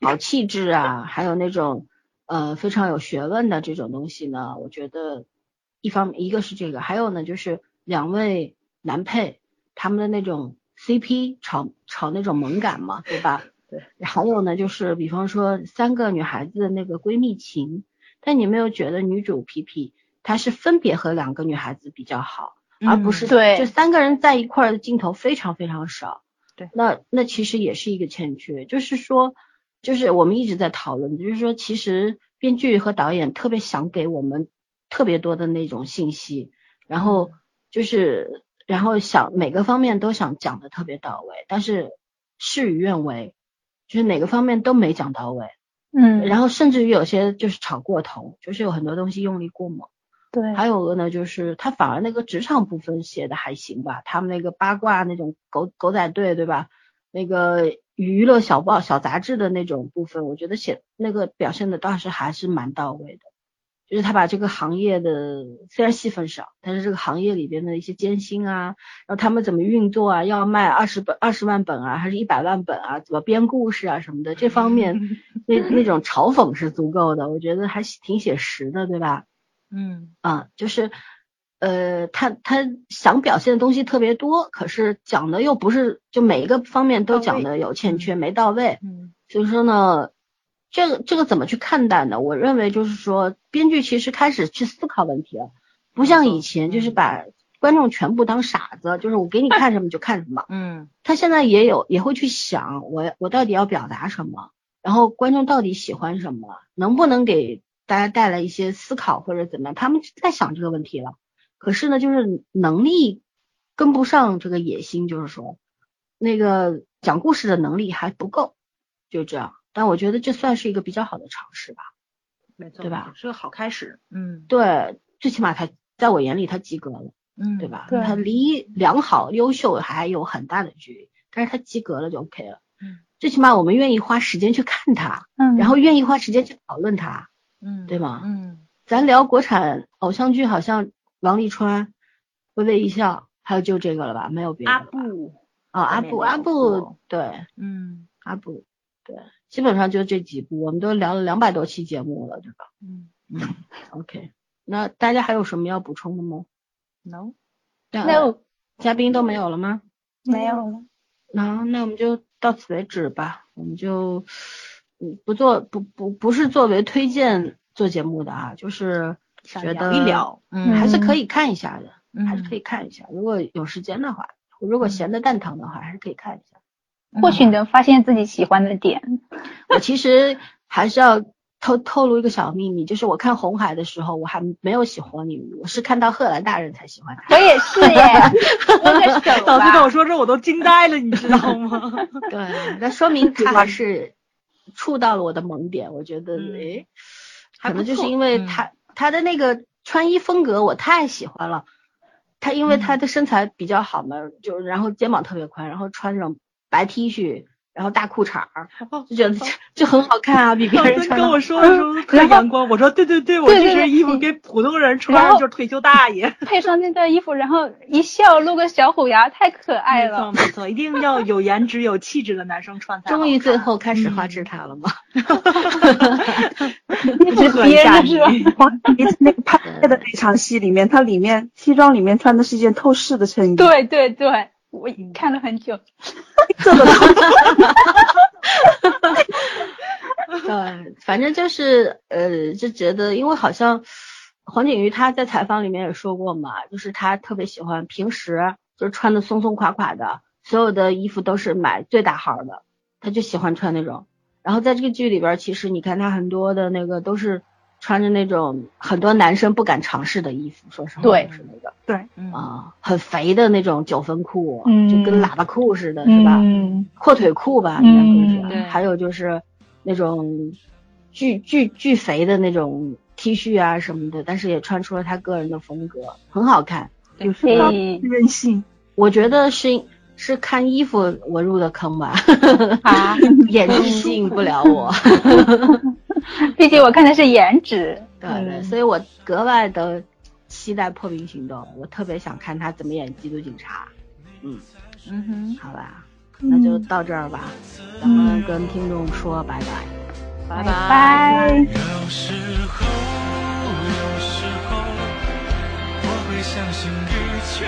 好气质啊，还有那种呃非常有学问的这种东西呢，我觉得一方面一个是这个，还有呢就是两位男配他们的那种 CP 炒炒那种萌感嘛，对吧？对。还有呢，就是比方说三个女孩子的那个闺蜜情，但你没有觉得女主皮皮她是分别和两个女孩子比较好，而不是对就三个人在一块儿的镜头非常非常少。对那那其实也是一个欠缺，就是说，就是我们一直在讨论，就是说，其实编剧和导演特别想给我们特别多的那种信息，然后就是然后想每个方面都想讲的特别到位，但是事与愿违，就是哪个方面都没讲到位，嗯，然后甚至于有些就是炒过头，就是有很多东西用力过猛。对，还有个呢，就是他反而那个职场部分写的还行吧，他们那个八卦那种狗狗仔队，对吧？那个娱乐小报、小杂志的那种部分，我觉得写那个表现的倒是还是蛮到位的。就是他把这个行业的虽然戏份少，但是这个行业里边的一些艰辛啊，然后他们怎么运作啊，要卖二十本、二十万本啊，还是一百万本啊，怎么编故事啊什么的，这方面 那那种嘲讽是足够的，我觉得还挺写实的，对吧？嗯啊，就是呃，他他想表现的东西特别多，可是讲的又不是就每一个方面都讲的有欠缺，没到位。嗯所以说呢，这个这个怎么去看待呢？我认为就是说，编剧其实开始去思考问题了，不像以前就是把观众全部当傻子，就是我给你看什么就看什么。嗯他现在也有也会去想，我我到底要表达什么，然后观众到底喜欢什么，能不能给大家带来一些思考或者怎么样？他们在想这个问题了。可是呢，就是能力跟不上这个野心，就是说那个讲故事的能力还不够，就这样。但我觉得这算是一个比较好的尝试吧。没错，对吧？是个好开始。嗯对，最起码他在我眼里他及格了。嗯，对？吧？对他离良好、优秀还有很大的距离，但是他及格了就 OK 了。嗯，最起码我们愿意花时间去看他，嗯，然后愿意花时间去讨论他。嗯，对吗嗯咱聊国产偶像剧，好像王沥川、微微一笑，还有就这个了吧？没有别的阿了吧布，啊，阿布，阿布，对，嗯阿布，对，基本上就这几部，我们都聊了两百多期节目了，对吧？嗯。嗯，OK，那大家还有什么要补充的吗？，no，那没有嘉宾都没有了吗？没有了，那那我们就到此为止吧，我们就嗯不做不不不是作为推荐做节目的啊，就是想觉得聊一聊，嗯还是可以看一下的，嗯。还是可以看一下，如果有时间的话，如果闲的蛋疼的话，还是可以看一下。或许能发现自己喜欢的点。我其实还是要透透露一个小秘密，就是我看红海的时候，我还没有喜欢你，我是看到贺兰大人才喜欢他。我也是耶，那个手导师跟我，说这我都惊呆了，你知道吗？对，那说明他还是触到了我的萌点。我觉得，嗯诶，还不错可能就是因为嗯他、他的那个穿衣风格我太喜欢了。他因为他的身材比较好嘛，就然后肩膀特别宽，然后穿那种白 T 恤，然后大裤衩儿，就觉得就很好看啊，比别人穿得跟我说 的时候特阳光，我说对对对，我这身衣服给普通人穿就是退休大爷。配上那件衣服，然后一笑露个小虎牙，太可爱没错了。没错，一定要有颜值、有气质的男生穿才。终于最后开始花枝他了嘛。一直憋着是吧？黄一在那个拍的那场戏里面，他里面西装里面穿的是一件透视的衬衣，对对对，我看了很久。这个对，反正就是呃，就觉得，因为好像黄景瑜他在采访里面也说过嘛，就是他特别喜欢平时就是穿的松松垮垮的，所有的衣服都是买最大号的，他就喜欢穿那种。然后在这个剧里边，其实你看他很多的那个都是穿着那种很多男生不敢尝试的衣服，说实话，对是那个对，嗯啊，很肥的那种九分裤，嗯就跟喇叭裤似的，是吧？嗯，阔腿裤吧，应该会是。嗯对还有就是那种巨巨巨肥的那种 T 恤啊什么的，但是也穿出了他个人的风格，很好看。有时候嘿任性，我觉得是是看衣服我入的坑吧，啊，眼睛吸引不了我。毕竟我看的是颜值。对对，嗯所以我格外的期待《破冰行动》，我特别想看他怎么演缉毒警察。嗯，嗯哼，好吧，那就到这儿吧，咱们跟听众说拜拜。拜拜拜。有时候，有时候，我会相信一切